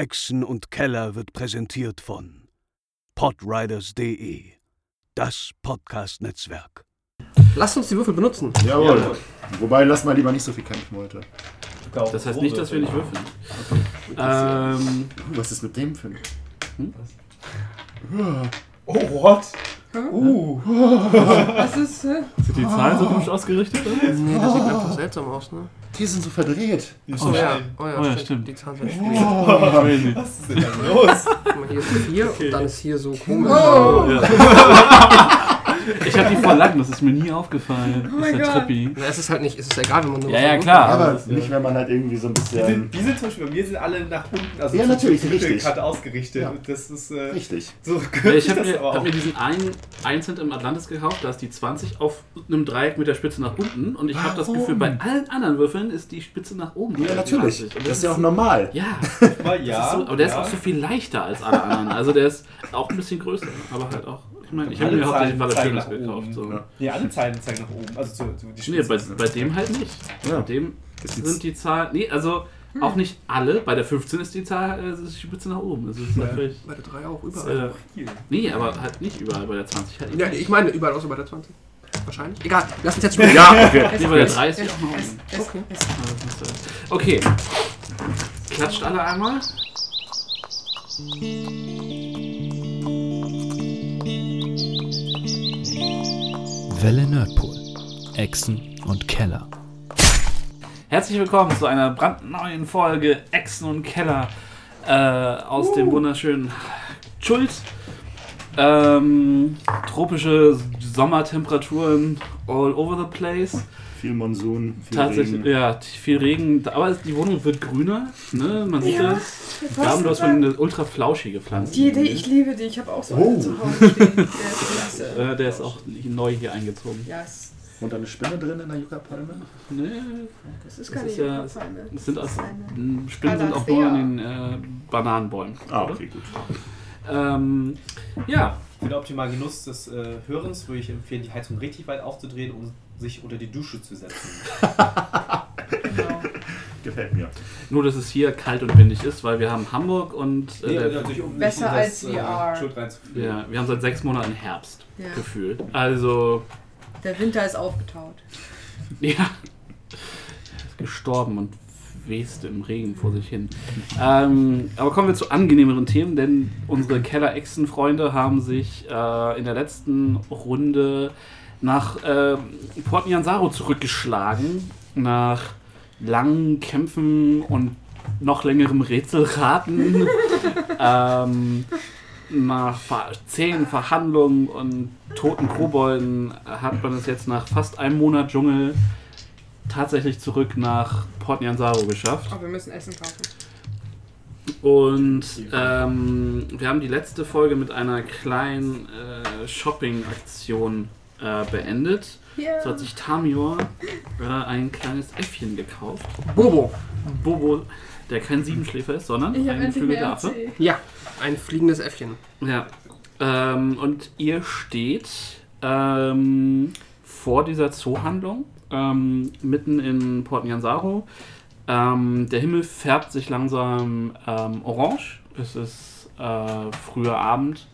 Echsen und Keller wird präsentiert von podriders.de, das Podcast-Netzwerk. Lasst uns die Würfel benutzen. Jawohl. Wobei, lass mal lieber nicht so viel kämpfen heute. Das heißt nicht, dass wir nicht würfeln. Ähm, Ähm, was ist mit dem für ein... Oh, what? Uh. Was ist. Äh, sind die Zahlen so komisch ausgerichtet? Oder? Nee, das sieht einfach seltsam aus, ne? Die sind so verdreht. Oh ja, oh ja, Oh ja, stimmt. stimmt. Die Zahlen sind schwierig. Crazy. Was ist denn da los? Guck mal, hier ist 4 und dann ist hier so komisch. Oh. Ich habe die voll lang, das ist mir nie aufgefallen. Oh das ist mein ja Gott. trippy. Na, es ist halt nicht, es ist egal, wenn man nur Ja, so ja, klar. Aber das, äh, nicht, wenn man halt irgendwie so ein Die bisschen... sind, die sind zum Beispiel bei mir sind alle nach unten, also Ja, natürlich, richtig. ausgerichtet. Ja. Das ist äh, Richtig. so Ja, ich habe das mir, hab auch. mir diesen einen, einen Cent im Atlantis gekauft, da ist die 20 auf einem Dreieck mit der Spitze nach unten und ich habe das? Gefühl, bei allen anderen Würfeln ist die Spitze nach oben. Ja, natürlich. 20. Und Das ist ja auch normal. Ja, das ja, ist so, aber der ist ja. auch so viel leichter als alle anderen. Also der ist auch ein bisschen größer, aber halt auch. Ich meine, ich habe mir hauptsächlich Zahlen zeigen Schönes gekauft. So. Ja. Nee, alle Zeilen zeigen nach oben. Also zu, zu die Nee, bei, bei dem halt nicht. Ja. Bei dem sind die Zahlen. Nee, also auch nicht alle. Bei der 15 ist die Zahl, äh, ist die Spitze nach oben. Also ist Ja. natürlich. Bei der 3 auch, überall. Äh, nee, aber halt nicht überall. Bei der 20 halt Ja, nicht. ich meine, überall außer bei der 20. Wahrscheinlich. Egal, lass uns jetzt spielen. Ja, okay. Nee, bei der 3 ist die auch nach oben. Okay. es, Okay. Klatscht alle einmal. Welle Nerdpool. Echsen und Keller. Herzlich willkommen zu einer brandneuen Folge Echsen und Keller äh, aus dem wunderschönen Schuld. Ähm, tropische Sommertemperaturen all over the place. Viel Monsun, viel Tatsächlich, Regen. ja, viel Regen. Aber die Wohnung wird grüner. Ne? Man sieht Ja. das. Wir haben das von eine ultra flauschige Pflanze. Die Idee, ich liebe die. Ich habe auch so Oh. eine zu Hause stehen. Der ist klasse. äh, der ist auch neu hier eingezogen. Ja, es, Und eine Spinne drin in der Yucca-Palme? Ne, das ist keine ja- Yucca-Palme. das sind eine- Spinnen sind auch nur an den äh, Bananenbäumen. Ah, okay, gut. Ähm, ja, Für den optimalen Genuss des äh, Hörens würde ich empfehlen, die Heizung richtig weit aufzudrehen und sich unter die Dusche zu setzen. Genau. Gefällt mir. nur dass es hier kalt und windig ist, weil wir haben Hamburg und äh, Nee, der, natürlich, um Besser in als VR. Äh, ja, wir haben seit sechs Monaten Herbst Ja. gefühlt. Also, Der Winter ist aufgetaut. ja, ist gestorben und weste im Regen vor sich hin. Ähm, aber kommen wir zu angenehmeren Themen, denn unsere Keller-Echsen-Freunde haben sich äh, in der letzten Runde nach äh, Port Nyanzaro zurückgeschlagen, nach langen Kämpfen und noch längerem Rätselraten, ähm, nach zähen Verhandlungen und toten Kobolden hat man es jetzt nach fast einem Monat Dschungel tatsächlich zurück nach Port Nyanzaro geschafft. Aber wir müssen Essen kaufen. Und ähm, wir haben die letzte Folge mit einer kleinen äh, Shopping-Aktion äh, beendet. Ja. So hat sich Tamior äh, ein kleines Äffchen gekauft. Bobo. Bobo, der kein Siebenschläfer ist, sondern ein Flügelaffe. Ja, ein fliegendes Äffchen. Ja. Ähm, und ihr steht ähm, vor dieser Zoohandlung, ähm, mitten in Port Nyanzaro. Ähm, der Himmel färbt sich langsam ähm, orange. Es ist äh, früher Abend.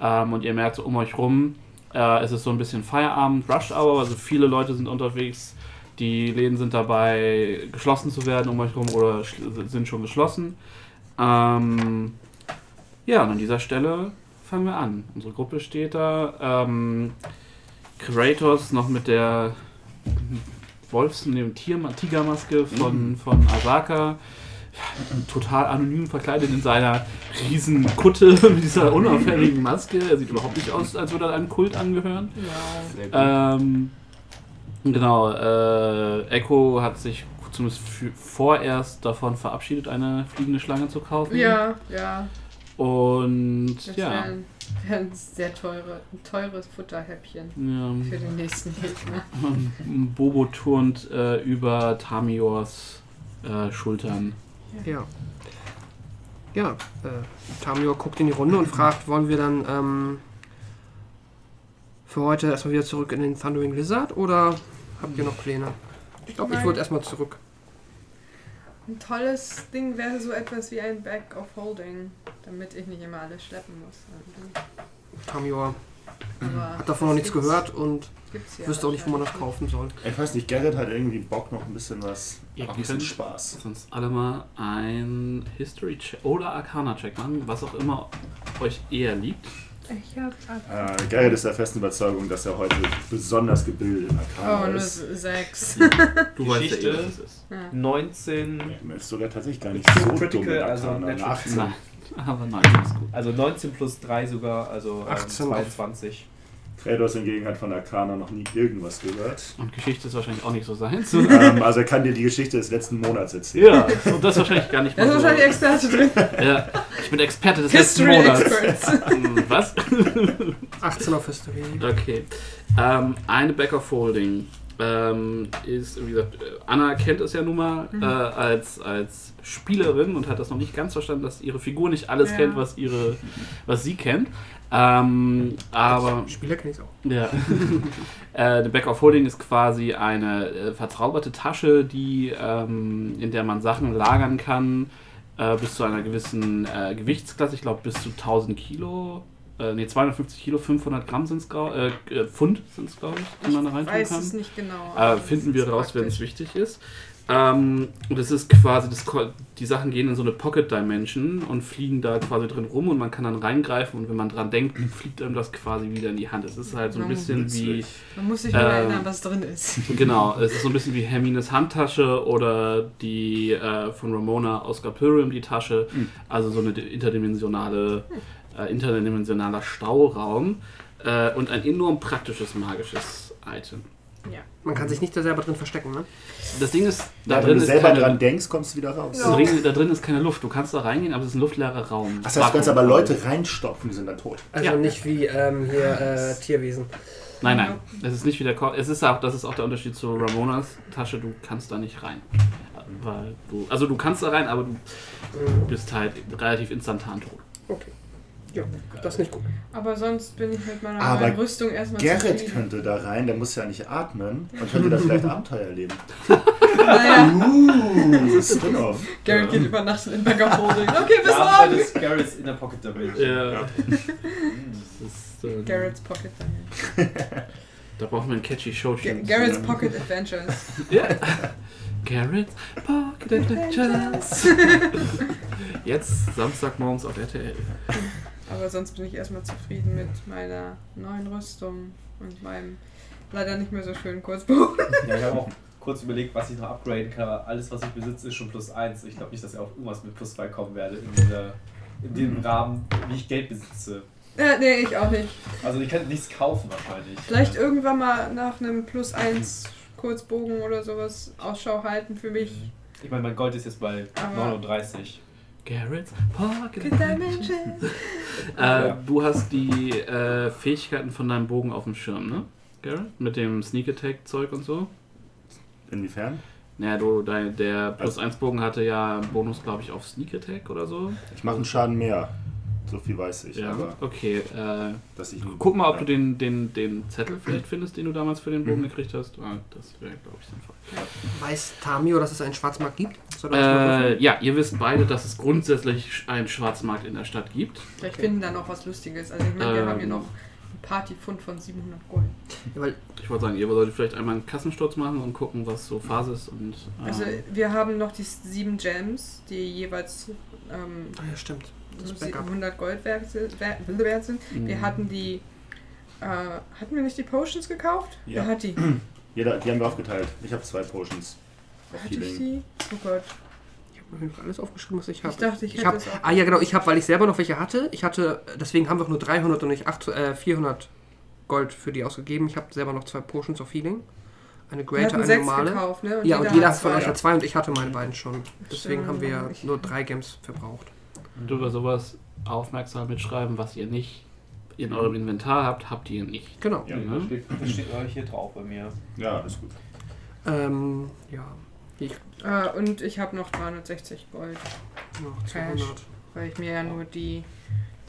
Ähm, und ihr merkt so um euch rum, äh, es ist so ein bisschen Feierabend, Rush Hour, also viele Leute sind unterwegs. Die Läden sind dabei, geschlossen zu werden um euch rum oder sind schon geschlossen. Ähm, ja, und an dieser Stelle fangen wir an. Unsere Gruppe steht da. Ähm, Kratos noch mit der Wolfs- und dem Tier Tigermaske von, von Asaka. Total anonym verkleidet in seiner riesen Kutte mit dieser unauffälligen Maske. Er sieht überhaupt nicht aus, als würde er einem Kult angehören. Gut. Ähm, genau, äh, Echo hat sich zumindest für, vorerst davon verabschiedet, eine fliegende Schlange zu kaufen. Ja, ja. Und Das ja. wäre ein, wär ein sehr teure, ein teures Futterhäppchen für ja. den nächsten Gegner. Bobo turnt äh, über Tamiors äh, Schultern. Ja. Ja, äh, Tamior guckt in die Runde und fragt, wollen wir dann ähm, für heute erstmal wieder zurück in den Thundering Lizard oder habt ihr noch Pläne? Ich glaube, ich würde erstmal zurück. Ein tolles Ding wäre so etwas wie ein Bag of Holding, damit ich nicht immer alles schleppen muss. Tamior Aber hat davon noch nichts gibt's- gehört und gibt's ja wüsste auch nicht, wo man das kaufen soll. Ich weiß nicht, Gerrit hat irgendwie Bock noch ein bisschen was. Ihr Auch ein bisschen Spaß. sonst alle mal ein History-Check oder Arcana-Check machen, was auch immer euch eher liegt. Ich hab ab. Äh, Gerrit ist der festen Überzeugung, dass er heute besonders gebildet in Arcana Oh, nur ist. sechs. Du weißt ja Geschichte. eh, was es ist. 19, Er ist sogar tatsächlich gar nicht so dumm in Critical, also. Eine Natural 18. Nein, aber nein, ist gut. also 19 plus 3 sogar, also ähm, 18. 22. Kratos hingegen hat von Arcana noch nie irgendwas gehört. Und Geschichte ist wahrscheinlich auch nicht so sein. ähm, also er kann dir die Geschichte des letzten Monats erzählen. ja, und das ist wahrscheinlich gar nicht Da ist mal so. wahrscheinlich Experte drin. Ja, ich bin Experte des letzten History Monats. Experts. Hm, Was? 18 auf History. Okay. Ähm, eine Back of Holding ähm, ist, wie gesagt, Anna kennt es ja nun mal Mhm. äh, als, als Spielerin und hat das noch nicht ganz verstanden, dass ihre Figur nicht alles Ja. kennt, was, ihre, was sie kennt. Ähm, aber Spieler kenne ich auch. ja. äh, The Back of Holding ist quasi eine äh, verzauberte Tasche, die, ähm, in der man Sachen lagern kann, äh, bis zu einer gewissen äh, Gewichtsklasse. Ich glaube, bis zu 1000 Kilo. Äh, nee, 250 Kilo, 500 Gramm sind es, äh, äh, Pfund sind es, glaube ich, die man da reintun Weiß kann. es nicht genau. Äh, finden wir raus, wenn es wichtig ist. Ähm, und es ist quasi, das, die Sachen gehen in so eine Pocket Dimension und fliegen da quasi drin rum und man kann dann reingreifen und wenn man dran denkt, fliegt einem das quasi wieder in die Hand. Es ist halt so ein bisschen wie, Man muss sich Ähm, erinnern, was drin ist. genau, es ist so ein bisschen wie Hermines Handtasche oder die äh, von Ramona Oscar Pilgrim die Tasche. Also so eine interdimensionale, äh, interdimensionaler Stauraum äh, und ein enorm praktisches magisches Item. Man kann sich nicht da selber drin verstecken, ne? Das Ding ist, da Ja, drin wenn du ist selber keine, dran denkst, kommst du wieder raus. Da, drin, da drin ist keine Luft. Du kannst da reingehen, aber es ist ein luftleerer Raum. Das heißt, du kannst aber Leute reinstopfen, die sind dann tot. Also Ja. nicht wie ähm, hier äh, Tierwesen. Nein, nein. Es ist nicht wie der Ko Es ist auch, das ist auch der Unterschied zu Ramonas Tasche. Du kannst da nicht rein. Weil du, also du kannst da rein, aber du bist halt relativ instantan tot. Okay. Ja, das ist nicht gut. Aber sonst bin ich mit meiner Aber Rüstung erstmal Gerrit zufrieden. könnte da rein, der muss ja nicht atmen und könnte da vielleicht Abenteuer erleben. Naja, Uh, das ist Spin-off. Gerrit geht übernachten in Holding. Okay, bis Abenteuer morgen. des Garrets in der Pocket Dimension. Ja. Das ist, ähm, Garrett's Pocket Dimension. Da brauchen wir einen catchy show Garrett's Pocket Adventures. Ja. Garrett's Pocket Adventures. Jetzt Samstagmorgens auf RTL. Aber sonst bin ich erstmal zufrieden mit meiner neuen Rüstung und meinem leider nicht mehr so schönen Kurzbuch. Ja, ich habe auch kurz überlegt, was ich noch upgraden kann, aber alles, was ich besitze, ist schon plus 1. Ich glaube nicht, dass ich auf irgendwas mit plus 2 kommen werde in, dieser, in dem Rahmen, wie ich Geld besitze. Äh, nee, ich auch nicht. Also ich kann nichts kaufen wahrscheinlich. Vielleicht irgendwann mal nach einem Plus 1 Kurzbogen oder sowas Ausschau halten für mich. Ich meine, mein Gold ist jetzt bei Aber- 39. Garrett's Pocket. Dimension. Äh, du hast die äh, Fähigkeiten von deinem Bogen auf dem Schirm, ne? Garrett? Mit dem Sneak Attack Zeug und so? Inwiefern? Naja, du, dein, der Plus 1 Bogen hatte ja einen Bonus, glaube ich, auf Sneak Attack oder so. Ich mache einen Schaden mehr. So viel weiß ich. Ja, Aber okay. Äh, dass ich guck mal, ob ja. du den, den, den Zettel vielleicht findest, den du damals für den Bogen Mhm. gekriegt hast. Ah, das wäre, glaube ich, sinnvoll. Weiß Tamio, dass es einen Schwarzmarkt gibt? Äh, ja, ihr wisst beide, dass es grundsätzlich einen Schwarzmarkt in der Stadt gibt. Vielleicht finden da noch was Lustiges. Also ich meine, wir Ähm. haben hier noch einen Partyfund von 700 Gold. Ja, weil Ich wollte sagen, ihr solltet vielleicht einmal einen Kassensturz machen und gucken, was so Phase ist. Und, äh, Also wir haben noch die sieben Gems, die jeweils ähm, Ah ja, stimmt. Das Backup. 100 Gold wert sind. wert- wert sind. Wir Mhm. hatten die... Äh, hatten wir nicht die Potions gekauft? Ja. Wer hat die? Jeder, die haben wir aufgeteilt. Ich habe zwei Potions. Auf Hatte ich Healing. sie? Oh Gott. Ich habe mir alles aufgeschrieben, was ich habe. Ich dachte, ich hätte hab, es auch. Ah ja, genau, ich habe, weil ich selber noch welche hatte. Ich hatte, deswegen haben wir auch nur 300 und nicht 8, äh, 400 Gold für die ausgegeben. Ich habe selber noch zwei Potions of Healing. Eine Greater, eine normale. gekauft, ne? ja, und jeder hat von zwei. euch hat zwei und ich hatte meine beiden schon. Deswegen Stimmt. haben wir Ich- nur drei Gems verbraucht. Über sowas aufmerksam mitschreiben, was ihr nicht in eurem Inventar habt, habt ihr nicht. Genau. Ja. Mhm. Das steht, das steht hier drauf bei mir. Ja, alles gut. Ähm, ja. Ich Äh, und ich habe noch 360 Gold, noch 200. weil ich mir ja nur die,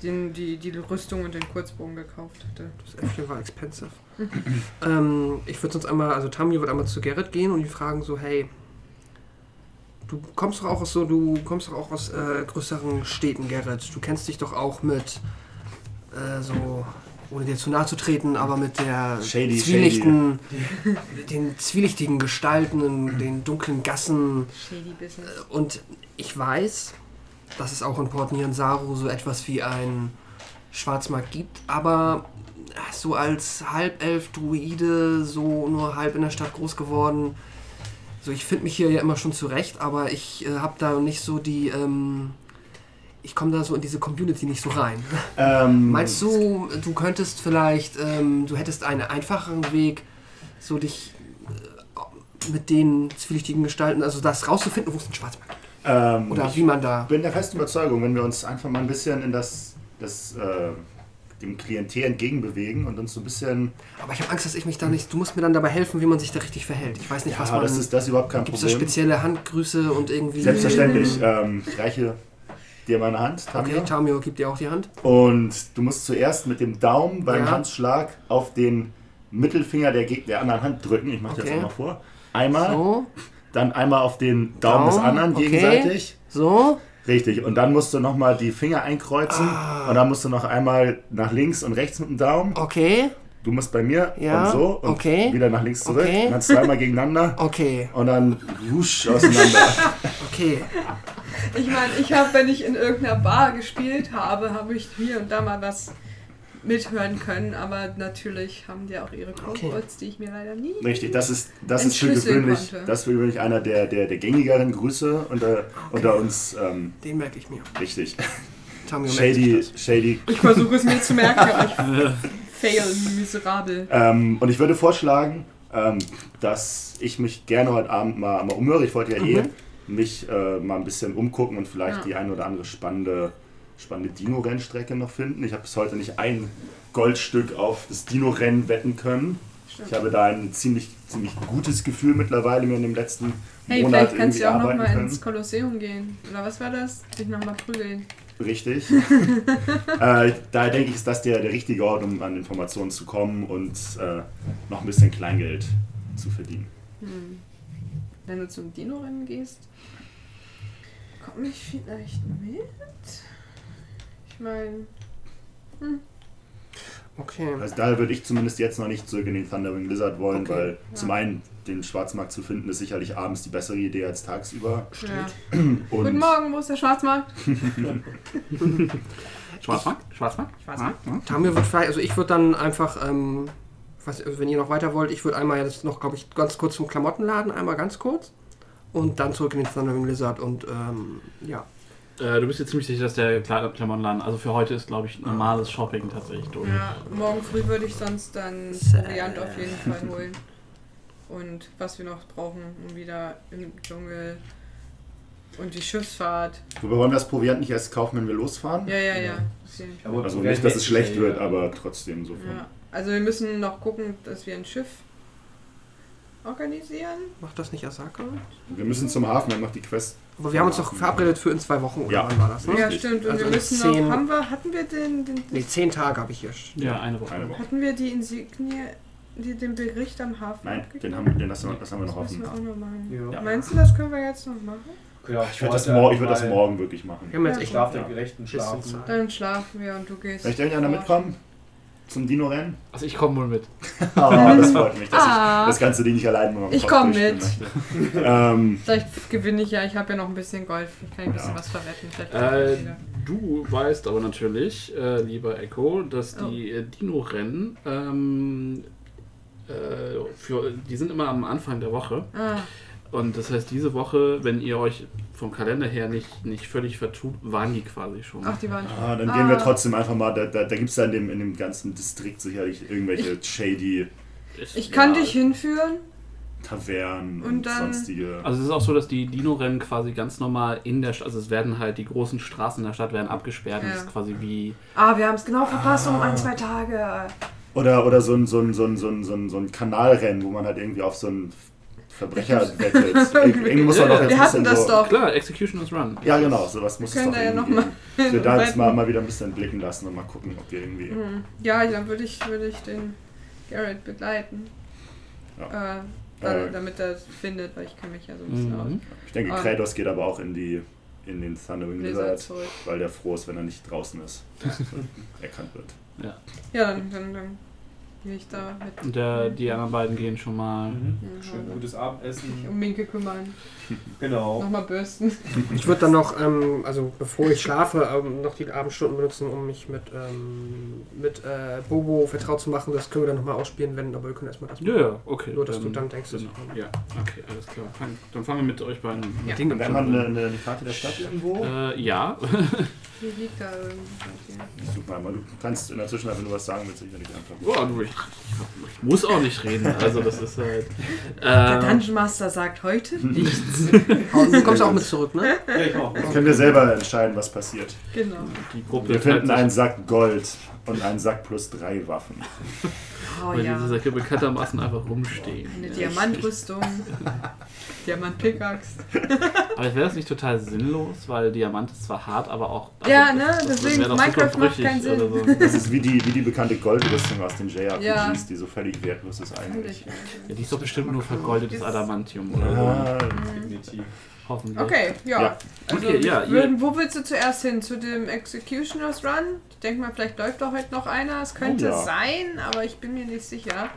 den, die, die Rüstung und den Kurzbogen gekauft hatte. Das Äffchen war expensive. ähm, ich würde sonst einmal, also Tamio wird einmal zu Gerrit gehen und die fragen so, hey, Du kommst doch auch aus so, du kommst doch auch aus äh, größeren Städten, Gerrit. Du kennst dich doch auch mit äh, so, ohne dir zu nahe zu treten, aber mit der Shady, zwielichten, den zwielichtigen Gestalten, den dunklen Gassen. Shady Business. Und ich weiß, dass es auch in Port Nyansaru so etwas wie ein Schwarzmarkt gibt, aber äh, so als Halbelf-Druide, so nur halb in der Stadt groß geworden. So, ich finde mich hier ja immer schon zurecht, aber ich äh, habe da nicht so die. Ähm, ich komme da so in diese Community nicht so rein. Ähm, Meinst du, du könntest vielleicht, ähm, du hättest einen einfacheren Weg, so dich äh, mit den zwielichtigen Gestalten, also das rauszufinden, wo es einen Schwarzmarkt gibt? Ähm, Oder ich wie man da. bin der festen Überzeugung, wenn wir uns einfach mal ein bisschen in das, das äh, dem Klientel entgegenbewegen und uns so ein bisschen. Aber ich habe Angst, dass ich mich da nicht. Du musst mir dann dabei helfen, wie man sich da richtig verhält. Ich weiß nicht, was Ja, man. das ist das ist überhaupt kein Gibt es da Problem. spezielle Handgrüße und irgendwie. Selbstverständlich. Ähm, ich reiche dir meine Hand, Okay, Tamio. Tamio gibt dir auch die Hand. Und du musst zuerst mit dem Daumen beim Ja. Handschlag auf den Mittelfinger der, Geg- der anderen Hand drücken. Ich mache dir Okay. das einmal vor. Einmal, So, dann einmal auf den Daumen, des Daumen, anderen okay. gegenseitig. so. Richtig. Und dann musst du nochmal die Finger einkreuzen. Ah. Und dann musst du noch einmal nach links und rechts mit dem Daumen. Okay, Du musst bei mir Ja, und so und okay. wieder nach links zurück. Okay. Und dann zweimal gegeneinander. okay, Und dann wusch auseinander. okay. Ich meine, ich habe, wenn ich in irgendeiner Bar gespielt habe, habe ich hier und da mal was mithören können, aber natürlich haben die auch ihre Codewords, die ich mir leider nie. Richtig, das ist, das ist für gewöhnlich, konnte. das ist für gewöhnlich einer der, der, der gängigeren Grüße unter, unter uns. Ähm, Den merke ich mir. richtig. Shady, shady. Ich versuche es mir zu merken, aber ich fail miserabel. Ähm, und ich würde vorschlagen, ähm, dass ich mich gerne heute Abend mal, mal umhöre. Ich wollte ja eh mich äh, mal ein bisschen umgucken und vielleicht Ja. die ein oder andere spannende, spannende Dino-Rennstrecke noch finden. Ich habe bis heute nicht ein Goldstück auf das Dino-Rennen wetten können. Ich habe da ein ziemlich, ziemlich gutes Gefühl mittlerweile mir in dem letzten Hey, Monat vielleicht kannst du auch nochmal ins Kolosseum gehen. Oder was war das? Dich nochmal prügeln. Richtig. äh, da denke ich, ist das der, der richtige Ort, um an Informationen zu kommen und äh, noch ein bisschen Kleingeld zu verdienen. Hm. Wenn du zum Dino-Rennen gehst, komm ich vielleicht mit? Meine, Okay. Also da würde ich zumindest jetzt noch nicht zurück in den Thunderwing Lizard wollen, Okay, weil ja. zum einen den Schwarzmarkt zu finden ist sicherlich abends die bessere Idee als tagsüber. ja. Guten Morgen, wo ist der Schwarzmarkt? Schwarzmarkt? Schwarzmarkt? Schwarzmarkt. Ah. Tamio wird frei. Also ich würde dann einfach, ähm, weiß, nicht, wenn ihr noch weiter wollt, ich würde einmal jetzt noch, glaube ich, ganz kurz zum Klamottenladen, einmal ganz kurz. Und dann zurück in den Thundering Lizard und ähm, ja. Äh, du bist dir ziemlich sicher, dass der Kla- Klamottenladen, also für heute ist, glaube ich, normales Shopping tatsächlich durch. Ja, morgen früh würde ich sonst dann. Proviant auf jeden Fall holen. Und was wir noch brauchen, um wieder im Dschungel und die Schiffsfahrt. wir wollen das Proviant nicht erst kaufen, wenn wir losfahren. Ja, ja, ja. Ja, aber Also nicht, dass es schlecht jetzt- wird, aber trotzdem so. Ja. Also wir müssen noch gucken, dass wir ein Schiff organisieren. Macht das nicht Asaka? Wir müssen zum Hafen, haben noch die Quest. Aber wir haben uns doch verabredet für in zwei Wochen, oder Ja. wann war das? Ne? Ja, stimmt. Und Also wir müssen zehn- noch. Haben wir, hatten wir den, den Nee, zehn Tage habe ich hier. Ja, eine Woche. Eine Woche. hatten wir die Insignie, die, den Bericht am Hafen Nein, den haben, den lassen wir, das haben wir das noch müssen offen. wir auch noch machen. Ja. Meinst du, das können wir jetzt noch machen? Ja, Ich würde das, mor ich würd das morgen wirklich machen. Wir haben jetzt Ja. echt Schlaf der gerechten Schlafen. Dann schlafen wir und du gehst. Möchte irgendeiner forschen. mitkommen? Zum Dino-Rennen? Also ich komme wohl mit. Ah, das freut mich, dass Ah. ich das ganze Ding nicht allein meinem Ich Kopf komm durchspielen mit. ähm, Vielleicht gewinne ich ja, ich habe ja noch ein bisschen Gold. Ich kann ein bisschen Ja. was verwetten. Vielleicht Äh, wieder. du weißt aber natürlich, äh, lieber Echo, dass die äh, Dino-Rennen ähm, äh, für, die sind immer am Anfang der Woche. Ah, Und das heißt, diese Woche, wenn ihr euch vom Kalender her nicht, nicht völlig vertut, waren die quasi schon. ach, die waren schon. ah, dann gehen wir Ah. trotzdem einfach mal, da, da, da gibt es ja in dem, in dem ganzen Distrikt sicherlich irgendwelche shady Ist- Ich kann ja, dich hinführen. Tavernen und, Und dann- sonstige. Also es ist auch so, dass die Dino-Rennen quasi ganz normal in der Stadt, also es werden halt die großen Straßen in der Stadt werden abgesperrt und Ja. es ist quasi wie Ah, wir haben es genau verpasst um ein, zwei Tage. Oder, oder so ein, so, ein, so, ein, so, ein, so, ein, so ein Kanalrennen, wo man halt irgendwie auf so einen Verbrecher. Ir- Irgendwie muss man doch jetzt Wir hatten das so, doch. klar, Execution is Run. Ja, genau, sowas muss Wir es können doch da ja noch geben. mal Ich würde da jetzt mal, mal wieder ein bisschen blicken lassen und mal gucken, ob wir irgendwie. Hm. Ja, dann würde ich, würde ich den Garrett begleiten. Äh, da, Äh. damit er es findet, weil ich kenne mich ja so ein bisschen aus. Mhm. Ich denke, Ah. Kratos geht aber auch in die in den Thundering Lizard, weil der froh ist, wenn er nicht draußen ist. erkannt wird. Ja, dann, dann, dann gehe ich da mit. Und der, die anderen beiden gehen schon mal. Mhm. Ja, Schön gutes mich Abendessen. um Minke kümmern. Genau. Nochmal bürsten. Ich würde dann noch, ähm, also bevor ich schlafe, ähm, noch die Abendstunden benutzen, um mich mit, ähm, mit äh, Bobo vertraut zu machen. Das können wir dann nochmal ausspielen, wenn, aber wir können erstmal das Ja, ja, okay. Nur, dass du dann denkst, dass- Genau. Ja, okay, alles klar. Fang, dann fangen wir mit euch beiden Ja. Dingen Wenn man eine, eine Karte der Stadt irgendwo. Äh, ja. Die liegt da irgendwie. Super, aber du kannst in der Zwischenzeit, wenn du was sagen willst, sicherlich einfach. Boah, du, ich, ich muss auch nicht reden. Also das ist halt. Der Äh, Dungeon Master sagt heute nichts. Du kommst auch mit zurück, ne? Ja, ich. Jetzt können wir selber entscheiden, was passiert. genau. die Gruppe Wir finden einen Sack Gold und einen Sack plus drei Waffen. Oh weil ja. diese Säcke bekanntermaßen einfach rumstehen. Eine Diamantrüstung. Diamant-Pickaxe. Aber wäre das nicht total sinnlos, weil Diamant ist zwar hart, aber auch. Ja, ne? Deswegen, Minecraft macht keinen Sinn. so. Das ist wie die, wie die bekannte Goldrüstung aus den JRPGs, Ja. die so völlig wertlos ist eigentlich. Ja, die ist doch bestimmt nur vergoldetes Adamantium oder so. Ah, Definitiv. Hoffentlich. Okay, ja. Ja. Also, Okay, ja, würden, wo willst du zuerst hin? Zu dem Executioner's Run? Ich denke mal, vielleicht läuft da heute noch einer. Es könnte Oh ja. sein, aber ich bin mir nicht sicher.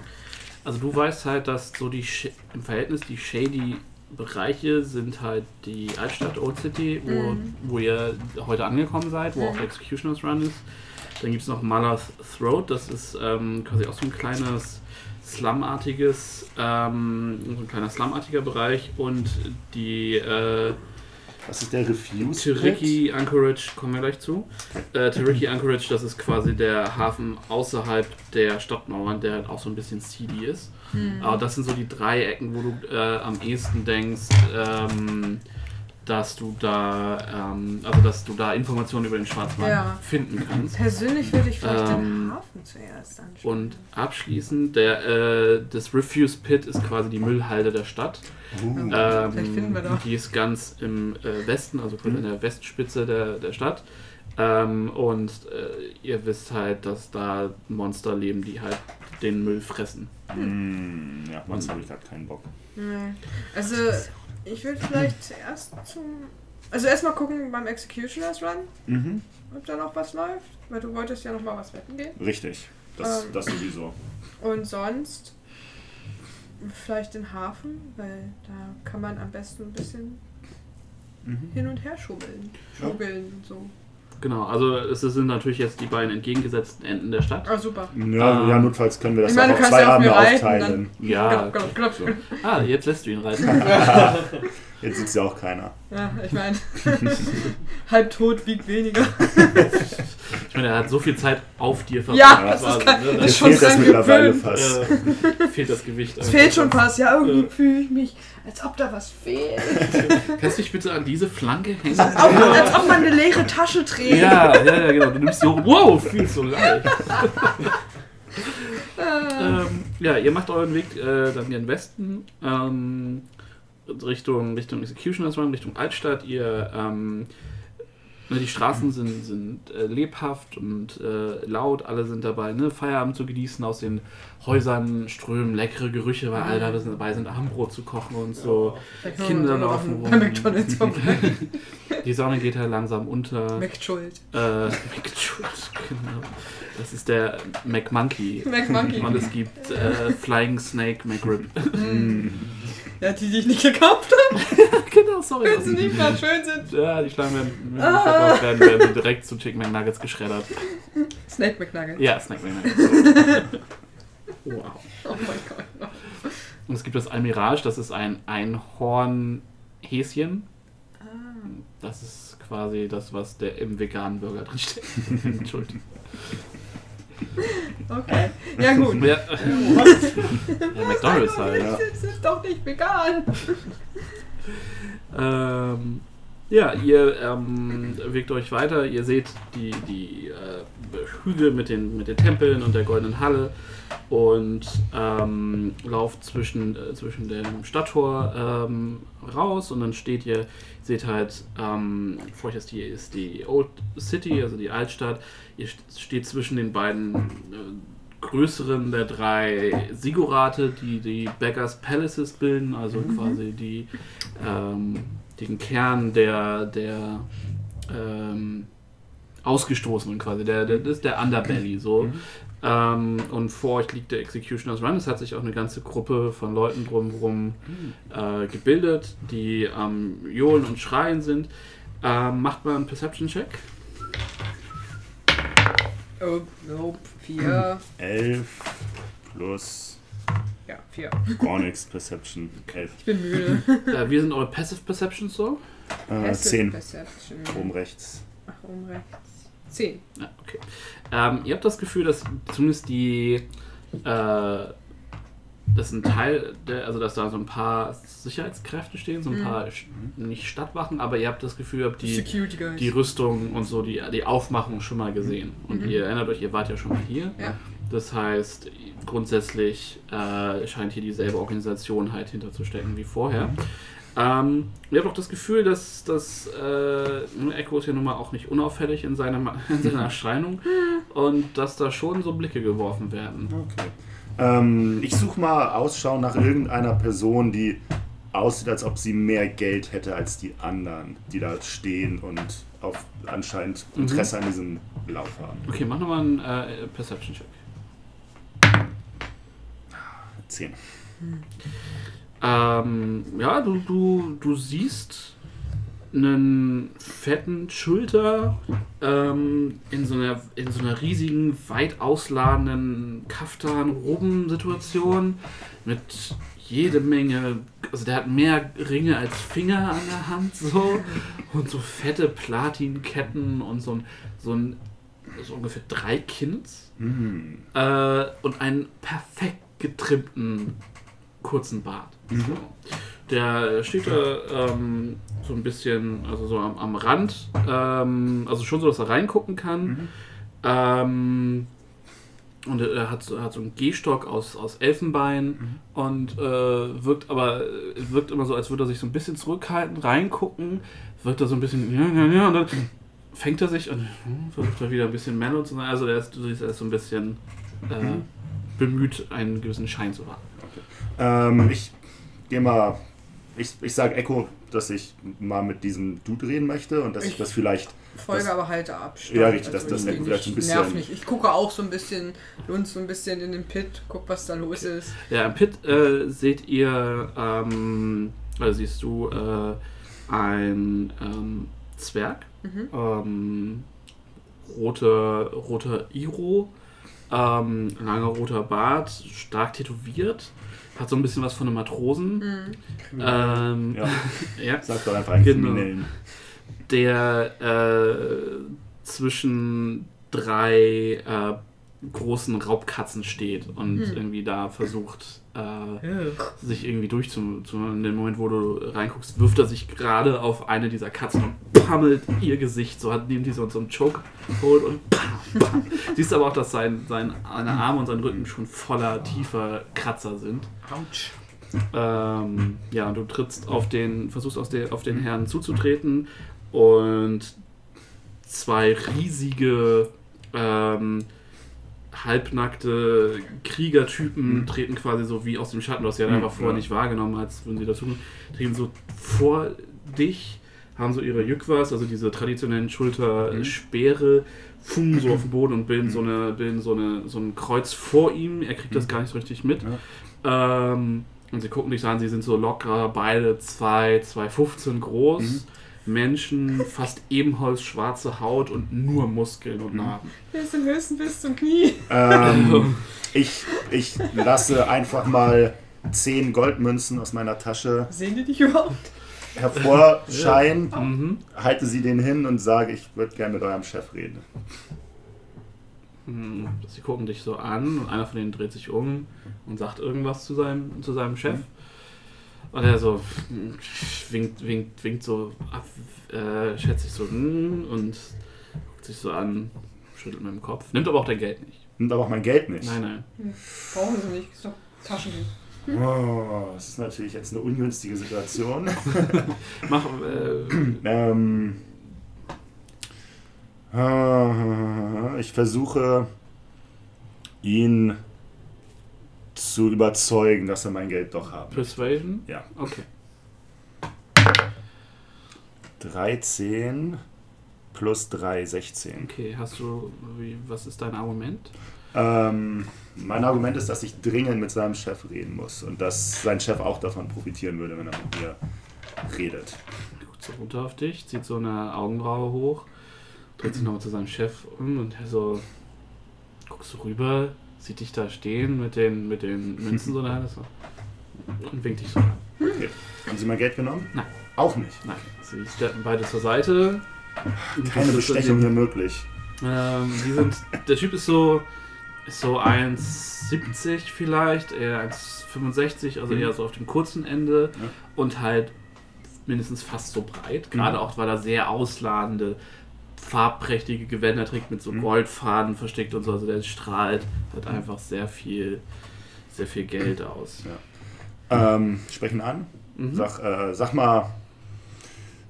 Also du weißt halt, dass so die Sh im Verhältnis die shady Bereiche sind halt die Altstadt Old City, wo, Mhm. wo ihr heute angekommen seid, wo auch Mhm. der Executioner's Run ist. Dann gibt es noch Malath Throat, das ist ähm, quasi auch so ein kleines Slumartiges, ähm, so ein kleiner Slumartiger Bereich und die äh, was ist der Refuse? Tiriki Anchorage, kommen wir gleich zu. Äh, Tiriki Anchorage, das ist quasi der Hafen außerhalb der Stadtmauern, der halt auch so ein bisschen seedy ist. Hm. Aber das sind so die drei Ecken, wo du äh, am ehesten denkst, ähm, dass du da, ähm, also dass du da Informationen über den Schwarzmarkt Ja. finden kannst. Persönlich würde ich vielleicht den Ähm, Hafen zuerst anschauen. Und abschließend, der, äh, das Refuse Pit ist quasi die Müllhalde der Stadt. Uh, Ähm, Vielleicht finden wir doch. Die ist ganz im äh, Westen, also quasi an der Westspitze der, der Stadt. Ähm, und äh, ihr wisst halt, dass da Monster leben, die halt den Müll fressen. mm, ja, sonst habe ich gerade keinen Bock. Nee. Also, ich würde vielleicht zuerst zum. Also, erstmal gucken beim Executioner's Run, Mhm. ob da noch was läuft. Weil du wolltest ja noch mal was wetten gehen. Richtig, das, Ähm. das sowieso. Und sonst vielleicht den Hafen, weil da kann man am besten ein bisschen Mhm. hin und her schubeln. Schubeln und so. Genau, also es sind natürlich jetzt die beiden entgegengesetzten Enden der Stadt. Ah, super. Ja, Ähm, ja, notfalls können wir das Ich meine, auch auf zwei Abende aufteilen. Ja, Klopp, klopp, klopp. ah, jetzt lässt du ihn reiten. Jetzt sitzt ja auch keiner. Ja, ich meine, halb tot wiegt weniger. Ich meine, er hat so viel Zeit auf dir verbracht. Ja, das ist quasi, kein- ne, Mir das ist schon fehlt das mittlerweile fast. äh, fehlt das Gewicht. Es fehlt schon fast. Ja, irgendwie Äh. fühle ich mich, als ob da was fehlt. Kannst du dich bitte an diese Flanke hängen? Als ob, als ob man eine leere Tasche trägt. Ja, ja, ja, genau. Du nimmst die hoch. Wow, viel zu leicht. ähm, ja, ihr macht euren Weg äh, dann gen Westen, ähm, Richtung, Richtung Executioner's Run, Richtung Altstadt. Ihr, ähm, ne, die Straßen sind, sind äh, lebhaft und äh, laut, alle sind dabei, ne, Feierabend zu genießen. Aus den Häusern strömen leckere Gerüche, weil alle da sind- dabei sind, Abendbrot zu kochen und so. Noch Kinder laufen bei rum. McDonalds vorbei. Die Sonne geht halt langsam unter. McSchuld. Äh, McJolt, genau. Das ist der McMonkey. McMonkey. Und es gibt äh, Flying Snake McRib. Ja, die, die ich nicht gekauft habe, genau, sorry. wenn sie nicht mal schön sind. Ja, die Schlangen werden, Ah. werden, werden direkt zu Chicken McNuggets geschreddert. Snake McNugget. Ja, Snack McNuggets. wow. Oh mein Gott. Und es gibt das Almirage, das ist ein Einhornhäschen. Ah. Das ist quasi das, was der im veganen Burger drin steht. Entschuldigung. Okay. Ja, gut. Ja, ja, McDonalds halt. Ja. Das ist doch nicht vegan. Ähm, ja, ihr ähm, bewegt euch weiter. Ihr seht die, die äh, Hügel mit den, mit den Tempeln und der goldenen Halle und ähm, lauft zwischen, äh, zwischen dem Stadttor ähm, raus und dann steht ihr, seht halt, ähm, vor euch ist die, ist die Old City, also die Altstadt. Ihr st- steht zwischen den beiden äh, größeren der drei Sigurate, die die Beggars Palaces bilden, also Mhm. quasi die, ähm, den Kern der, der ähm, Ausgestoßenen quasi, der, der, das ist der Underbelly so. Ähm, und vor euch liegt der Executioner's Run. Es hat sich auch eine ganze Gruppe von Leuten drumherum äh, gebildet, die am Johlen und Schreien sind. Ähm, macht mal einen Perception-Check. Oh, nope. Vier. 11 plus Ja, vier. Gornix Perception. 11. Ich bin müde. äh, wie sind eure Passive Perceptions so? Äh, Passive 10. Perception. Oben rechts. Ach, oben rechts. Zehn. Ja, okay. Ähm, ihr habt das Gefühl, dass zumindest die, äh, dass ein Teil, der, also dass da so ein paar Sicherheitskräfte stehen, so ein paar, Sch- nicht Stadtwachen, aber ihr habt das Gefühl, ihr habt die, die Rüstung und so, die, die Aufmachung schon mal gesehen. Und ihr erinnert euch, ihr wart ja schon mal hier. Ja. Das heißt, grundsätzlich äh, scheint hier dieselbe Organisation halt hinterzustecken wie vorher. Ähm, ihr habt auch das Gefühl, dass das äh, Echo ist ja nun mal auch nicht unauffällig in seiner, in seiner Erscheinung und dass da schon so Blicke geworfen werden. Okay. Ähm, ich suche mal Ausschau nach irgendeiner Person, die aussieht, als ob sie mehr Geld hätte als die anderen, die da stehen und auf anscheinend Interesse an diesem Lauf haben. Okay, mach nochmal einen äh, Perception-Check. 10. Ähm, ja, du, du, du siehst einen fetten Schulter ähm, in, so einer, in so einer riesigen, weit ausladenden Kaftan-Roben-Situation mit jede Menge, also der hat mehr Ringe als Finger an der Hand so und so fette Platinketten und so ein, so ein so ungefähr drei Kinds Hm. äh, und einen perfekt getrimmten kurzen Bart. So. Der steht da ähm, so ein bisschen, also so am, am Rand, ähm, also schon so, dass er reingucken kann. Ähm, und er er hat, so- er hat so einen Gehstock aus, aus Elfenbein und äh, wirkt aber wirkt immer so, als würde er sich so ein bisschen zurückhalten, reingucken, wirkt er so ein bisschen, ja, ja, ja, und dann fängt er sich und versucht er wieder ein bisschen mellow zu sein. Also der ist, er ist so ein bisschen äh, bemüht, einen gewissen Schein zu haben. Ähm, ich gehe mal. Ich, ich sage Echo, dass ich mal mit diesem Dude reden möchte und dass ich, Ich- das vielleicht. Folge Das- aber halt Abstand. Ja, richtig, dass das ich bin vielleicht ein bisschen- Nerv nicht. Ich gucke auch so ein bisschen, lunz so ein bisschen in den Pit, guck, was da los ist. Ja, im Pit äh, seht ihr, ähm, also siehst du äh, ein ähm, Zwerg, Mhm. ähm, rote, roter Iro, ähm, langer roter Bart, stark tätowiert, hat so ein bisschen was von einem Matrosen. Mhm. Ähm, Ja, ja. sag doch einfach einen Genau. Kriminellen. der äh, zwischen drei äh, großen Raubkatzen steht und Hm. irgendwie da versucht, äh, sich irgendwie durchzu. Zu, in dem Moment, wo du reinguckst, wirft er sich gerade auf eine dieser Katzen und pammelt ihr Gesicht. So hat nimmt die so, so einen Choke holt und pam, pam. Siehst aber auch, dass sein, sein seine Arme und sein Rücken schon voller tiefer Kratzer sind. Autsch. Ähm, ja, und du trittst auf den, versuchst auf den, auf den Herrn zuzutreten und zwei riesige ähm, halbnackte Kriegertypen treten quasi so wie aus dem Schatten, hast sie ja Mhm, einfach vorher ja. nicht wahrgenommen, als würden sie dazu treten so vor dich, haben so ihre Jückwas, also diese traditionellen Schulterspeere, fumm so auf den Boden und bilden so eine, bilden so eine, so ein Kreuz vor ihm. Er kriegt das gar nicht so richtig mit. Ähm, und sie gucken dich an, sie sind so locker, beide 2, 2,15 groß. Menschen, fast ebenholz schwarze Haut und nur Muskeln und Narben. Wir sind höchstens bis zum Knie. Ähm, ich, ich lasse einfach mal 10 Goldmünzen aus meiner Tasche Sehen die dich überhaupt? hervorscheinen, Mhm. halte sie denen hin und sage, ich würde gerne mit eurem Chef reden. Hm, Sie gucken dich so an und einer von denen dreht sich um und sagt irgendwas zu seinem, zu seinem Chef. Und er so hm, winkt, winkt, winkt so ab, äh, schätzt sich so hm, und guckt sich so an, schüttelt mit dem Kopf. Nimmt aber auch dein Geld nicht. Nimmt aber auch mein Geld nicht. Nein, nein. Brauchen sie nicht. Ist doch Taschengeld. Oh, das ist natürlich jetzt eine ungünstige Situation. Mach, äh, ähm, äh, ich versuche ihn zu überzeugen, dass er mein Geld doch haben. Persuasion? Ja. Okay. 13 plus 3, 16. Okay, hast du, wie, was ist dein Argument? Ähm, mein Argument ist, dass ich dringend mit seinem Chef reden muss und dass sein Chef auch davon profitieren würde, wenn er mit mir redet. Guckt so runter auf dich, zieht so eine Augenbraue hoch, dreht sich nochmal zu seinem Chef um und er so, guckst so rüber, sieht dich da stehen mit den, mit den Münzen so in der Hand so, und winkt dich so an. Okay. Haben Sie mein Geld genommen? Nein. Auch nicht. Nein, sie steppen beide zur Seite. Keine Bestechung hier möglich. Ähm, die sind, der Typ ist so, ist so 1,70 vielleicht, eher 1,65, also Mhm. eher so auf dem kurzen Ende Ja. und halt mindestens fast so breit. Gerade Mhm. auch, weil er sehr ausladende, farbprächtige Gewänder trägt mit so Mhm. Goldfaden versteckt und so. Also der strahlt halt einfach sehr viel, sehr viel Geld aus. Ähm, sprechen an. Mhm. Sag, äh, sag mal,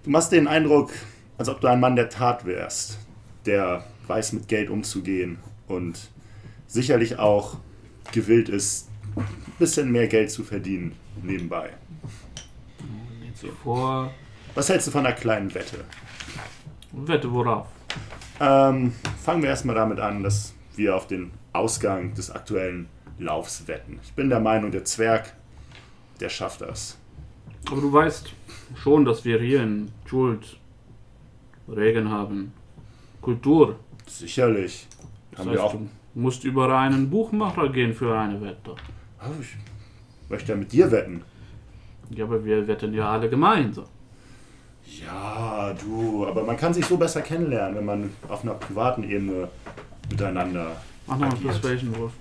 du machst den Eindruck, als ob du ein Mann der Tat wärst, der weiß, mit Geld umzugehen und sicherlich auch gewillt ist, ein bisschen mehr Geld zu verdienen nebenbei. Lehnt sich vor. Was hältst du von einer kleinen Wette? Wette worauf? Ähm, fangen wir erstmal damit an, dass wir auf den Ausgang des aktuellen Laufs wetten. Ich bin der Meinung, der Zwerg, der schafft das. Aber du weißt schon, dass wir hier in Schuld Regeln haben. Kultur. Sicherlich. Das Haben heißt, wir auch. du musst über einen Buchmacher gehen für eine Wette. Oh, ich möchte ja mit dir wetten. Ja, aber wir wetten ja alle gemeinsam. Ja, du, aber man kann sich so besser kennenlernen, wenn man auf einer privaten Ebene miteinander Mach noch einen agiert. Persuasion-Wurf.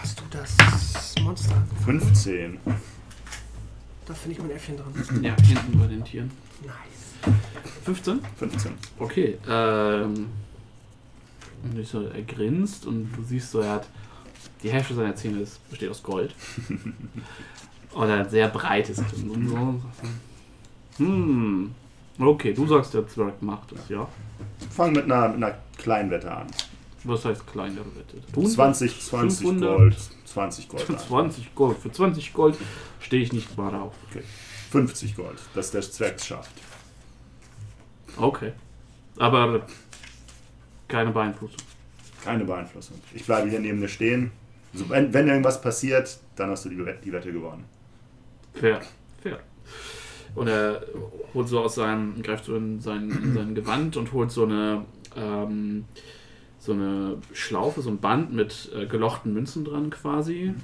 Hast du das Monster? 15. Da finde ich mein Äffchen dran. Ja, hinten bei den Tieren. Nice. 15? 15. Okay. Ähm, und ich so, er grinst und du siehst so, er hat die Hälfte seiner Zähne ist, besteht aus Gold. er hat sehr breites. Und so. Hm. Okay, du sagst, der Zwerg macht es, ja. Fang mit einer, mit einer kleinen Wette an. Was heißt kleinere Wette? 20, 20 500? Gold. 20 Gold. an. 20 Gold. Für 20 Gold stehe ich nicht mal auf. 50 Gold, dass der Zwerg es schafft. Okay. Aber keine Beeinflussung. Keine Beeinflussung. Ich bleibe hier neben dir stehen. So, wenn, wenn irgendwas passiert, dann hast du die, Wette- die Wette gewonnen. Fair. Fair. Und er holt so aus seinem, greift so in sein, in sein Gewand und holt so eine, ähm, so eine Schlaufe, so ein Band mit äh, gelochten Münzen dran quasi.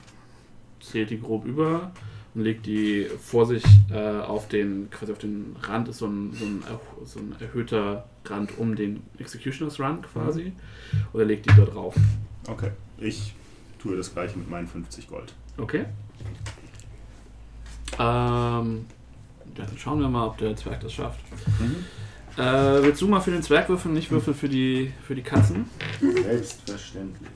Zählt die grob über und legt die vor sich äh, auf den, quasi auf den Rand, ist so ein, so, ein, so ein erhöhter Rand um den Executioner's Run quasi. Und er legt die da drauf. Okay. Ich tue das gleiche mit meinen 50 Gold. Okay. Ähm, ja, dann schauen wir mal, ob der Zwerg das schafft. Äh, willst du mal für den Zwerg würfeln, nicht würfeln für die, für die Katzen? Selbstverständlich.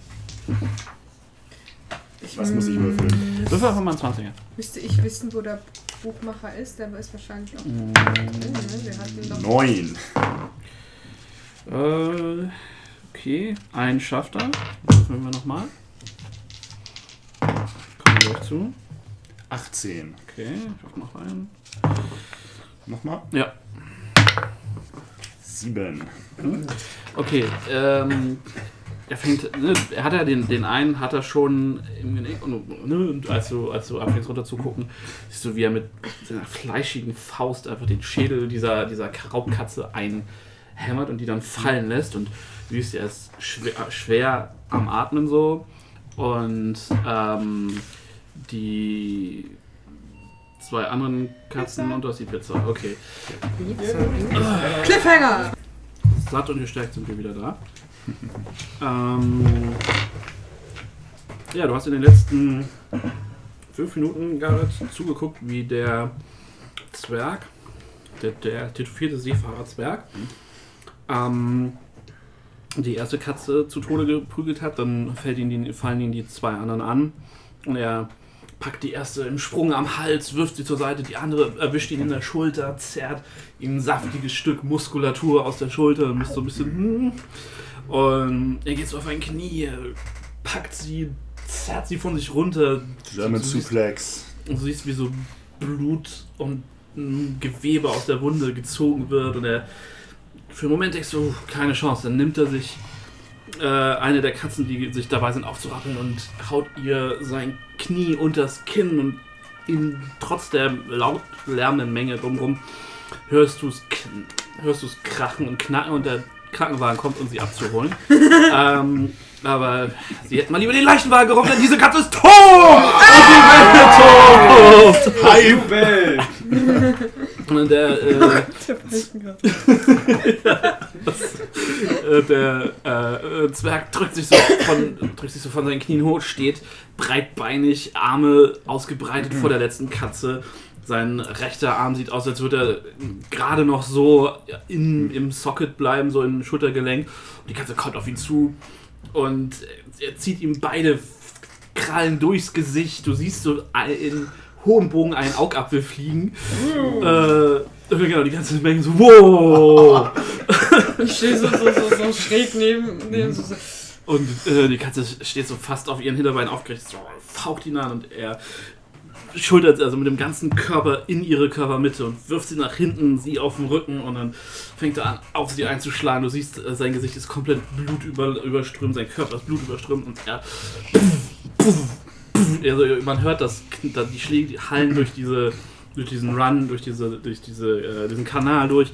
Was muss ich würfeln? Würfel einfach mal einen 20er. Müsste ich wissen, wo der Buchmacher ist, der ist wahrscheinlich auch. Mm. drin, ne? Wir hatten doch. Neun. Äh, okay, einen schafft er. Würfeln wir nochmal. Kommen wir gleich zu. 18. Okay, ich hoffe noch einen. Nochmal. Ja. Sieben. Okay, ähm, er fängt, ne, er hat ja den, den einen, hat er schon, ne, als du, als du anfängst runter zu gucken, siehst du, wie er mit seiner fleischigen Faust einfach den Schädel dieser, dieser Raubkatze einhämmert und die dann fallen lässt und du siehst, er ist schwer, schwer am Atmen so und ähm, die zwei anderen Katzen und du hast die Pizza, okay. Cliffhanger! Satt und gestärkt sind wir wieder da. ähm, ja, du hast in den letzten fünf Minuten, Garrett, zugeguckt, wie der Zwerg, der, der tätowierte Seefahrer-Zwerg, ähm, die erste Katze zu Tode geprügelt hat. Dann fällt ihn die, fallen ihn die zwei anderen an und er packt die erste im Sprung am Hals, wirft sie zur Seite, die andere erwischt ihn in der Schulter, zerrt ihm ein saftiges Stück Muskulatur aus der Schulter und ist so ein bisschen. hm. Und er geht so auf ein Knie, packt sie, zerrt sie von sich runter. German siehst, Suplex. und du siehst, wie so Blut und Gewebe aus der Wunde gezogen wird. Und er für einen Moment denkst du, keine Chance. Dann nimmt er sich äh, eine der Katzen, die sich dabei sind aufzurappeln und haut ihr sein Knie unters Kinn und in, trotz der laut lärmenden Menge drumherum hörst du es hörst du's krachen und knacken und der Krankenwagen kommt, um sie abzuholen. ähm, aber sie hätten mal lieber den Leichenwagen gerufen, denn diese Katze ist tot! Und sie wird tot! Hi! Jubel! Und der, äh, äh, der äh, Zwerg drückt sich, so von, drückt sich so von seinen Knien hoch, steht breitbeinig, Arme ausgebreitet vor der letzten Katze. Sein rechter Arm sieht aus, als würde er gerade noch so in, im Socket bleiben, so im Schultergelenk. Und die Katze kommt auf ihn zu und er zieht ihm beide Krallen durchs Gesicht. Du siehst so in hohem Bogen einen Augapfel fliegen. Äh, genau, die ganze Menge so, wow! Ich stehe so, so, so, so schräg neben, neben so, so. Und äh, die Katze steht so fast auf ihren Hinterbeinen aufgerichtet, so, faucht ihn an und er schultert also mit dem ganzen Körper in ihre Körpermitte und wirft sie nach hinten, sie auf den Rücken und dann fängt er an, auf sie einzuschlagen. Du siehst, äh, sein Gesicht ist komplett Blut über, überströmt, sein Körper ist Blut überströmt und er. Also man hört das, die Schläge hallen durch diese, durch diesen Run, durch diese, durch diese, äh, diesen Kanal durch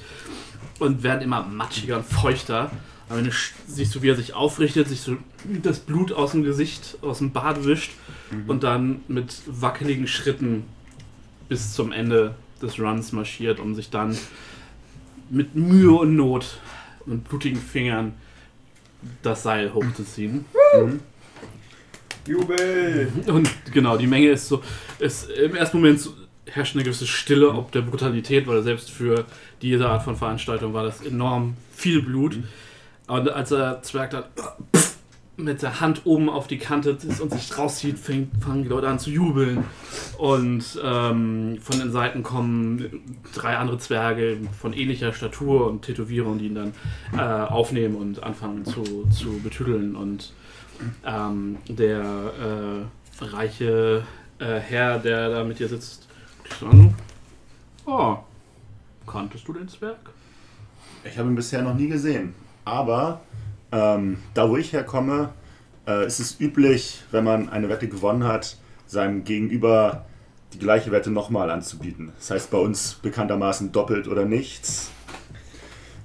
und werden immer matschiger und feuchter. Aber wenn du siehst du, wie er sich aufrichtet, sich so das Blut aus dem Gesicht, aus dem Bart wischt und dann mit wackeligen Schritten bis zum Ende des Runs marschiert, um sich dann mit Mühe und Not und blutigen Fingern das Seil hochzuziehen. Jubel! Und genau, die Menge ist so, ist im ersten Moment so, herrscht eine gewisse Stille ob der Brutalität, weil selbst für diese Art von Veranstaltung war das enorm viel Blut. Aber als der Zwerg dann mit der Hand oben auf die Kante ist und sich rauszieht, fangen die Leute an zu jubeln. Und ähm, von den Seiten kommen drei andere Zwerge von ähnlicher Statur und Tätowierung, die ihn dann äh, aufnehmen und anfangen zu, zu betüdeln. Und ähm, der äh, reiche äh, Herr, der da mit dir sitzt, an. Oh, kanntest du den Zwerg? Ich habe ihn bisher noch nie gesehen. Aber ähm, da, wo ich herkomme, äh, ist es üblich, wenn man eine Wette gewonnen hat, seinem Gegenüber die gleiche Wette nochmal anzubieten. Das heißt bei uns bekanntermaßen doppelt oder nichts.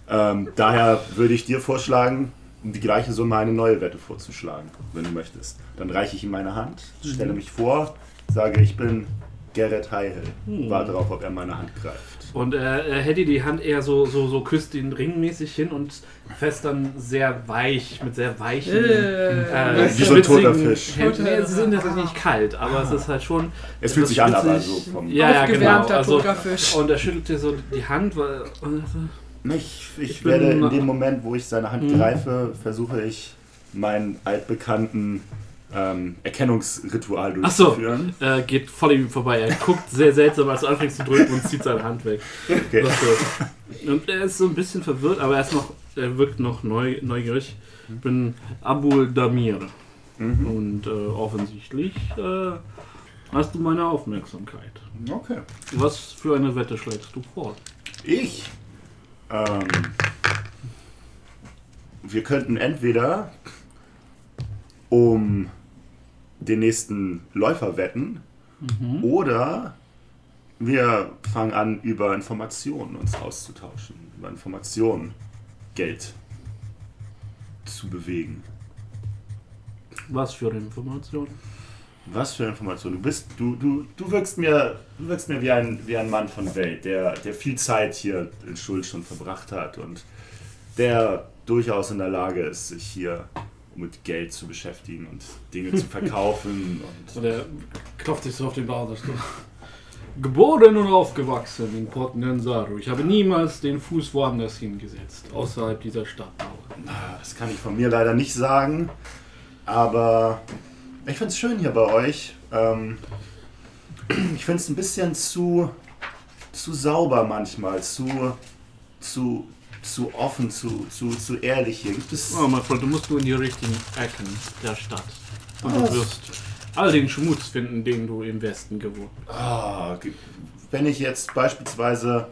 Ähm, daher würde ich dir vorschlagen, um die gleiche Summe eine neue Wette vorzuschlagen, wenn du möchtest. Dann reiche ich ihm meine Hand, stelle mich vor, sage, ich bin Gerrit Heihel. Warte darauf, ob er meine Hand greift. Und er, er hält die Hand eher so, so, so küsst ihn ringmäßig hin und fest dann sehr weich, mit sehr weichen. Äh, äh, Wie so ein toter Fisch. Händen. Nee, sie sind tatsächlich nicht kalt, aber es ist halt schon. Es fühlt sich an, aber so vom. Ja, ja, genau. Also, und er schüttelt dir so die Hand, weil. und er so, Ich, ich, Ich bin- werde in dem Moment, wo ich seine Hand Mhm. greife, versuche ich meinen altbekannten ähm, Erkennungsritual durchzuführen. äh, geht voll ihm vorbei. Er guckt sehr seltsam, als du anfängst zu drücken und zieht seine Hand weg. Okay. So. Und er ist so ein bisschen verwirrt, aber er ist noch, er wirkt noch neu, neugierig. Ich bin Abul Damir. Mhm. Und äh, offensichtlich äh, hast du meine Aufmerksamkeit. Okay. Was für eine Wette schlägst du vor? Ich. Ähm, wir könnten entweder um den nächsten Läufer wetten oder wir fangen an, über Informationen uns auszutauschen. Über Informationen Geld zu bewegen. Was für Informationen? Was für Informationen? Du bist, du, du, du wirkst mir, du wirkst mir wie ein, wie ein Mann von Welt, der, der viel Zeit hier in Schuld schon verbracht hat und der durchaus in der Lage ist, sich hier mit Geld zu beschäftigen und Dinge zu verkaufen. So, Und der klopft sich so auf den Bauch. Geboren und aufgewachsen in Port Nyanzaru. Ich habe niemals den Fuß woanders hingesetzt, außerhalb dieser Stadtmauer. das kann ich von mir leider nicht sagen, aber ich finde es schön hier bei euch. Ähm, ich finde es ein bisschen zu, zu sauber manchmal, zu, zu, zu offen, zu, zu, zu ehrlich hier. Gibt es. Oh, mein Freund, du musst nur in die richtigen Ecken der Stadt. Und du wirst all den Schmutz finden, den du im Westen gewohnt bist. Ah, wenn ich jetzt beispielsweise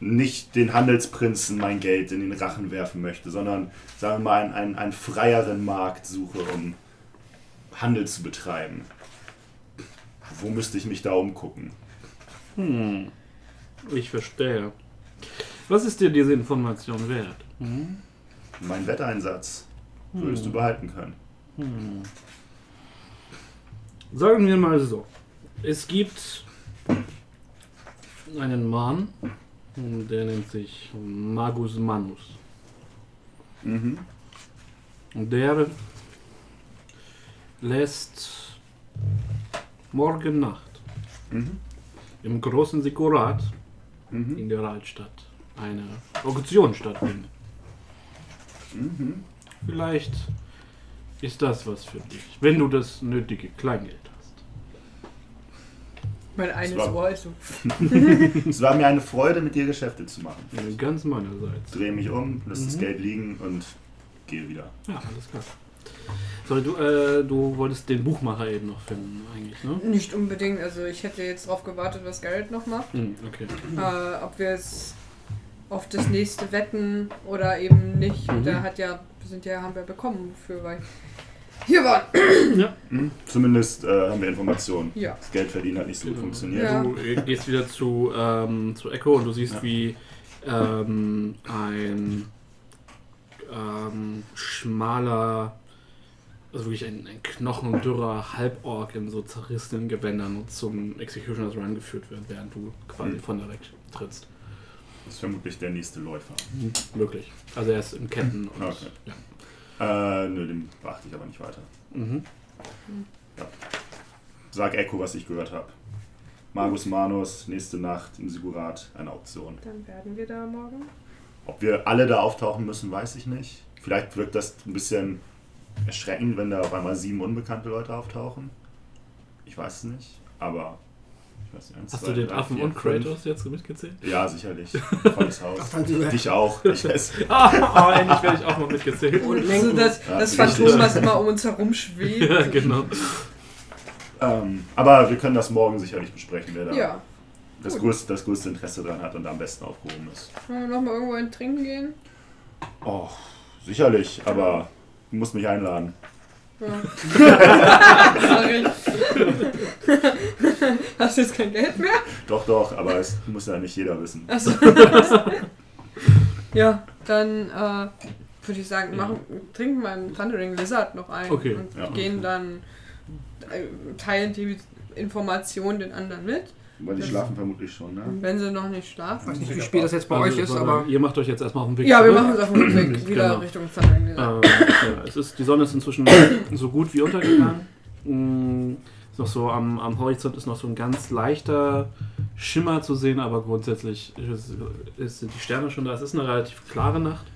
nicht den Handelsprinzen mein Geld in den Rachen werfen möchte, sondern sagen wir mal einen, einen, einen freieren Markt suche, um Handel zu betreiben. Wo müsste ich mich da umgucken? Hm, ich verstehe. Was ist dir diese Information wert? Hm? Mein Wetteinsatz würdest du behalten können. Hm. Sagen wir mal so. Es gibt einen Mann, der nennt sich Magus Manus. Mhm. Und der lässt morgen Nacht Mhm. im großen Sikurat Mhm. in der Altstadt eine Auktion stattfinden. Mhm. Vielleicht ist das was für dich, wenn du das nötige Kleingeld hast. Mein eines war- Ohr ist so. Es war mir eine Freude, mit dir Geschäfte zu machen. Ganz meinerseits. Drehe mich um, lass das Mhm. Geld liegen und gehe wieder. Ja, alles klar. Sorry, du, äh, du wolltest den Buchmacher eben noch finden, eigentlich, ne? Nicht unbedingt, also ich hätte jetzt drauf gewartet, was Garrett noch macht. Hm, okay. Äh, ob wir es auf das nächste wetten oder eben nicht. Mhm. Und der hat ja, wir sind ja, haben wir bekommen, wofür wir hier waren. Mhm. Zumindest äh, haben wir Informationen. Ja. Das Geld verdienen hat nicht so gut Genau. funktioniert. Ja. Du äh, gehst wieder zu, ähm, zu Echo und du siehst, Ja. wie ähm, ein ähm, schmaler, also wirklich ein, ein knochendürrer Halborg in so zerrissenen Gewändern zum Executioner's Run geführt wird, während du quasi Mhm. von der wegtrittst. Das ist vermutlich der nächste Läufer. Wirklich. Also er ist in Ketten und Okay. ja. Äh, nö, dem beachte ich aber nicht weiter. Mhm. Sag Echo, was ich gehört habe. Magus Manus, nächste Nacht im Sigurat, eine Auktion. Dann werden wir da morgen. Ob wir alle da auftauchen müssen, weiß ich nicht. Vielleicht wirkt das ein bisschen erschreckend, wenn da auf einmal sieben unbekannte Leute auftauchen. Ich weiß es nicht, aber. Ich weiß nicht, eins, Hast zwei, du den drei, Affen vier, und fünf. Kratos jetzt mitgezählt? Ja, sicherlich. Volles Haus. Dich auch. Ich weiß. Ah, oh, endlich werde ich auch noch mitgezählt. Und also das, Ja, das richtig. Phantom, was immer um uns herum schwebt. Ja, genau. Ähm, aber wir können das morgen sicherlich besprechen, wer da Ja. das, größte, das größte Interesse dran hat und am besten aufgehoben ist. Wollen wir nochmal irgendwo ein Trinken gehen? Oh, sicherlich, aber du musst mich einladen. Ja. Sorry. Hast du jetzt kein Geld mehr? Doch, doch, aber es muss ja nicht jeder wissen. Achso. ja, dann äh, würde ich sagen, machen, trinken wir einen Thundering Lizard noch ein Okay. und Ja. gehen dann, äh, teilen die Informationen den anderen mit. Weil die Das- schlafen vermutlich schon, ne? Wenn sie noch nicht Ich schlafen. weiß nicht, wie spät das jetzt bei Also, euch ist, aber Ihr macht euch jetzt erstmal auf den Weg Ja, wir machen uns auf den Weg wieder Genau. Richtung Lizard. Ähm, ja, es ist, die Sonne ist inzwischen so gut wie untergegangen. Mm, Ist noch so am, am Horizont ist noch so ein ganz leichter Schimmer zu sehen, aber grundsätzlich ist, ist, sind die Sterne schon da. Es ist eine relativ klare Nacht.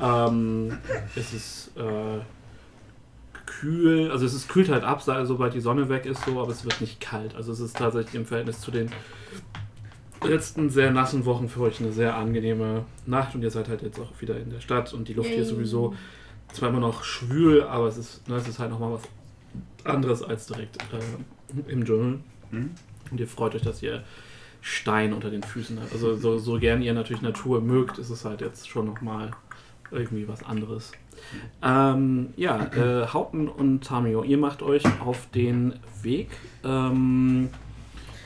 Ähm, es ist äh, kühl, also es ist kühlt halt ab, sobald die Sonne weg ist, so, aber es wird nicht kalt. Also es ist tatsächlich im Verhältnis zu den letzten sehr nassen Wochen für euch eine sehr angenehme Nacht und ihr seid halt jetzt auch wieder in der Stadt und die Luft hier ist Yay. sowieso zwar immer noch schwül, aber es ist, ne, es ist halt nochmal was anderes als direkt äh, im Dschungel. Hm? Und ihr freut euch, dass ihr Stein unter den Füßen habt. Also so, so gern ihr natürlich Natur mögt, ist es halt jetzt schon nochmal irgendwie was anderes. Ähm, ja, äh, Haupten und Tamio, ihr macht euch auf den Weg ähm,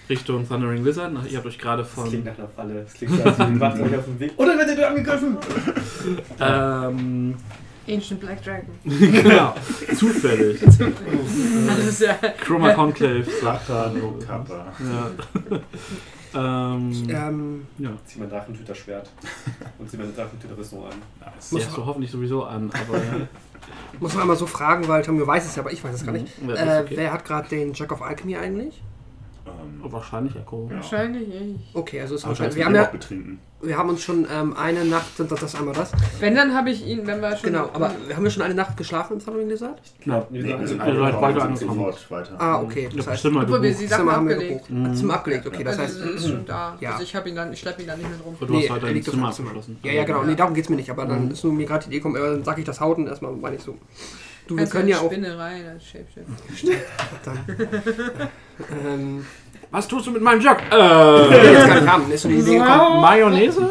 Richtung Thundering Lizard. Nach, ihr habt euch gerade Das von... klingt nach einer Falle. Das klingt als ihr macht euch auf den Weg. Oder werdet ihr angegriffen? Ähm, Ancient Black Dragon. genau, zufällig. Das ja. Chroma Conclave. Kappa, no Kappa. Ja. Ähm, ähm, ja. Zieh mein Drachentüter-Schwert und zieh meine Drachentüter-Rüstung an. Die hast du hoffentlich sowieso an, aber ja. muss man einmal so fragen, weil Tommy weiß es ja, aber ich weiß es gar nicht. Ja, das ist Äh, okay. Wer hat gerade den Jack of Alchemy eigentlich? Ähm, wahrscheinlich Echo. Wahrscheinlich nicht. Okay, also ist wahrscheinlich. wir Wir haben, ja, betrinken. wir haben uns schon ähm, eine Nacht, das, das einmal das. Wenn, dann habe ich ihn, wenn wir schon. Genau, aber wir haben ja schon eine Nacht geschlafen im Thundering Lizard? Ja. Wir Nee, wir sind wir beide und sind angekommen. weiter. Ah, okay. Ja, Das heißt, Zimmer wir die Sachen Zimmer haben wir abgelegt. gebucht. Ah, Zimmer abgelegt, okay. Das also, heißt, es ist schon da. ja. Also ich habe ihn dann, ich schleppe ihn dann nicht mehr rum. Und du hast Nee, halt dein liegt auf Zimmer abgeschlossen. Ja, ja, genau. Nee, darum geht's mir nicht. Aber dann ist nur mir gerade die Idee gekommen, aber dann sag ich das Hauten erstmal, meine ich so. Du, wir Also können ja auch. Spinne rein als Shapeshift. Ähm, Was tust du mit meinem will Äh, jetzt gar nicht haben. Ist so die Idee gekommen. Mayonnaise?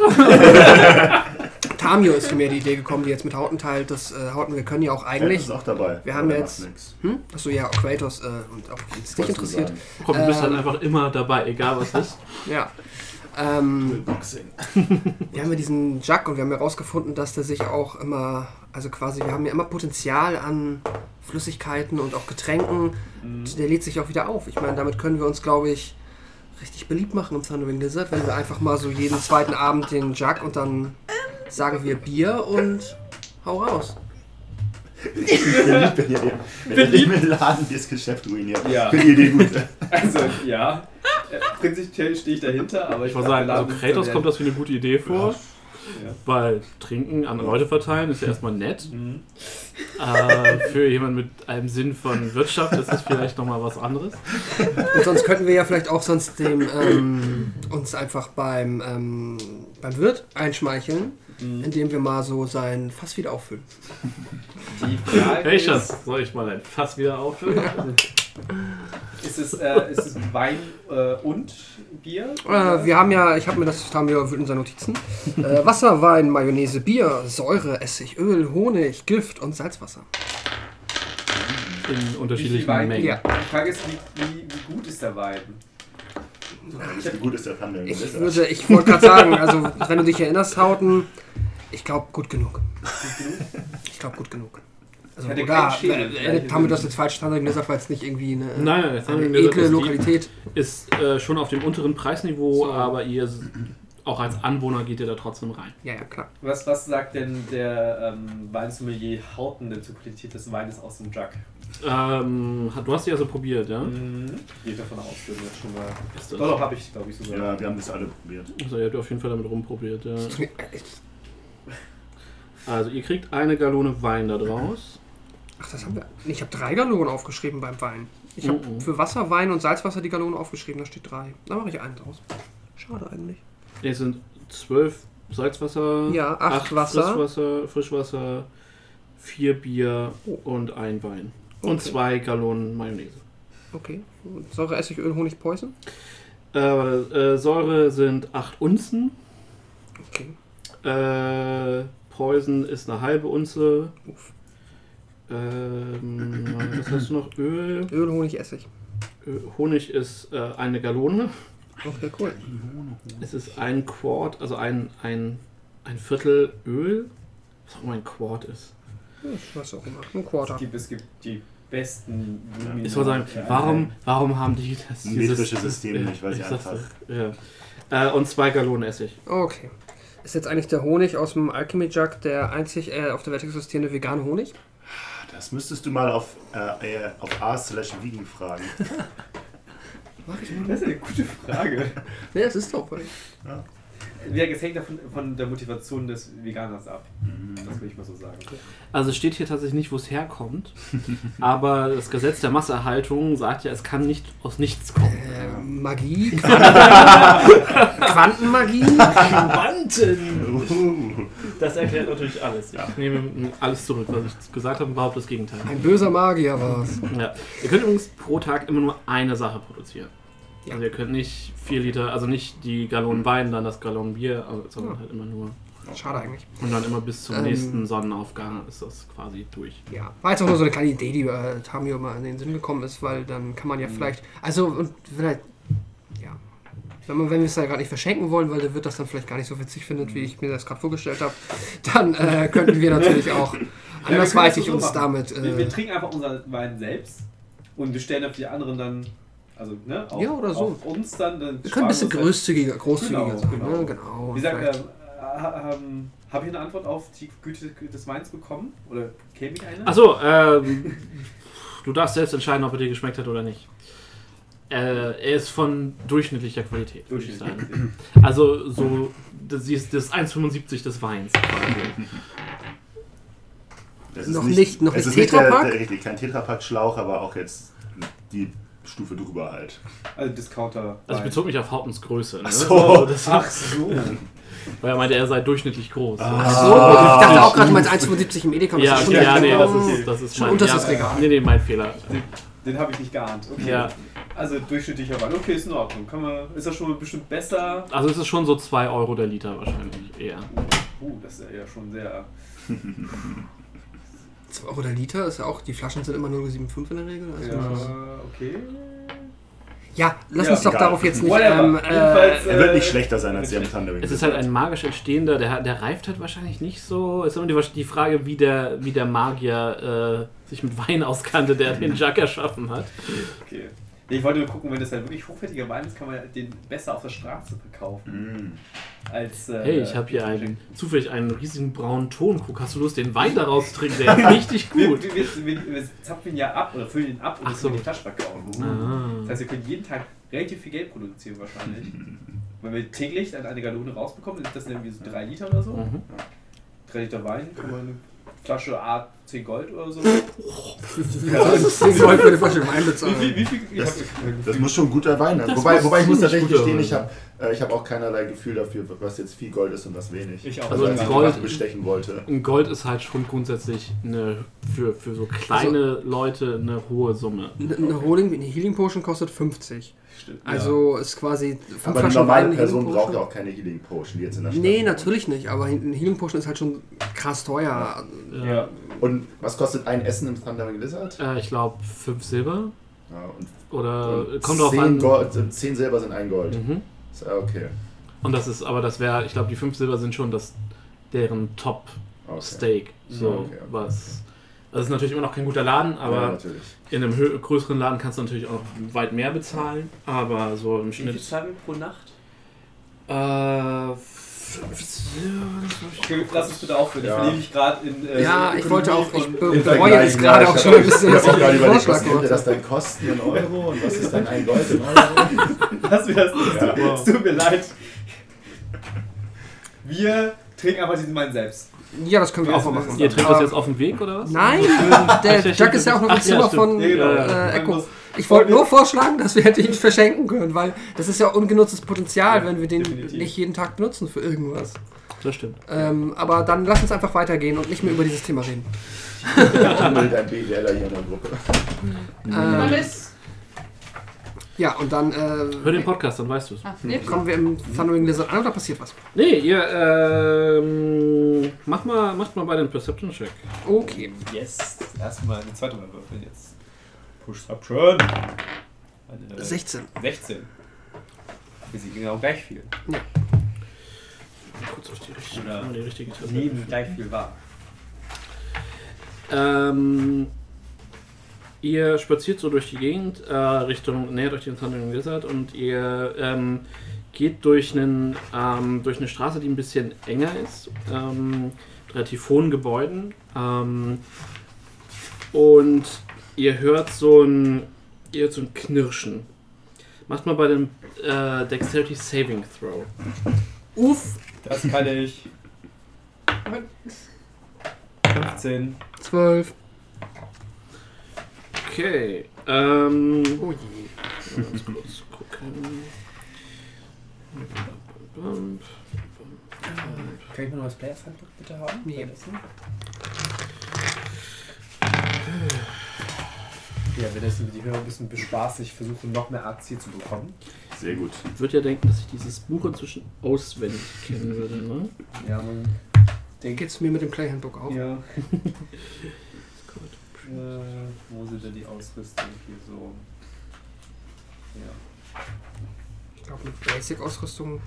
Tamio ist mir die Idee gekommen, die jetzt mit Hauten teilt. Das äh, Hauten, wir können ja auch eigentlich. ist auch dabei. Wir haben der jetzt-. Hm? Achso, ja, auch Kratos äh, und auch wenn es dich Wolltest du interessiert. Komm, du bist dann Ähm, einfach immer dabei, egal was ist. Ja. Ähm, wir haben ja diesen Jack und wir haben herausgefunden, dass der sich auch immer, also quasi, wir haben ja immer Potenzial an Flüssigkeiten und auch Getränken. Der lädt sich auch wieder auf. Ich meine, damit können wir uns, glaube ich, richtig beliebt machen im Thundering Lizard, wenn wir einfach mal so jeden zweiten Abend den Jack und dann sagen wir Bier und hau raus. Beliebt, wenn ihr den, wenn ihr den Laden das Geschäft ruiniert. Ja. Finde die Idee gut. Also, ja. Prinzipiell stehe ich dahinter, aber ich Ich wollte sagen, also Kratos kommt das wie eine gute Idee vor. Ja. Weil Trinken an Leute verteilen ist ja erstmal nett. Mhm. Äh, für jemanden mit einem Sinn von Wirtschaft ist es vielleicht nochmal was anderes. Und sonst könnten wir ja vielleicht auch sonst dem, ähm, uns einfach beim, ähm, beim Wirt einschmeicheln, Mhm. indem wir mal so sein Fass wieder auffüllen. Die Frage Hey ist, Schatz, soll ich mal ein Fass wieder auffüllen? ist es, äh, ist es Wein äh, und Bier? Äh, wir haben ja, ich habe mir das, haben wir in seinen Notizen, äh, Wasser, Wein, Mayonnaise, Bier, Säure, Essig, Öl, Honig, Gift und Salzwasser. In unterschiedlichen? Mengen. Ja. Die Frage ist, wie, wie, wie gut ist der Wein? Wie gut ist der Thunder? Ich würde, ich wollte gerade sagen, also wenn du dich erinnerst, Hauten, ich glaube gut genug. Ich glaube gut genug. Also, Ich hatte oder äh, haben wir das jetzt falsch standard gesagt, weil es nicht irgendwie eine, Nein, nein, eine ekle ist, die, Lokalität. ist äh, schon auf dem unteren Preisniveau, So. aber ihr auch als Anwohner geht ihr da trotzdem rein. Ja, ja, klar. Was, was sagt denn der ähm, Weinsommelier Hauten denn zur Qualität des Weines aus dem Jug? Ähm, du hast die also probiert, ja? Mhm. Geht davon aus, wir jetzt schon mal. Ist das? Doch, doch, habe ich, glaube ich, sogar. Ja, wir haben das alle probiert. Also ihr habt auf jeden Fall damit rumprobiert, ja. Also ihr kriegt eine Gallone Wein da draus. Ach, das haben wir. Ich habe drei Gallonen aufgeschrieben beim Wein. Ich habe Mhm. für Wasser, Wein und Salzwasser die Gallone aufgeschrieben, da steht drei. Da mache ich einen draus. Schade eigentlich. Es sind zwölf Salzwasser, Ja, acht Wasser. Frischwasser, Frischwasser, vier Bier Oh. und ein Wein. Und Okay. zwei Gallonen Mayonnaise. Okay. Und Säure, Essig, Öl, Honig, Poison. Äh, äh, Säure sind acht Unzen. Okay. Äh, Poison ist eine halbe Unze. Uff. Ähm, was hast du noch? Öl. Öl, Honig, Essig. Honig ist äh, eine Gallone. Okay, cool. Es ist ein Quart, also ein, ein, ein Viertel Öl. Was auch immer ein Quart ist. Ja, Was auch immer. Ein Quarter. Es gibt, es gibt die besten Lumina- Ich wollte sagen, warum, warum haben die das Metrische Systeme nicht, weil sie ich einfach- Ja. Äh, und zwei Gallonen Essig. Okay. Ist jetzt eigentlich der Honig aus dem Alchemy Jug der einzig äh, auf der Welt existierende vegane Honig? Das müsstest du mal auf, äh, äh, auf a slash vegan fragen. Das ist eine gute Frage. Ne, das ist doch. Ja, es hängt davon von der Motivation des Veganers ab. Das will ich mal so sagen. Also es steht hier tatsächlich nicht, wo es herkommt. aber das Gesetz der Masseerhaltung sagt ja, es kann nicht aus nichts kommen. Äh, Magie? Quantenmagie? Quanten! Das erklärt natürlich alles. Ich nehme alles zurück, was ich gesagt habe und behaupte das Gegenteil. Ein böser Magier war's. Ja. Ihr könnt übrigens pro Tag immer nur eine Sache produzieren. Ja. Also ihr könnt nicht vier Liter, also nicht die Gallonen Wein, dann das Gallonen Bier, also- sondern Ja. halt immer nur. Schade eigentlich. Und dann immer bis zum Ähm. nächsten Sonnenaufgang ist das quasi durch. Ja, war jetzt auch nur so eine kleine Idee, die äh, Tamio mal in den Sinn gekommen ist, weil dann kann man ja vielleicht, also und vielleicht, ja, wenn, man, wenn wir es da gerade nicht verschenken wollen, weil der wird das dann vielleicht gar nicht so witzig findet, wie ich mir das gerade vorgestellt habe, dann äh, könnten wir natürlich auch wir andersweitig so uns machen. damit. Wir, wir Äh, trinken einfach unseren Wein selbst und wir stellen auf die anderen dann, also ne, auf, Ja, oder so. auf uns dann. dann wir können ein bisschen großzügiger, großzügiger Genau, sein. genau. Ne? genau. Wie gesagt, ähm, ha- ähm, habe ich eine Antwort auf die Güte des Weins bekommen? Oder käme ich eine? Achso, ähm, du darfst selbst entscheiden, ob er dir geschmeckt hat oder nicht. Äh, er ist von durchschnittlicher Qualität, würde ich Durchschnittlich. sagen. Also so, das ist das 1,75 des Weins. Das Noch nicht- noch es nicht ist nicht der, Tetrapack? der, richtig, kein Tetrapack-Schlauch, aber auch jetzt die Stufe drüber halt. Also Discounter. Also ich bezog mich auf Hauptens Größe. Ne? Ach so. das, Ach so. weil er meinte, er sei durchschnittlich groß. Ach so, ich dachte auch gerade, du meinst 1,75 im Edeka. ja, das ist schon okay, ja, nee, das ist, das ist schon mein unterstes ja, Regal. Nee, nee, mein Fehler. Den habe ich nicht geahnt. Okay. Ja. Also durchschnittlicher Wein. Okay, ist in Ordnung. Kann man, ist das schon bestimmt besser? Also es ist schon so 2 Euro der Liter wahrscheinlich eher. Uh, das ist ja schon sehr. 2 Euro der Liter ist ja auch, die Flaschen sind immer 0,75 in der Regel. Also Ja, okay. ja, lass Ja, uns doch egal. darauf jetzt nicht. Ähm, äh, Er wird Äh, nicht schlechter sein als der im Thundering. Es ist halt ein magisch entstehender, der, der reift halt wahrscheinlich nicht so. Es ist immer die, die Frage, wie der, wie der Magier äh, sich mit Wein auskannte, der den Jug erschaffen hat. Okay. Ich wollte nur gucken, wenn das halt wirklich hochwertiger Wein ist, kann man den besser auf der Straße verkaufen. Mm. Als, äh, Hey, ich habe hier einen, zufällig einen riesigen braunen Tonkrug. Hast du Lust, den Wein daraus zu trinken? Der ist richtig gut. wir, wir, wir, wir zapfen ihn ja ab oder füllen ihn ab und Ach das so. in die Tasche verkaufen. Das Ah. heißt, wir können jeden Tag relativ viel Geld produzieren wahrscheinlich. Wenn wir täglich dann eine Gallone rausbekommen, sind das dann irgendwie so 3 Liter oder so. Mhm. 3 Liter Wein, kann man eine Flasche A 10 Gold oder so. Deswegen Gold für die Flasche Wein bezahlen. Wie, wie? Ich Das, das muss schon guter Wein sein. Wobei, wobei ich muss tatsächlich gestehen, ich habe äh, ich hab auch keinerlei Gefühl dafür, was jetzt viel Gold ist und was wenig. Ich auch. Also als ein ich die Gold- bestechen wollte. Ein Gold ist halt schon grundsätzlich eine, für, für so kleine Leute eine hohe Summe. Eine eine Holding, eine Healing Potion kostet 50. Stimmt. Also ist quasi Aber Flaschen normale eine Person braucht ja auch keine Healing Potion, die jetzt in der Stadt Nee, natürlich nicht, aber eine Healing Potion ist halt schon krass teuer. Ja. Und was kostet ein Essen im Thundering Lizard? Äh, ich glaube 5 Silber Ja, und oder und kommt drauf zehn an. Gold, äh, zehn Silber sind ein Gold. Mhm. Ist ja okay. Und das ist, aber das wäre, ich glaube, die 5 Silber sind schon das deren Top okay. Steak. So Okay, okay. was. Das ist natürlich immer noch kein guter Laden, ja, aber natürlich. In einem größeren Laden kannst du natürlich auch weit mehr bezahlen. Aber so im Wie viel Schnitt. zahlen pro Nacht? Äh, Okay, lass uns bitte aufhören. Ich Ja. verliebe mich gerade in. Äh, Ja, in ich wollte auch, ich Ich bereue jetzt gerade auch schon ein bisschen, Ich dass habe auch ich gerade den überlegt, was gemacht das denn kosten in Euro und was ist dann ein Gold in Euro? Lass mir das nicht. Ja. Es tut mir leid. Wir trinken einfach diesen Wein selbst. Ja, das können wir Ja, auch mal machen. Ihr trinkt das jetzt auf dem Weg oder was? Nein, der Jack ist ja auch noch im Zimmer von äh, Man Echo. Ich wollte nur vorschlagen, dass wir hätte ihn verschenken können, weil das ist ja ungenutztes Potenzial, Ja, wenn wir den definitiv. nicht jeden Tag benutzen für irgendwas. Das stimmt. Ähm, aber dann lass uns einfach weitergehen und nicht mehr über dieses Thema reden. Mit ein BWLer hier in der Gruppe. Ähm. Ja, und dann Hör äh, den Podcast, dann weißt du es. Ah, nee. kommen wir im Thundering Lizard an oder passiert was? Nee, ihr, ähm, mach mal, macht mal bei den Perception Check. Okay. Yes. Erstmal eine zweite Mal würfeln jetzt. Perception. Eine 16. 16. Wir sind genau gleich viel. Kurz auf die richtige, Oder die richtige. Nehmen gleich viel wahr. Ähm, ihr spaziert so durch die Gegend, äh, Richtung, näher durch den Thundering Lizard und ihr ähm, geht durch, einen, ähm, durch eine Straße, die ein bisschen enger ist, ähm, mit relativ hohen Gebäuden. Ähm, und ihr hört so ein, ihr hört so ein Knirschen. Macht mal bei dem äh, Dexterity Saving Throw. Uff, Das kann ich. 15. 12. Okay. Ähm, Oh je. Ganz kurz gucken. Kann ich mal noch das Players Handbook bitte haben? Nee. Ja, wir das die Hörer ein bisschen bespaßen. Ich versuche noch mehr AC zu bekommen. Sehr gut. Ich würde ja denken, dass ich dieses Buch inzwischen auswendig kennen würde, ne? Ja, man denkt. Geht's mir mit dem Play Handbook auch? Ja. Äh, wo sind denn die Ausrüstung hier so? Ja. Ich glaube, mit Basic-Ausrüstung.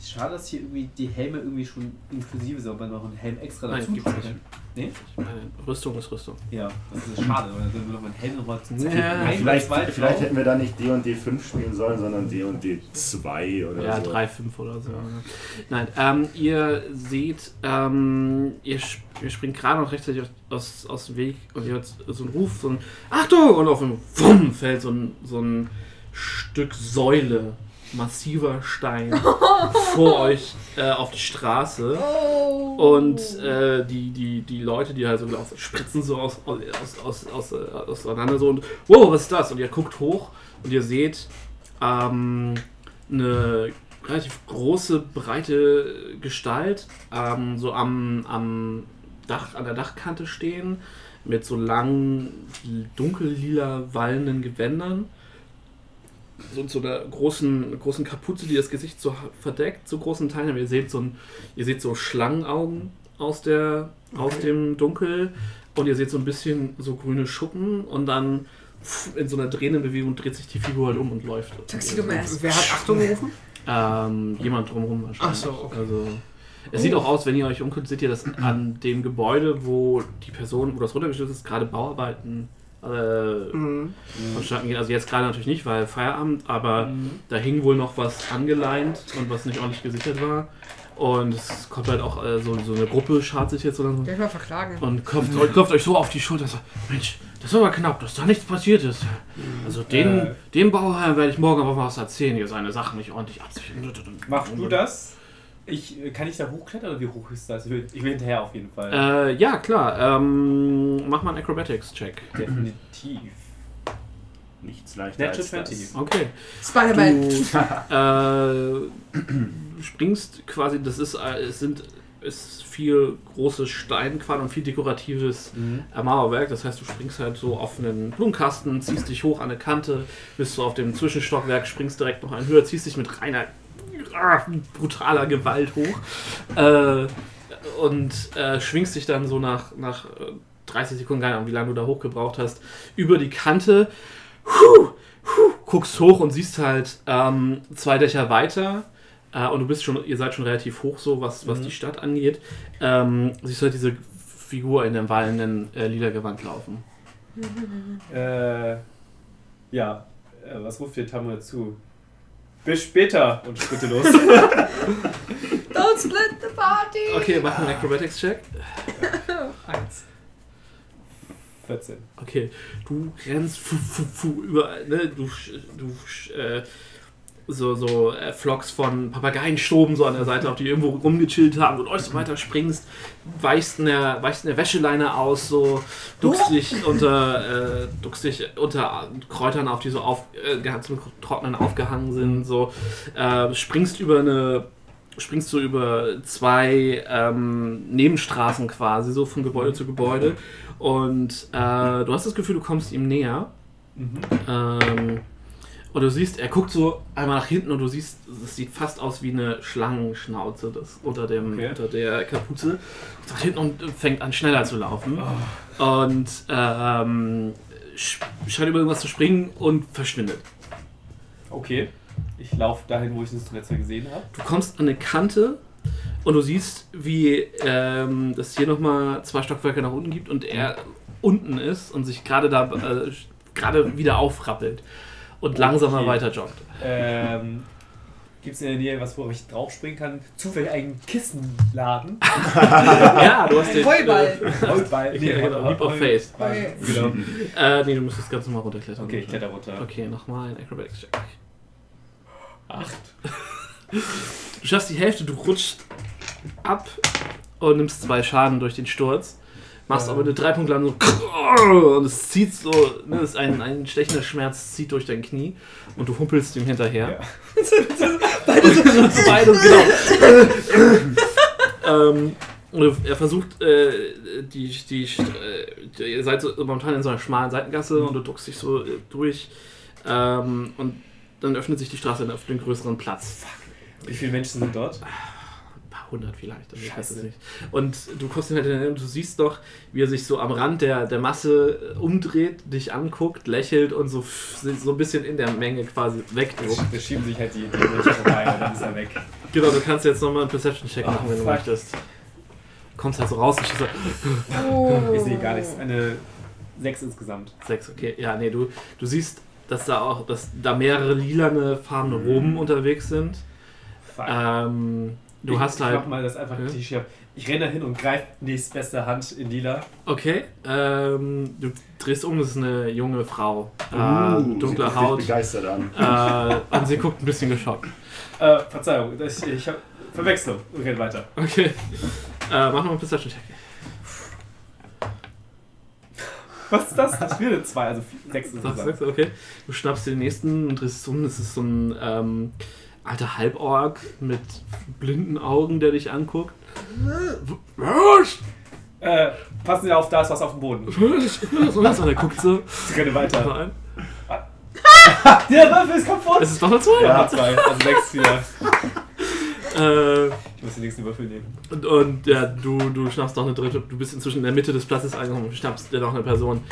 Schade, dass hier irgendwie die Helme irgendwie schon inklusive sind, ob man noch einen Helm extra Nein, dazu gibt's tun nicht. Nee? Ich meine, Rüstung ist Rüstung. Ja, das ist schade, weil dann würden wir Helm nochmal zum Ja, Vielleicht, vielleicht hätten wir da nicht D&D 5 spielen sollen, sondern D&D 2 oder Ja, so. 3, 5 oder so. Nein, ähm, ihr seht, ähm, ihr, sp- ihr springt gerade noch rechtzeitig aus, aus, aus dem Weg und ihr hört so einen Ruf, so ein Achtung! Und auf dem Wumm fällt so ein, so ein Stück Säule, massiver Stein, vor euch äh, auf die Straße. Oh. Und äh, die, die, die Leute, die halt so laufen, spritzen so aus, aus, aus, aus, äh, auseinander so und wow, was ist das? Und ihr guckt hoch und ihr seht ähm, eine relativ große, breite Gestalt ähm, so am, am Dach, an der Dachkante stehen mit so langen, dunkellila wallenden Gewändern. So, so einer großen, großen Kapuze, die das Gesicht so verdeckt, zu großen Teilen. Aber ihr seht so, ein, ihr seht so Schlangenaugen aus, der, aus dem Dunkel und ihr seht so ein bisschen so grüne Schuppen und dann pff, in so einer drehenden Bewegung dreht sich die Figur halt um und läuft. Tuxedo Mask. Wer hat Achtung gerufen? Ähm, jemand drumherum wahrscheinlich. Ach so, okay. Also, es sieht auch aus, wenn ihr euch umguckt, seht ihr das an dem Gebäude, wo die Person, wo das runtergestürzt ist, gerade Bauarbeiten äh, Mhm. vonstatten gehen. Also jetzt gerade natürlich nicht, weil Feierabend, aber da hing wohl noch was angeleint und was nicht ordentlich gesichert war. Und es kommt halt auch äh, so, so eine Gruppe, schart sich jetzt oder so. Gleich mal verklagen. Und klopft, euch- klopft euch so auf die Schulter. So, Mensch, das war aber knapp, dass da nichts passiert ist. Also den, Äh. dem Bauherrn werde ich morgen aber was erzählen, hier seine Sachen nicht ordentlich absichern. Machst du das? Ich, äh, kann ich da hochklettern oder wie hoch ist das? Ich will, ich will hinterher auf jeden Fall. Äh, ja, klar. Ähm, mach mal einen Acrobatics-Check. Definitiv. Nichts leichter Natural als 20. das. Okay. Spider-Man. Du äh, springst quasi, das ist, äh, es sind ist viel großes Steinquadern und viel dekoratives Mhm. äh, Mauerwerk. Das heißt, du springst halt so auf einen Blumenkasten, ziehst dich hoch an eine Kante, bist so auf dem Zwischenstockwerk, springst direkt noch einen höher, ziehst dich mit reiner ah, brutaler Gewalt hoch äh, und äh, schwingst dich dann so nach, nach äh, 30 Sekunden, keine Ahnung, wie lange du da hochgebraucht hast, über die Kante. Puh, puh, guckst hoch und siehst halt ähm, zwei Dächer weiter. Äh, und du bist schon, ihr seid schon relativ hoch so, was, was Mhm. die Stadt angeht. Ähm, siehst halt diese Figur in dem wallenden äh, lila Gewand laufen. Äh, ja, äh, was ruft dir Tamu dazu? Bis später und Schritte los. Don't split the party. Okay, mach einen Acrobatics-Check. Eins. 14. Okay, du rennst fu, fu, fu, überall, ne? Du, sch- du sch- äh, so, so äh, Flocks von Papageien stoben so an der Seite, auf die irgendwo rumgechillt haben und euch so weiter springst, weichst in der, weichst in der Wäscheleine aus, so duckst dich unter, äh, duckst dich unter Kräutern auf, die so auf, äh, zum Trocknen aufgehangen sind, so äh, springst über eine springst du über zwei ähm, Nebenstraßen quasi, so von Gebäude zu Gebäude. Und äh, du hast das Gefühl, du kommst ihm näher. Mhm. Ähm, und du siehst, er guckt so einmal nach hinten und du siehst, es sieht fast aus wie eine Schlangenschnauze das unter, dem, Okay. unter der Kapuze. Nach hinten und fängt an schneller zu laufen. Und ähm, sch- scheint über irgendwas zu springen und verschwindet. Okay. Ich laufe dahin, wo ich das zuletzt mal gesehen habe. Du kommst an eine Kante und du siehst, wie ähm, es hier nochmal zwei Stockwerke nach unten gibt und er unten ist und sich gerade da äh, gerade wieder aufrappelt und langsamer Okay. weiter joggt. Ähm, Gibt es in der Nähe was, wo ich draufspringen kann? Zufällig einen Kissenladen? ja, du hast den. Heuball. Heuball. Ja, genau, Leap of Faith. Genau. Äh, nee, du müsstest ganz normal runterklettern. Okay, ich kletter runter. Okay, nochmal ein Acrobatics-Check. Acht. Du schaffst die Hälfte, du rutschst ab und nimmst zwei Schaden durch den Sturz. Machst Ja. aber eine Dreipunktlandung so und es zieht so, ne, ist ein, ein stechender Schmerz zieht durch dein Knie und du humpelst ihm hinterher. Beide so. Beide, genau. ähm, er versucht, äh, die, die, äh, ihr seid so momentan in so einer schmalen Seitengasse und du duckst dich so äh, durch ähm, und dann öffnet sich die Straße auf den größeren Platz. Wie viele Menschen sind dort? Ein paar hundert vielleicht, also ich weiß es nicht. Und du guckst ihn halt hinterher und du siehst doch, wie er sich so am Rand der, der Masse äh, umdreht, dich anguckt, lächelt und so, so ein bisschen in der Menge quasi wegdruckt. Da schieben sich halt die, die Menschen vorbei und dann ist er weg. Genau, du kannst jetzt nochmal einen Perception-Check machen, wenn du fuck. möchtest. kommst halt so raus und so, Oh. Ich sehe gar nichts. Eine 6 insgesamt. Sechs, okay. Ja, nee, du, du siehst, dass da auch, dass da mehrere lilane farbene Roben unterwegs sind. Fuck. Ähm, du ich, hast ich halt. mach mal das einfach die Schier. Ich renne da hin und greife nächstbeste Hand in lila. Okay, ähm, du drehst um, das ist eine junge Frau. Uh, äh, sie dunkle guckt Haut. begeistert an. Äh, und sie guckt ein bisschen geschockt. Äh, Verzeihung, das, ich habe Verwechslung. Wir reden weiter. Okay. Äh, mach noch einen Perception Check. Was ist das? Ich will eine 2, also 6 Sagst, insgesamt. sagst, okay. Du schnappst dir den nächsten und drehst es um. Das ist so ein ähm, alter Halborg mit blinden Augen, der dich anguckt. Was? Äh, passen Sie auf, da ist was auf dem Boden. Was? Und er guckt so. Sie können weiter. rein. Der Würfel ist kaputt! Es ist doch eine 2. Ja, 2, also 6 wieder. Äh, Ich muss den nächsten Würfel nehmen. und, und ja, du, du schnappst noch eine dritte. Du bist inzwischen in der Mitte des Platzes angekommen. Du schnappst dir noch eine Person.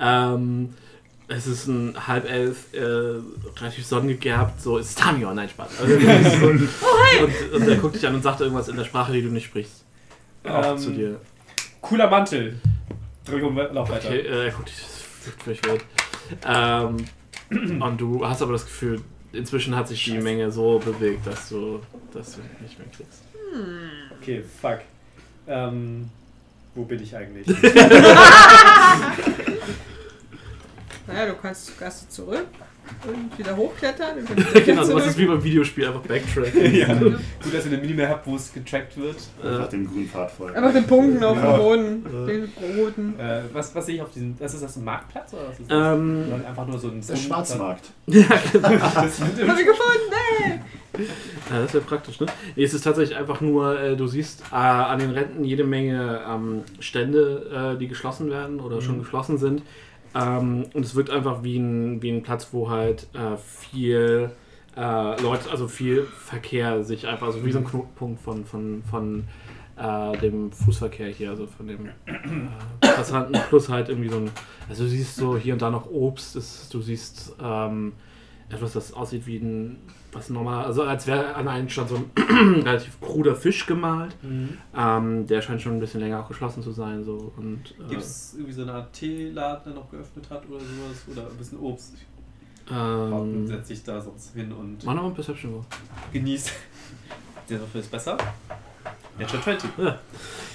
Ähm, es ist ein Halbelf, äh, relativ sonnengegerbt. So, es ist Tamior, nein, Spaß. Also, und, und er guckt dich an und sagt irgendwas in der Sprache, die du nicht sprichst. Auch Ähm, zu dir. Cooler Mantel. Drück um, lauf weiter. Okay, äh, er guckt dich völlig wild. Ähm, und du hast aber das Gefühl, inzwischen hat sich die Menge so bewegt, dass du das nicht mehr kriegst. Okay, fuck. Ähm, wo bin ich eigentlich? Naja, du kannst Gasse zurück und wieder hochklettern. Und dann genau, zurück. das ist wie beim Videospiel, einfach Backtracken. ja. Gut, dass ihr eine Minimap habt, wo es getrackt wird. Einfach Äh, dem grünen Pfad folgen. Einfach den Punkten auf Ja. dem Boden, den roten. Äh, was, was sehe ich auf diesem. Das ist das ein Marktplatz oder was ist das? ähm, Oder einfach nur so ein. Der Schwarzmarkt. ja, genau. Das mit dem Hab ich gefunden, ey! Ja, das wäre praktisch, ne? Nee, es ist tatsächlich einfach nur, äh, du siehst äh, an den Renten jede Menge ähm, Stände, äh, die geschlossen werden oder schon geschlossen sind. Ähm, und es wirkt einfach wie ein, wie ein Platz, wo halt äh, viel äh, Leute, also viel Verkehr sich einfach, also wie so ein Knotenpunkt von, von, von äh, dem Fußverkehr hier, also von dem äh, Passanten. Plus halt irgendwie so ein, also du siehst so hier und da noch Obst, das, du siehst ähm, etwas, das aussieht wie ein, was normal, also als wäre an einem Stand so ein relativ kruder Fisch gemalt. Ähm, der scheint schon ein bisschen länger auch geschlossen zu sein. So, und, äh, Gibt es irgendwie so eine Art Teeladen, der noch geöffnet hat oder sowas? Oder ein bisschen Obst? Ähm, setze ich da sonst hin und mach noch ein Perception Roll. genieße. Der Würfel ist besser. Natural 20.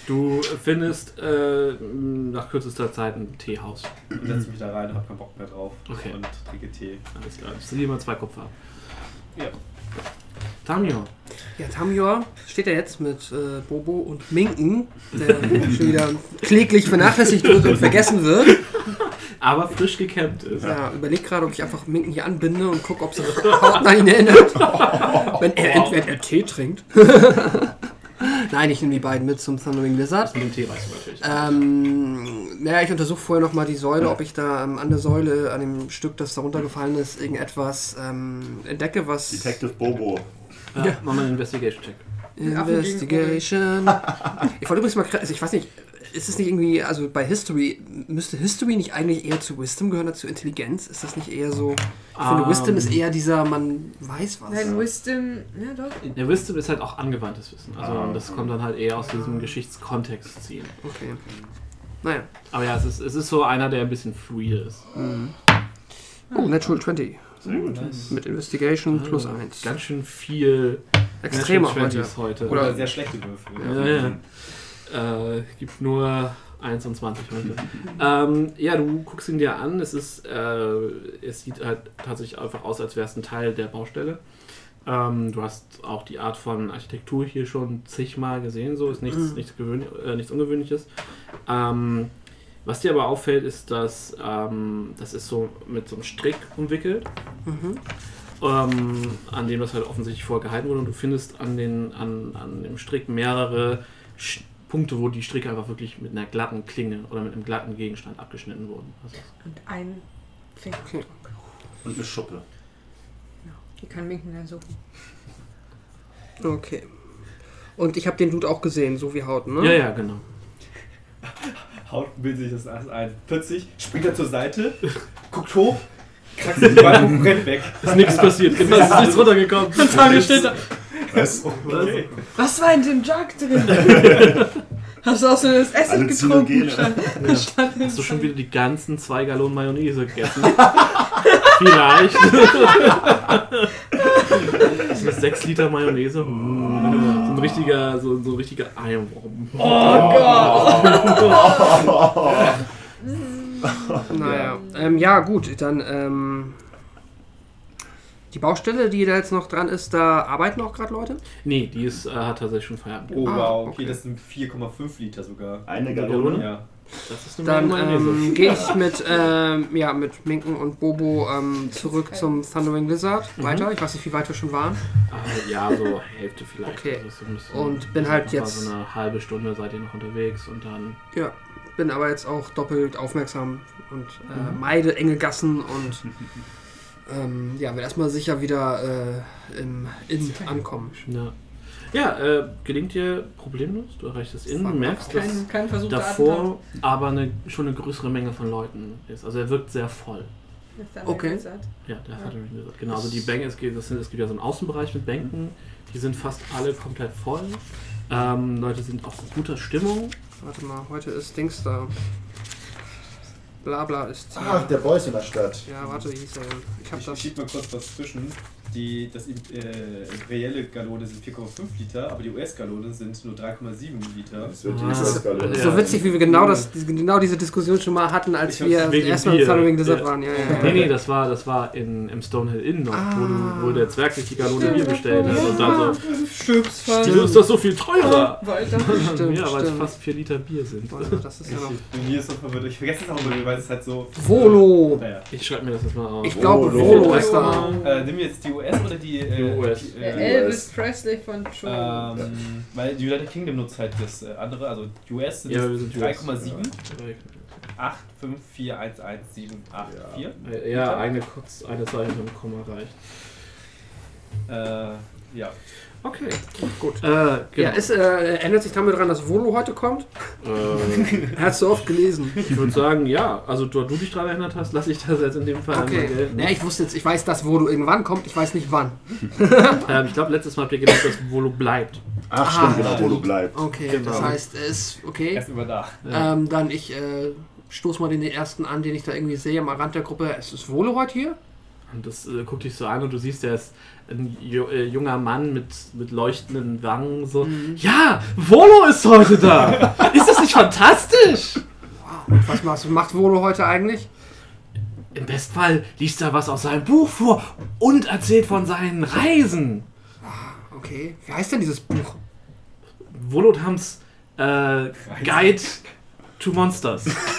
Du findest äh, nach kürzester Zeit ein Teehaus. Und setze mich da rein und hab keinen Bock mehr drauf. Okay. Und trinke Tee. Alles klar. Ich sehe immer zwei Kupfer. Ja. Tamio. Ja, Tamior steht ja jetzt mit äh, Bobo und Minken, der schon wieder kläglich vernachlässigt wird und vergessen wird. Aber frisch gekämmt ist. Ja, überleg gerade, ob ich einfach Minken hier anbinde und gucke, ob sich Haut an ihn erinnert. Wenn er, wenn er Tee trinkt. Nein, ich nehme die beiden mit zum Thundering Lizard. Mit dem Tee weißt du natürlich. Ähm, naja, ich untersuche vorher nochmal die Säule, ob ich da ähm, an der Säule, an dem Stück, das da runtergefallen ist, irgendetwas ähm, entdecke, was. Detective Bobo. Ja, ja. mach mal einen Investigation-Check. Investigation. Ich wollte übrigens mal, also ich weiß nicht, ist es nicht irgendwie, also bei History, müsste History nicht eigentlich eher zu Wisdom gehören als zu Intelligenz? Ist das nicht eher so? Ich finde, Ähm. Wisdom ist eher dieser, man weiß was. Nein, Wisdom. Ja, doch. Der Wisdom ist halt auch angewandtes Wissen. Also Ah. das kommt dann halt eher aus diesem Geschichtskontext ziehen. Okay. Naja. Aber ja, es ist, es ist so einer, der ein bisschen fluide ist. Oh, Natural 20. Sehr gut. Mit Investigation plus Ah, 1. Ganz schön viel Extremer heute. 20s heute. Oder- Oder sehr schlechte Würfel. Ja, ja. Äh, gibt nur 1 und 20 heute. ähm, ja, du guckst ihn dir an. Es ist, äh, es sieht halt tatsächlich einfach aus, als wäre es ein Teil der Baustelle. Ähm, du hast auch die Art von Architektur hier schon zigmal gesehen, so ist nichts, nichts, gewöhn äh, nichts Ungewöhnliches. Ähm, was dir aber auffällt, ist, dass ähm, das ist so mit so einem Strick umwickelt, Mhm. ähm, an dem das halt offensichtlich vorher gehalten wurde und du findest an, den, an, an dem Strick mehrere Sch Punkte, wo die Stricke einfach wirklich mit einer glatten Klinge oder mit einem glatten Gegenstand abgeschnitten wurden. Also, Und ein Finger. Und eine Schuppe. Die kann Minken dann suchen. Okay. Und ich habe den Dude auch gesehen, so wie Haut, ne? Ja, ja, genau. Haut bildet sich das alles ein. Plötzlich springt er zur Seite, guckt hoch, krackt sich die Beine und rennt weg. Ist nichts passiert, genau, es ist nichts runtergekommen. Tage steht da. Was? Okay. Was war in dem Jug drin? Hast du auch so das Essen Alle getrunken? Statt, Ja. statt Hast du schon wieder die ganzen zwei Gallonen Mayonnaise gegessen? Vielleicht. das ist 6 Liter Mayonnaise. Mm. So ein richtiger, so, so ein richtiger Eierwurm. Naja, ähm, ja gut, dann ähm, die Baustelle, die da jetzt noch dran ist, da arbeiten auch gerade Leute? Nee, die ist, äh, hat tatsächlich schon Feierabend. Oh, Ah, wow, okay, okay. das sind 4,5 Liter sogar. Eine Gallone? Ja. Das ist eine Dann ähm, gehe ich mit, ähm, ja, mit Minken und Bobo ähm, zurück zum Thundering Lizard weiter. Ich weiß nicht, wie weit wir schon waren. Ah, ja, so Hälfte vielleicht. Okay. Also bisschen- Und bin halt jetzt- So eine halbe Stunde seid ihr noch unterwegs und dann. Ja, bin aber jetzt auch doppelt aufmerksam und äh, meide enge Gassen und ähm, ja, will erstmal sicher wieder äh, im Inn ankommen. Ja, ja äh, gelingt dir problemlos. Du erreichst das Inn, merkst, dass kein, kein Versuch davor aber eine, schon eine größere Menge von Leuten ist. Also er wirkt sehr voll. Okay. Ja, der Thundering Lizard. Genau, also die Bänke, es gibt, das sind, es gibt ja so einen Außenbereich mit Bänken, die sind fast alle komplett voll. Ähm, Leute sind auch in guter Stimmung. Warte mal, heute ist Dings da. Blabla ist. Ach, der Boys in der Stadt. ja, warte, wie hieß er denn? Ich hab Ich das. schieb mal kurz was zwischen. Die, das äh, reelle Gallone sind 4,5 Liter, aber die US-Gallone sind nur 3,7 Liter. Das wird die Ah. Das ist Ja. so witzig, wie wir genau, das, diese- genau diese Diskussion schon mal hatten, als Ich wir erstmal im Bier. Thundering Lizard Ja. waren. Ja, ja, Nee, ja. nee, das war, das war in, im Stonehill Inn noch, wo, Ah. du, wo der Zwerg sich die Gallone Bier bestellt hat. Und dann so, wieso ist das so viel teurer? Weiter. Stimmt, ja, weil es fast 4 Liter Bier sind. Warte, Das ist ja noch. Ist so verwirrt. Ich vergesse es auch immer, weil es halt so. Volo! Ich schreibe mir das jetzt mal auf. Ich glaube, Volo. Ist da. Äh, wir jetzt die US oder die, äh, Die US. Die, äh, Elvis Presley von Joe. ähm, Weil die United Kingdom nutzt halt das äh, andere, also US sind Ja, wir es sind 3,7, US. 8, 5, 4, 1, 1, 7, 8, 4. Äh, Ja, eine, kurz, eine Zeichen im Komma reicht. Äh, ja. Okay. Gut. Äh, genau. Ja, es äh, ändert sich damit dran, dass Volo heute kommt. äh, Hast du oft gelesen. ich würde sagen, ja. Also, da du dich daran erinnert hast, lasse ich das jetzt in dem Fall Okay. gelten. Ja, ich wusste jetzt, ich weiß, dass Volo irgendwann kommt, ich weiß nicht wann. Ähm, ich glaube, letztes Mal habt ihr gedacht, dass Volo bleibt. Ach, stimmt, genau, wo du bleibst. Okay, Genau. das heißt, er ist okay. Erst immer da. Ja. Ähm, dann ich äh, stoß mal den ersten an, den ich da irgendwie sehe am Rand der Gruppe. Es ist Volo heute hier? Und das äh, guckt dich so an und du siehst, der ist ein äh, junger Mann mit, mit leuchtenden Wangen. So, ja, Volo ist heute da. ist das nicht fantastisch? Was, was macht Volo heute eigentlich? Im Bestfall liest er was aus seinem Buch vor und erzählt von seinen Reisen. Okay, wie heißt denn dieses Buch? Volodhams äh, Guide to Monsters.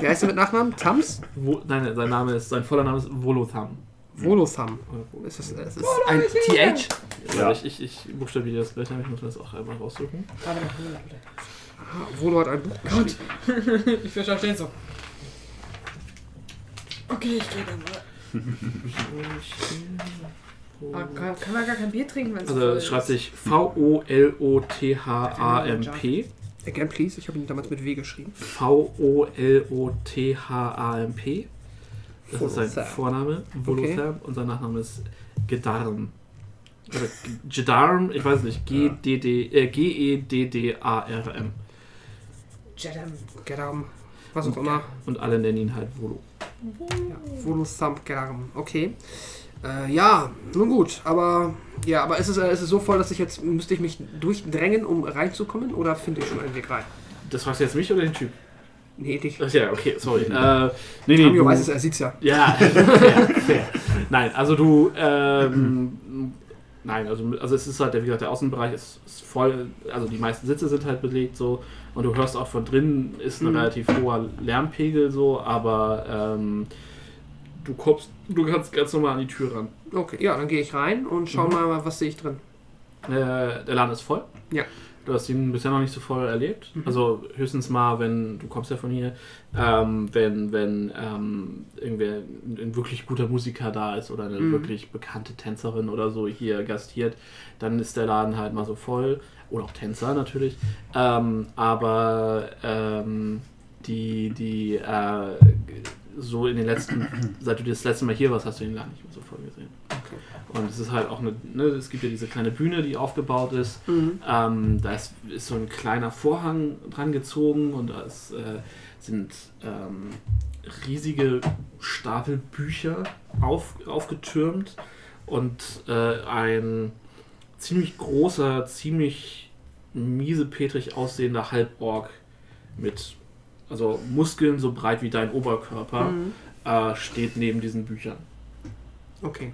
Wie heißt er mit Nachnamen? Tams? Wo, nein, sein Name ist, sein voller Name ist Volotham. Volotham. Ist das, es ist ein TH? Ja. Ich, ich, ich buchstabiere das gleich, ich muss mir das auch einmal raussuchen. Ah, Volo hat ein Buch geschrieben. ich verstehe so. Okay, ich gehe dann mal. Ah, kann, kann man gar kein Bier trinken, wenn es Also es schreibt sich V-O-L-O-T-H-A-M-P. Again, please. Ich habe ihn damals mit W geschrieben. V-O-L-O-T-H-A-M-P. Das ist sein. Vorname, Volotham, und sein Nachname ist Gedarm. Oder Gedarm, ich weiß nicht, G-D-D, äh, G-E-D-D-A-R-M. Jedam. Gedam. Was auch immer. Und alle nennen ihn halt Volo. Ja, Volotham Gedam. Okay. Äh, ja, nun gut. Aber ja, aber ist es, äh, ist es so voll, dass ich jetzt müsste ich mich durchdrängen, um reinzukommen? Oder finde ich schon einen Weg rein? Das fragst du jetzt mich oder den Typ? Nee, dich. Ach ja, okay, sorry. Äh, nee, nee, Tamio du- weiß es, er sieht's ja. Ja, fair, fair. Nein, also du, ähm, nein, also, also es ist halt, wie gesagt, der Außenbereich ist, ist voll, also die meisten Sitze sind halt belegt so und du hörst auch von drinnen ist ein Mhm. relativ hoher Lärmpegel so, aber ähm, du kommst, du kannst ganz normal an die Tür ran. Okay, ja, dann gehe ich rein und schau Mhm. mal, was sehe ich drin. Äh, der Laden ist voll. Ja. Du hast ihn bisher noch nicht so voll erlebt. Mhm. Also höchstens mal, wenn, du kommst ja von hier, ähm, wenn, wenn ähm, irgendwer, ein, ein wirklich guter Musiker da ist oder eine Mhm. wirklich bekannte Tänzerin oder so hier gastiert, dann ist der Laden halt mal so voll. Oder auch Tänzer natürlich. Ähm, aber ähm, die, die, äh, so in den letzten, seit du das letzte Mal hier warst, hast du den Laden nicht mehr so voll gesehen. Und es ist halt auch eine, ne, es gibt ja diese kleine Bühne, die aufgebaut ist. Mhm. Ähm, da ist, ist so ein kleiner Vorhang dran gezogen und da ist, äh, sind ähm, riesige Stapel Bücher auf, aufgetürmt und äh, ein ziemlich großer, ziemlich miesepetrig aussehender Halborg mit also Muskeln so breit wie dein Oberkörper Mhm. äh, steht neben diesen Büchern. Okay.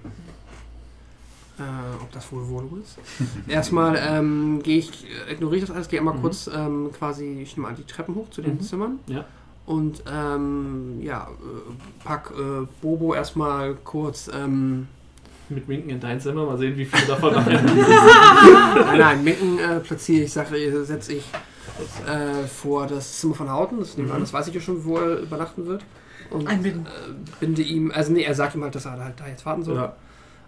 Äh, ob das wohl wohl ist? Erstmal ähm, gehe ich, äh, ignoriere ich das alles, gehe einmal Mhm. kurz ähm, quasi, ich nehme an, die Treppen hoch zu den Mhm. Zimmern. Ja. Und ähm, ja, äh, pack äh, Bobo erstmal kurz. Ähm, Mit Winken in dein Zimmer, mal sehen, wie viele davon rein. nein, nein, Micken äh, platziere ich, sage, äh, setze ich äh, vor das Zimmer von Hauten. Das, an, Mhm. das weiß ich ja schon, wo er übernachten wird. Und Einbinden. äh, binde ihm, also nee, er sagt ihm halt, dass er halt da jetzt warten soll. ja.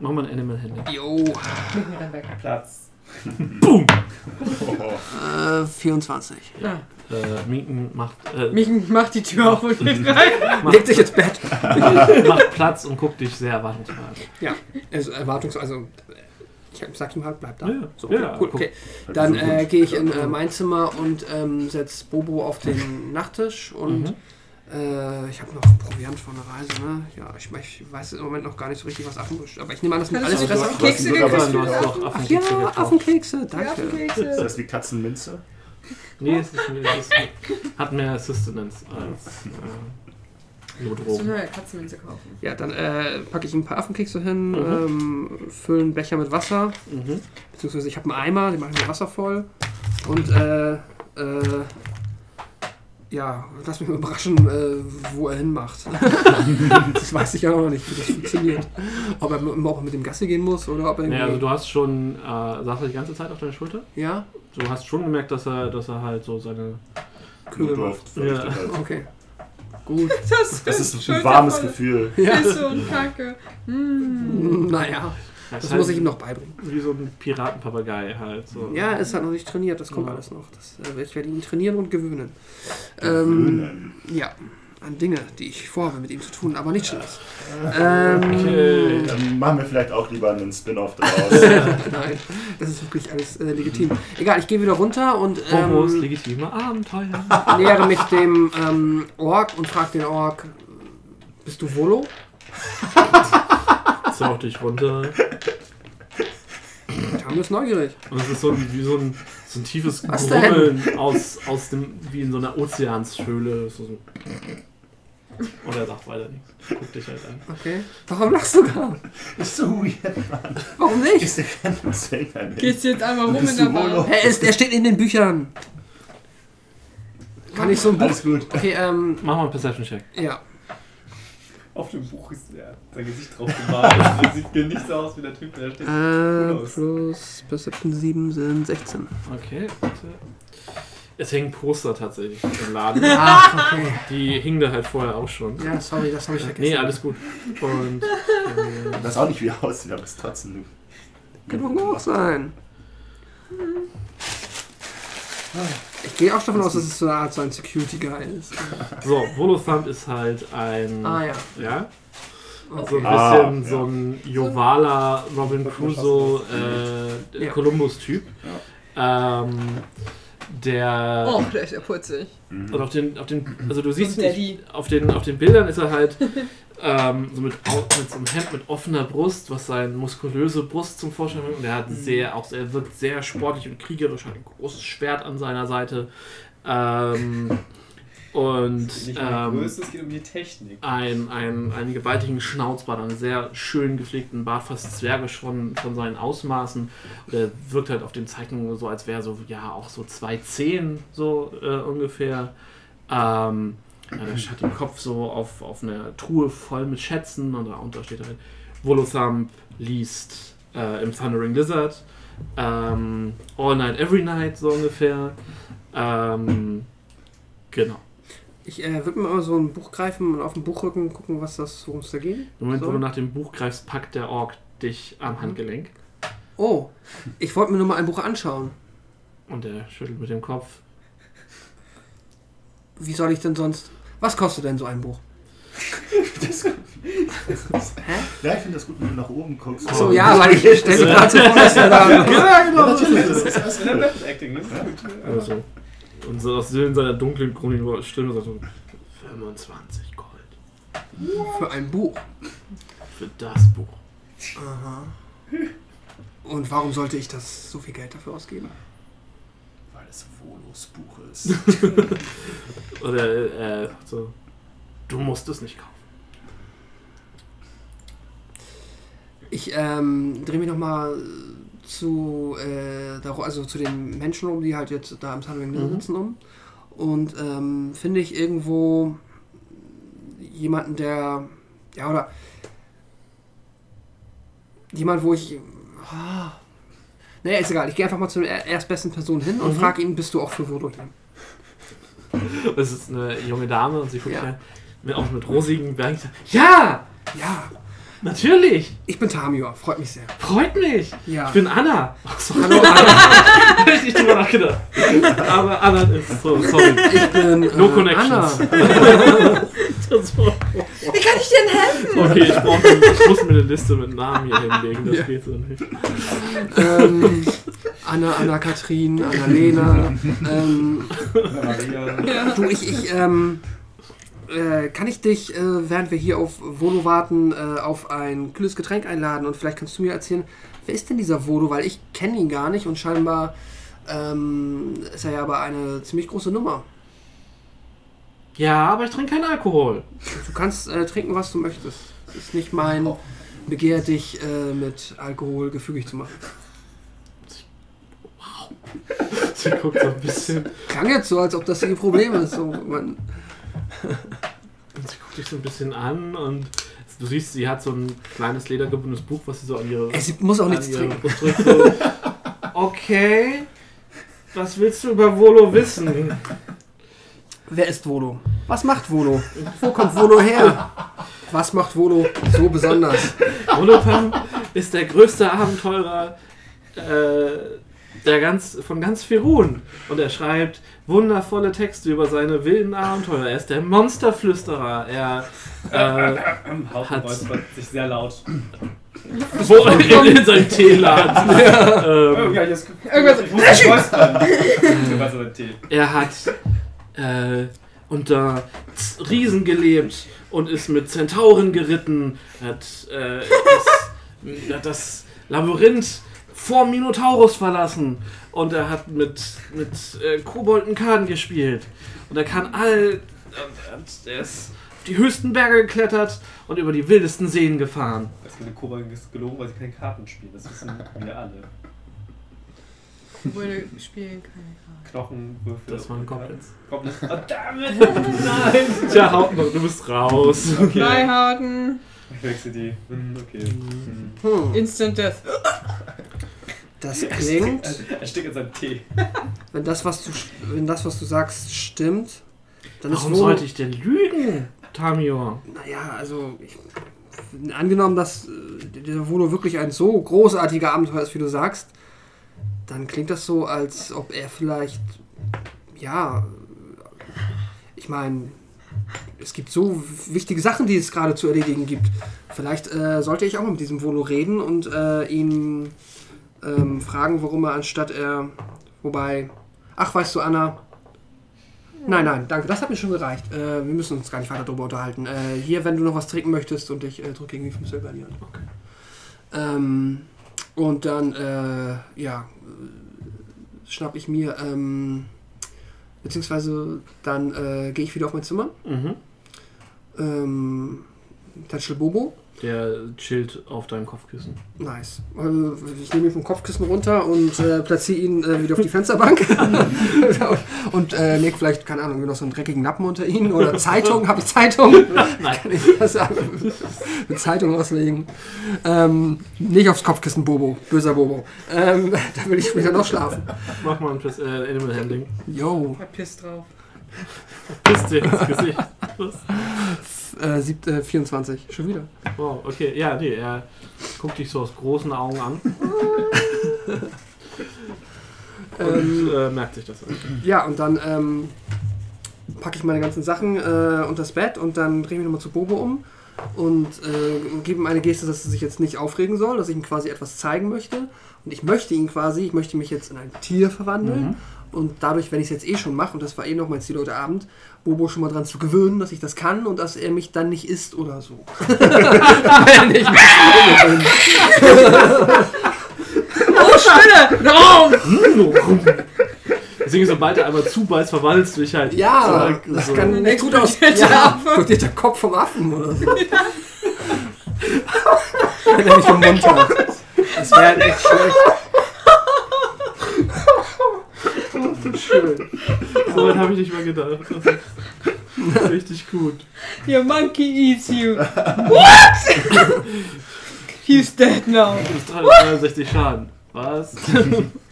Mach mal ein Animal Handling. Jo, Legen wir dann weg. Platz. Boom! äh, 24. Ja. Äh, Minken macht, äh, Mich macht die Tür auf und geht rein. Legt sich ins Bett. macht Platz und guckt dich sehr erwartungsvoll an. Also Erwartungs... Also, ich sag ihm halt, bleib da. Ja, so, ja, cool, okay. Dann äh, gehe ich in äh, mein Zimmer und ähm, setze Bobo auf den Nachttisch und Mhm. Äh, ich habe noch Proviant von der Reise, ne? Ja, ich, ich weiß im Moment noch gar nicht so richtig, was Affen aber ich nehme an, das sind Hattest alles doch Kekse gekriegt? Ach Affenkekse ja. Affenkekse, Ja, danke. Ist das wie Katzenminze? Nee, es, ist, es ist, hat mehr Sustenance als äh, nur Drogen. neue Katzenminze kaufen. Ja, dann äh, packe ich ein paar Affenkekse hin, Mhm. ähm, fülle einen Becher mit Wasser, Mhm. beziehungsweise ich habe einen Eimer, den mache ich mit Wasser voll und äh, äh, ja, lass mich mal überraschen, äh, wo er hinmacht. das weiß ich ja noch nicht, wie das funktioniert. Ob er, ob er mit dem Gasse gehen muss oder ob er irgendwie... Ja, also du hast schon, äh, saß er die ganze Zeit auf deiner Schulter? ja? Du hast schon gemerkt, dass er, dass er halt so seine. Kühl Notdurft Ja. Okay. Gut. Das, Das ist ein warmes Gefühl. Ja. Pisse und Kacke. Hm. Naja, Das, das muss ich ihm noch beibringen. Wie so ein Piratenpapagei halt. So. Ja, er ist halt noch nicht trainiert, das kommt Ja. alles noch. Das, äh, ich werde ihn trainieren und gewöhnen. Ähm, Gewöhnen. ja, an Dinge, die ich vorhabe mit ihm zu tun, aber nicht Schlimmes. Ähm, Okay. Dann machen wir vielleicht auch lieber einen Spin-off daraus. Nein, das ist wirklich alles äh, legitim. Egal, ich gehe wieder runter und Homos, ähm, legitime Abenteuer. nähere mich dem ähm, Ork und frage den Ork, bist du Volo? Zauch dich runter. Tam ist neugierig. Und es ist so ein, wie so ein, so ein tiefes Was Grummeln aus, aus dem, wie in so einer Ozeanshöhle. So, so. Und er sagt weiter nichts. Guck dich halt an. Okay. Warum lachst du gar? ist so weird. Warum nicht? Ist der kein Sänger nicht. Jetzt einfach rum in Bist der du wohl Bar? noch- Er, ist, er steht in den Büchern. Kann ich so ein Buch... Alles gut. Okay, ähm, Mach mal einen Perception-Check. ja. Auf dem Buch ist ja, sein Gesicht drauf gemalt. Das sieht mir nicht so aus wie der Typ, der da steht. Äh, plus Perception 7 sind 16. Okay, bitte. Es hängen Poster tatsächlich im Laden. Ach, okay. Die hingen da halt vorher auch schon. Ja, sorry, das habe ich vergessen. Nee, alles gut. Und äh, Das auch nicht wie er aussieht, aber es ist trotzdem. Kann doch auch sein. Ich gehe auch davon aus, dass es so eine Art so ein Security-Guy ist. so, Volothump ist halt ein. Ah ja. Ja, so ein Okay. bisschen Ah, so ein Jovala, Robin Crusoe, äh, Ja. Columbus-Typ. Ähm, der. Oh, der ist ja putzig. Und auf den, auf den, also du siehst nicht, auf den, auf den Bildern ist er halt ähm, so mit, mit so einem Hemd mit offener Brust, was seine muskulöse Brust zum Vorschein bringt. Und er hat sehr, auch er wirkt sehr sportlich und kriegerisch, hat ein großes Schwert an seiner Seite. Ähm, und Nicht um ähm, Größe, es geht um die Technik. ein, ein, einen gewaltigen Schnauzbart, einen sehr schön gepflegten Bart, fast zwergisch von, von seinen Ausmaßen. Und er wirkt halt auf den Zeichnungen so, als wäre er so, ja, auch so 2,10 so äh, ungefähr. Ähm, ja, der hat den Kopf so auf, auf einer Truhe voll mit Schätzen und darunter steht halt Volothump liest äh, im Thundering Lizard. Ähm, All Night, Every Night so ungefähr. Ähm, genau. Ich äh, würde mir mal so ein Buch greifen und auf dem Buchrücken gucken, was das, worum es da geht. Im Moment, wo So. du nach dem Buch greifst, packt der Ork dich am Mhm. Handgelenk. Oh, ich wollte mir nur mal ein Buch anschauen. Und er schüttelt mit dem Kopf. Wie soll ich denn sonst. Was kostet denn so ein Buch? Ja, ich finde das gut, wenn du nach oben guckst. Achso, ja, weil ich stelle mir gerade so vor, dass er da. Ja, genau. natürlich. Das ist das Ja, Method Acting, das ist gut. Also, und so aus in seiner dunklen, grünen Stimme sagt so: 25 Gold Für ein Buch. für das Buch. Aha. Und warum sollte ich das so viel Geld dafür ausgeben? Weil es Volos Buch ist. Oder, äh, so: Du musst es nicht kaufen. Ich ähm, drehe mich nochmal zu, äh, also zu den Menschen um, die halt jetzt da am Sunwing Mhm. sitzen um. Und ähm, finde ich irgendwo jemanden, der, ja, oder jemand, wo ich, ah, naja, ist egal, ich gehe einfach mal zu der erstbesten Person hin und Mhm. frage ihn, bist du auch für Voodoo hier? Es ist eine junge Dame und sie guckt Ja. ja. mit, auch mit rosigen Bergen. Ja, Ja, natürlich. ich bin Tamior, freut mich sehr. Freut mich. Ja. Ich bin Anna. Ach so, Hallo Anna, hab ich nicht drüber nachgedacht. Aber Anna ist so, sorry. ich bin äh, No connections. Anna. Das war- Wie kann ich dir denn helfen? okay, ich, brauch, ich muss mir eine Liste mit Namen hier hinlegen. Das Ja. geht so nicht. ähm, Anna, Anna Kathrin, Anna Lena. Ähm, Maria. du, ich, ich, ähm, äh, kann ich dich, äh, während wir hier auf Volo warten, äh, auf ein kühles Getränk einladen und vielleicht kannst du mir erzählen, wer ist denn dieser Volo? Weil ich kenne ihn gar nicht und scheinbar ähm, ist er ja aber eine ziemlich große Nummer. Ja, aber ich trinke keinen Alkohol. Du kannst äh, trinken, was du möchtest. Es ist nicht mein Begehr, dich äh, mit Alkohol gefügig zu machen. Sie guckt so ein bisschen. Klang jetzt so, als ob das ihr Problem ist. So, man, Und sie guckt dich so ein bisschen an und du siehst, sie hat so ein kleines ledergebundenes Buch, was sie so an ihre, ey, sie muss auch nichts trinken. Brust drückt. So. Okay, was willst du über Volo wissen? Wer ist Volo? Was macht Volo? Wo kommt Volo her? Was macht Volo so besonders? Volopan ist der größte Abenteurer äh, der ganz, von ganz Firun. Und er schreibt wundervolle Texte über seine wilden Abenteuer. Er ist der Monsterflüsterer. Er äh, räuspert sich sehr laut. wo in, in seinem Teeladen. Oh, ähm, ja, jetzt, Irgendwas- er hat äh, unter Z- Riesen gelebt und ist mit Zentauren geritten. Er hat äh, das, er hat das Labyrinth vor Minotaurus verlassen. Und er hat mit, mit äh, Kobolden Karten gespielt. Und er kann all. und Er ist auf die höchsten Berge geklettert und über die wildesten Seen gefahren. Das mit den Kobolden ist gelogen, weil sie keine Karten spielen. Das wissen wir alle. Wurde spielen keine Karten. Knochenwürfel. Das waren Goblins. Goblins. Oh, damit! Nein! Tja, Hauptmann, du bist raus. Okay. Bleihauten, Ich wechsle die. Hm, okay. Hm. Hm, Instant Death. das klingt, Er steckt in seinem Tee. wenn das, was du, wenn das, was du sagst, stimmt, dann ist Warum sollte ich denn lügen, Tamio? Naja, also ich, angenommen, dass äh, dieser Volo wirklich ein so großartiger Abenteuer ist, wie du sagst, dann klingt das so, als ob er vielleicht, ja, ich meine, es gibt so wichtige Sachen, die es gerade zu erledigen gibt. Vielleicht äh, sollte ich auch mit diesem Volo reden und äh, ihn ähm, fragen, warum er anstatt er, wobei, ach, weißt du, Anna, Nein, nein, danke. Das hat mir schon gereicht. Äh, wir müssen uns gar nicht weiter darüber unterhalten. Äh, hier, wenn du noch was trinken möchtest und ich äh, drücke irgendwie 5 Silber in die Hand. Okay. Ähm, und dann, äh, ja, schnapp ich mir, ähm, beziehungsweise dann äh, gehe ich wieder auf mein Zimmer. Mhm. Ähm, Tatschel Bobo. Der chillt auf deinem Kopfkissen. Nice. Also, ich nehme ihn vom Kopfkissen runter und äh, platziere ihn äh, wieder auf die Fensterbank. und äh, leg vielleicht, keine Ahnung, noch so einen dreckigen Lappen unter ihn. Oder Zeitung. Habe ich Zeitung? Nein. Kann ich das sagen? Eine Zeitung auslegen. Ähm, nicht aufs Kopfkissen, Bobo. Böser Bobo. Ähm, da will ich später noch schlafen. Mach mal ein Piss, äh, Animal Handling. Yo. Verpiss drauf. Piss dir ins Gesicht. Äh, sieb, äh, 24. Schon wieder. Wow, okay. Ja, nee, er guckt dich so aus großen Augen an und Ähm, äh, merkt sich das an. Ja, und dann ähm, packe ich meine ganzen Sachen äh, unter das Bett und dann drehe ich mich nochmal zu Bobo um und äh, gebe ihm eine Geste, dass er sich jetzt nicht aufregen soll, dass ich ihm quasi etwas zeigen möchte. Und ich möchte ihn quasi, ich möchte mich jetzt in ein Tier verwandeln. Und dadurch, wenn ich es jetzt eh schon mache, und das war eh noch mein Ziel heute Abend, Bobo schon mal dran zu gewöhnen, dass ich das kann und dass er mich dann nicht isst oder so. wenn ich mich bin. Oh, Stille! Deswegen, sobald er einmal zubeißt, verwandelst du dich halt. Ja, zurück, das so. kann nicht gut aus. Ja, der Kopf vom Affen oder so. Wenn er nicht vom Mund hat. Das wäre halt echt schlecht. Schön. So weit habe ich nicht mal gedacht. Das ist richtig gut. Your monkey eats you. What? He's dead now. Du bist 363 Schaden. Was?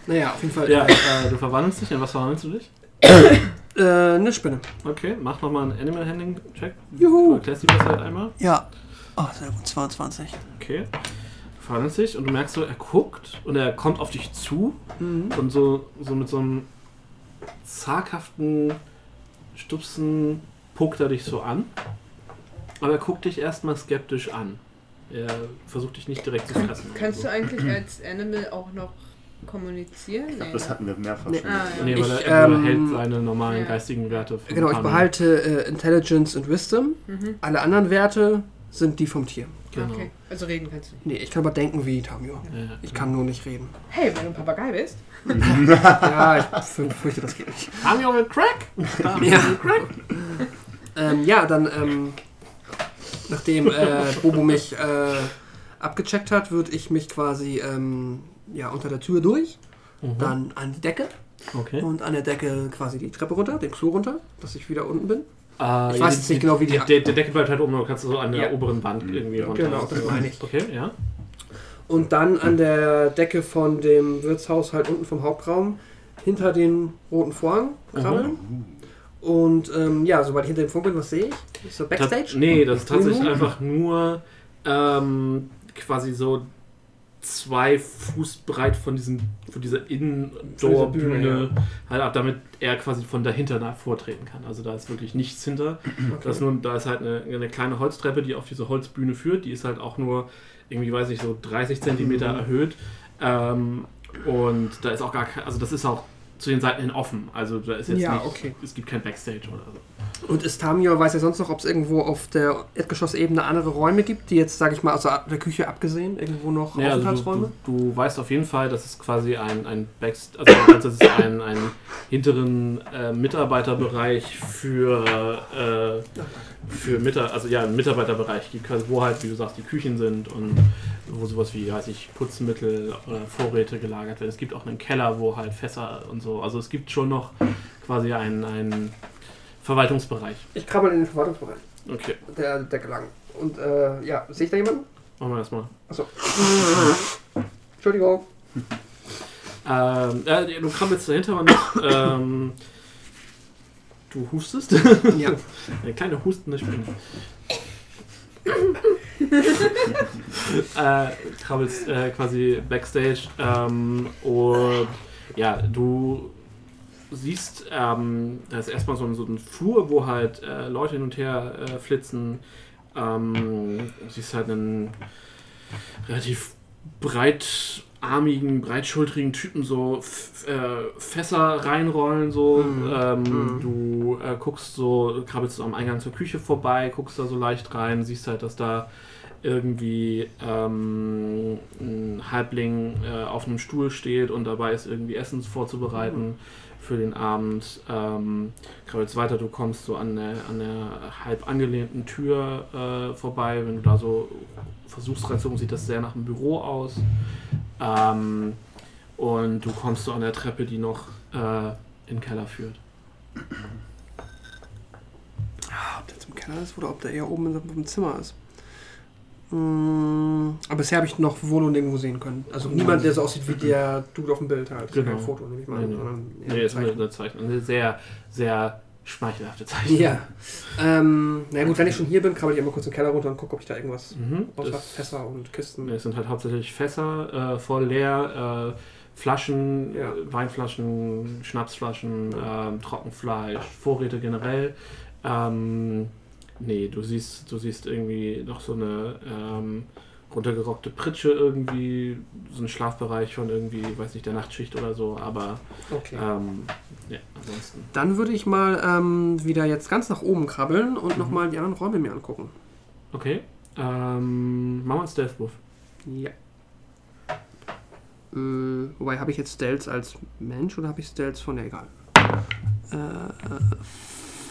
Naja, auf jeden Fall. ja, äh, du verwandelst dich. In was verwandelst du dich? Äh, eine Spinne. Okay, mach nochmal einen Animal Handling Check. Juhu. Du erklärst die das halt einmal. Ja. Oh, sehr gut. 22. Okay. Du verwandelst dich und du merkst so, er guckt und er kommt auf dich zu Mhm. und so, so mit so einem zaghaften Stupsen puckt er dich so an. Aber er guckt dich erstmal skeptisch an. Er versucht dich nicht direkt zu fressen. Kannst du eigentlich als Animal auch noch kommunizieren? Nee, Das ne? hatten wir mehrfach Nee. schon. Ah, ja. Nee, weil Ich, er, ähm, behält seine normalen ja. geistigen Werte. Genau, ich behalte äh, Intelligence und Wisdom. Mhm. Alle anderen Werte sind die vom Tier. Genau. Okay, also reden kannst du nicht. Nee, ich kann aber denken wie Tamio. Ja. Ich kann nur nicht reden. Hey, wenn du ein Papagei bist. Ja, ich fü- fürchte, das geht nicht. Tamio will Crack! Tamio Ja. will Crack! Ähm, ja, dann, ähm, nachdem äh, Bobo mich äh, abgecheckt hat, würde ich mich quasi ähm, ja, unter der Tür durch, Mhm. dann an die Decke Okay. und an der Decke quasi die Treppe runter, den Klo runter, dass ich wieder unten bin. Äh, Ich weiß jetzt nicht genau, wie die- Der, der Deckel bleibt halt oben, du kannst so an der Ja. oberen Wand irgendwie runter. Genau, das meine ich. Okay, ja. Und dann an der Decke von dem Wirtshaus halt unten vom Hauptraum hinter den roten Vorhang krabbeln. Und ähm, ja, sobald ich hinter dem Funk bin, was sehe ich? Ist so Backstage? Tats- nee, das ist tatsächlich Mhm. einfach nur ähm, quasi so zwei Fuß breit von diesem von dieser Indoor-Bühne, Bühne, halt ab, damit er quasi von dahinter nach vortreten kann. Also da ist wirklich nichts hinter. Das ist nur, da ist halt eine, eine kleine Holztreppe, die auf diese Holzbühne führt. Die ist halt auch nur irgendwie, weiß ich, so 30 Zentimeter erhöht. Ähm, und da ist auch gar kein, also das ist auch zu den Seiten hin offen. Also da ist jetzt Ja, nicht, okay. es gibt kein Backstage oder so. Und ist Tamio, weiß er sonst noch, ob es irgendwo auf der Erdgeschossebene andere Räume gibt, die jetzt, sage ich mal, aus der Küche abgesehen, irgendwo noch Ja, also du, Aufenthaltsräume? du, du weißt auf jeden Fall, dass es quasi ein, ein Backst also das ist ein, ein hinteren äh, Mitarbeiterbereich für, äh, für Mitar also ja, einen Mitarbeiterbereich gibt, wo halt, wie du sagst, die Küchen sind und wo sowas wie, weiß ich, Putzmittel oder Vorräte gelagert werden. Es gibt auch einen Keller, wo halt Fässer und so. Also es gibt schon noch quasi einen, einen Verwaltungsbereich. Ich krabbel in den Verwaltungsbereich Okay, der Decke lang. Und äh, ja, sehe ich da jemanden? machen wir das mal. Achso. Entschuldigung. Ähm, äh, du krabbelst dahinter und ähm, du hustest. Ja. Eine kleine hustende Spinne. äh, krabbelst äh, quasi backstage ähm, und ja, du siehst, ähm, da ist erstmal so ein, so ein Flur, wo halt äh, Leute hin und her äh, flitzen. Ähm, siehst halt einen relativ breitarmigen, breitschultrigen Typen so äh, Fässer reinrollen so. Mhm. Ähm, Mhm. Du äh, guckst so, krabbelst so am Eingang zur Küche vorbei, guckst da so leicht rein, siehst halt, dass da irgendwie ähm, ein Halbling äh, auf einem Stuhl steht und dabei ist irgendwie Essen vorzubereiten für den Abend. Ähm, krabbelst weiter, du kommst so an der, an der halb angelehnten Tür äh, vorbei. Wenn du da so versuchst reinzugucken, sieht das sehr nach einem Büro aus. Ähm, und du kommst so an der Treppe, die noch äh, in den Keller führt. Ah, Ob der im Keller ist oder ob der eher oben seinem Zimmer ist. Mm, Aber bisher habe ich noch Wohnung nirgendwo sehen können. Also niemand, der so aussieht wie der Dude auf dem Bild halt. Genau. Kein Foto, nehme ich mal Nee, nee. Nee, ist eine, Zeichnung. eine sehr, sehr schmeichelhafte Zeichnung. Ja. Ähm, na gut, wenn ich schon hier bin, krabbel ich immer kurz in den Keller runter und gucke, ob ich da irgendwas Mhm. außer Fässer und Kisten. Nee, Es sind halt hauptsächlich Fässer äh, voll leer, äh, Flaschen, Ja. äh, Weinflaschen, Schnapsflaschen, ähm, Trockenfleisch, Vorräte generell. Ähm, nee, du siehst, du siehst irgendwie noch so eine ähm, runtergerockte Pritsche irgendwie, so ein Schlafbereich von irgendwie, weiß nicht, der Nachtschicht oder so, aber Okay. ähm, ja, ansonsten. Dann würde ich mal ähm, wieder jetzt ganz nach oben krabbeln und Mhm. nochmal die anderen Räume mir angucken. Okay. Ähm, machen wir einen Stealth-Wurf. Ja. Äh, wobei, habe ich jetzt Stealth als Mensch oder habe ich Stealth von... Ja, egal. Äh,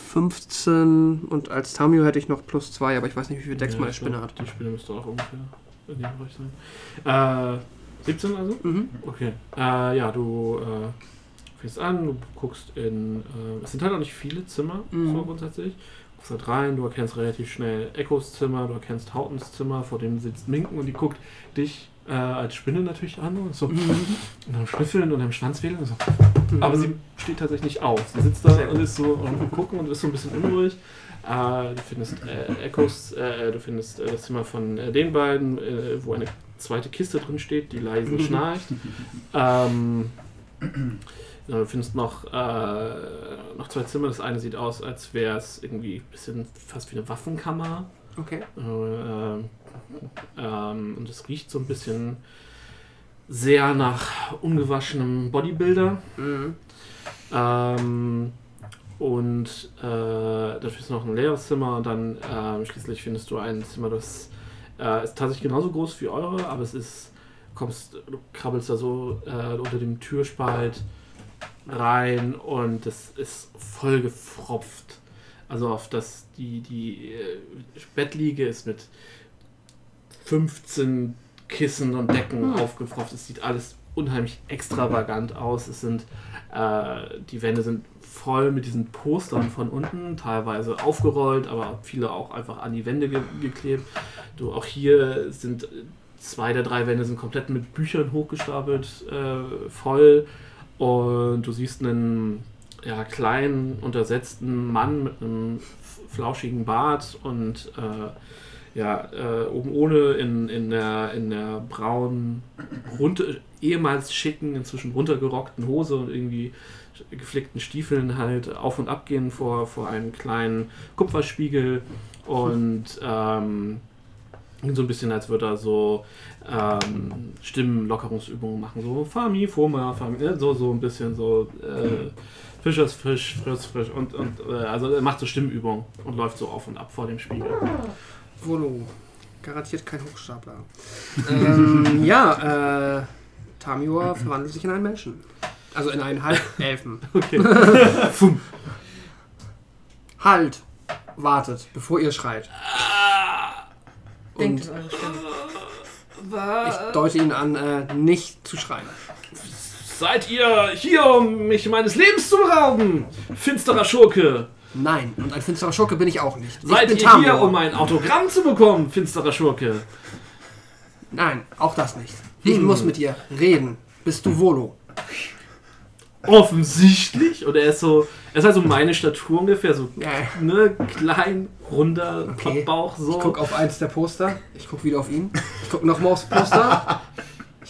15 und als Tamio hätte ich noch plus 2, aber ich weiß nicht, wie viel Dex Ja, meine Spinne glaub, hat. Die Spinne müsste auch ungefähr in dem Bereich sein. Äh, 17 also? Mhm. Okay. Äh, ja, du äh, fängst an, du guckst in. Äh, es sind halt auch nicht viele Zimmer, Mhm. so grundsätzlich. Du guckst halt rein, du erkennst relativ schnell Echos Zimmer, du erkennst Hautens Zimmer, vor dem sitzt Minken und die guckt dich äh, als Spinne natürlich an und so. Und am Schnüffeln und am Schwanz wählen und so. Aber sie steht tatsächlich nicht auf. Sie sitzt da und ist so und gucken und ist so ein bisschen unruhig. Äh, du findest äh, Echos, äh, du findest äh, das Zimmer von äh, den beiden, äh, wo eine zweite Kiste drin steht, die leise schnarcht. Ähm, ja, du findest noch, noch zwei Zimmer. Das eine sieht aus, als wäre es irgendwie ein bisschen fast wie eine Waffenkammer. Okay. Äh, ähm, und es riecht so ein bisschen sehr nach ungewaschenem Bodybuilder. Mhm. Ähm, und äh, dafür ist noch ein leeres Zimmer und dann ähm, schließlich findest du ein Zimmer, das äh, ist tatsächlich genauso groß wie eure, aber es ist, kommst, du krabbelst da so äh, unter dem Türspalt rein und es ist voll gefropft. Also auf das, die, die äh, Bettliege ist mit 15 Kissen und Decken aufgefropft. Es sieht alles unheimlich extravagant aus. Es sind, äh, die Wände sind voll mit diesen Postern von unten, teilweise aufgerollt, aber viele auch einfach an die Wände ge geklebt. Du, auch hier sind äh, zwei der drei Wände sind komplett mit Büchern hochgestapelt, äh, voll. Und du siehst einen ja, kleinen, untersetzten Mann mit einem flauschigen Bart und äh, ja, äh, oben ohne in, in, der, in der braunen, runter, ehemals schicken, inzwischen runtergerockten Hose und irgendwie geflickten Stiefeln halt auf und ab gehen vor, vor einem kleinen Kupferspiegel und ähm, so ein bisschen, als würde er so ähm, Stimmenlockerungsübungen machen. So Fami, Foma, Fami, ne? so, so ein bisschen so äh, Fisch ist frisch, frisch, frisch. Und, und äh, also er macht so Stimmübungen und läuft so auf und ab vor dem Spiegel. Volo. Garantiert kein Hochstapler. ähm, ja, äh, Tamior verwandelt sich in einen Menschen. Also in einen Halbelfen. Okay. halt! Wartet, bevor ihr schreit. Denkt Und in eure Stimme. ich deute ihn an, äh, nicht zu schreien. Seid ihr hier, um mich meines Lebens zu berauben? Finsterer Schurke! Nein, und ein finsterer Schurke bin ich auch nicht. ich Seid bin ihr hier, um ein Autogramm zu bekommen, finsterer Schurke? Nein, auch das nicht. Ich muss mit dir reden. Bist du Volo? Offensichtlich. Und er ist so, er ist halt so meine Statur ungefähr, so Ja. ne, klein, runder Okay. Bauch so. Ich guck auf eins der Poster. Ich guck wieder auf ihn. Ich guck nochmal aufs Poster.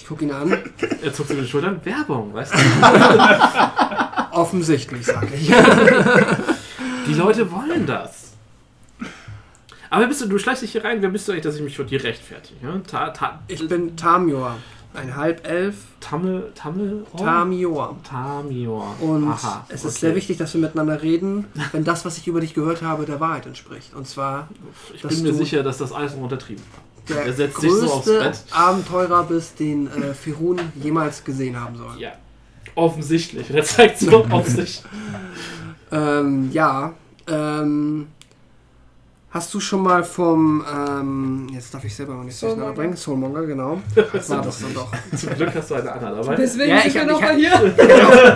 Ich guck ihn an. Er zuckt über die Schultern. Werbung, weißt du? Offensichtlich, sage ich. Die Leute wollen das. Aber wer bist du, du schleichst dich hier rein, wer bist du eigentlich, dass ich mich vor dir rechtfertige? Ja? Ta, ta, Ich bin Tamior. Ein Halbelf. Tammel, Tammel, Tamior. Tamior. Und Aha, es ist okay. sehr wichtig, dass wir miteinander reden, wenn das, was ich über dich gehört habe, der Wahrheit entspricht. Und zwar Ich bin mir sicher, dass das alles noch untertrieben war. Der Er setzt sich so aufs größte Bett. Abenteurer bist, den äh, Firun jemals gesehen haben soll. Ja. Offensichtlich. Und er zeigt so auf sich. Ähm, ja. Ähm, hast du schon mal vom, ähm, jetzt darf ich selber mal nicht durcheinander bringen, Soulmonger, genau. Das war das dann doch. Zum Glück hast du eine Anna dabei. Deswegen Ja, ich noch ich hab- mal hier.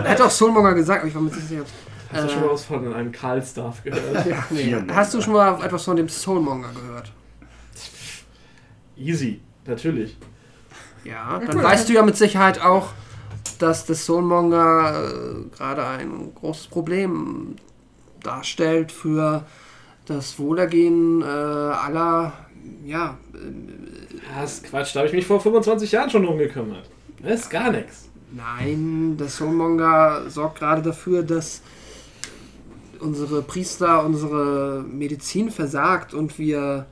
Er hat auch Soulmonger gesagt, aber ich war mir nicht sicher. Hast du schon mal was von einem Karl-Staff gehört? ja, nee. Hast du schon mal etwas von dem Soulmonger gehört? Easy, natürlich. Ja, dann weißt du ja mit Sicherheit auch, dass das Soulmonger äh, gerade ein großes Problem darstellt für das Wohlergehen äh, aller, ja, Das ist Quatsch, da habe ich mich vor 25 Jahren schon drum gekümmert. Das ist gar nichts. Nein, der Soulmonger sorgt gerade dafür, dass unsere Priester, unsere Medizin versagt und wir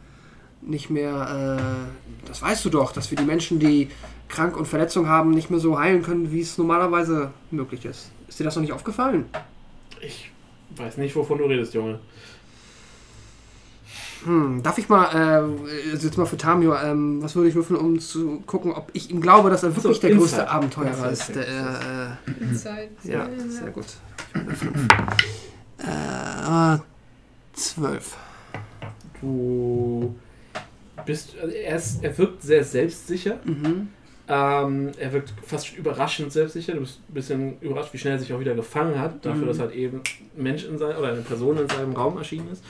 nicht mehr, äh, das weißt du doch, dass wir die Menschen, die krank und Verletzungen haben, nicht mehr so heilen können, wie es normalerweise möglich ist. Ist dir das noch nicht aufgefallen? Ich weiß nicht, wovon du redest, Junge. Hm, darf ich mal, äh, also jetzt mal für Tamio, ähm, was würde ich würfeln, um zu gucken, ob ich ihm glaube, dass er wirklich So, der größte. Abenteurer ist. Der, er, äh, Zeit. ja, sehr gut. Äh, zwölf. Du bist. Also er, ist, er wirkt sehr selbstsicher. Mhm. Ähm, er wirkt fast überraschend selbstsicher. Du bist ein bisschen überrascht, wie schnell er sich auch wieder gefangen hat, dafür, Mhm. dass halt eben ein Mensch in sein, oder eine Person in seinem Raum erschienen ist,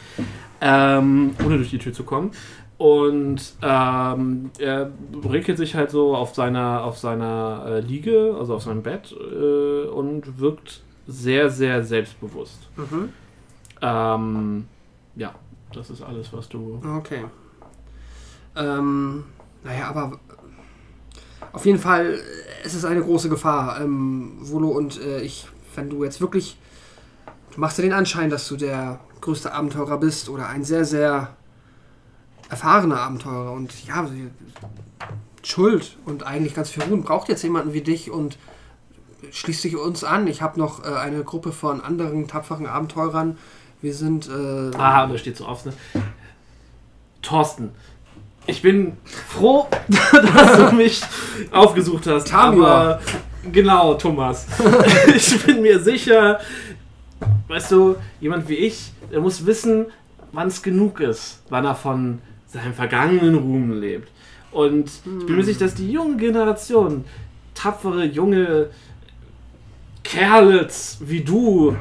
ähm, ohne durch die Tür zu kommen. Und ähm, er regelt sich halt so auf seiner, auf seiner äh, Liege, also auf seinem Bett, äh, und wirkt sehr, sehr selbstbewusst. Mhm. Ähm, ja, das ist alles, was du. Okay. Ähm, naja, aber auf jeden Fall es ist eine große Gefahr, ähm, Volo und äh, ich, wenn du jetzt wirklich, du machst ja den Anschein, dass du der größte Abenteurer bist oder ein sehr, sehr erfahrener Abenteurer und ja, Schuld und eigentlich ganz viel Ruhen braucht jetzt jemanden wie dich und schließt dich uns an. Ich habe noch äh, eine Gruppe von anderen tapferen Abenteurern. Wir sind äh, Ah, und da steht so oft, ne? Thorsten, ich bin froh, dass du mich aufgesucht hast. Aber genau, Thomas. ich bin mir sicher, weißt du, jemand wie ich, der muss wissen, wann es genug ist, wann er von seinem vergangenen Ruhm lebt. Und ich bin mir sicher, dass die junge Generation, tapfere junge Kerls wie du,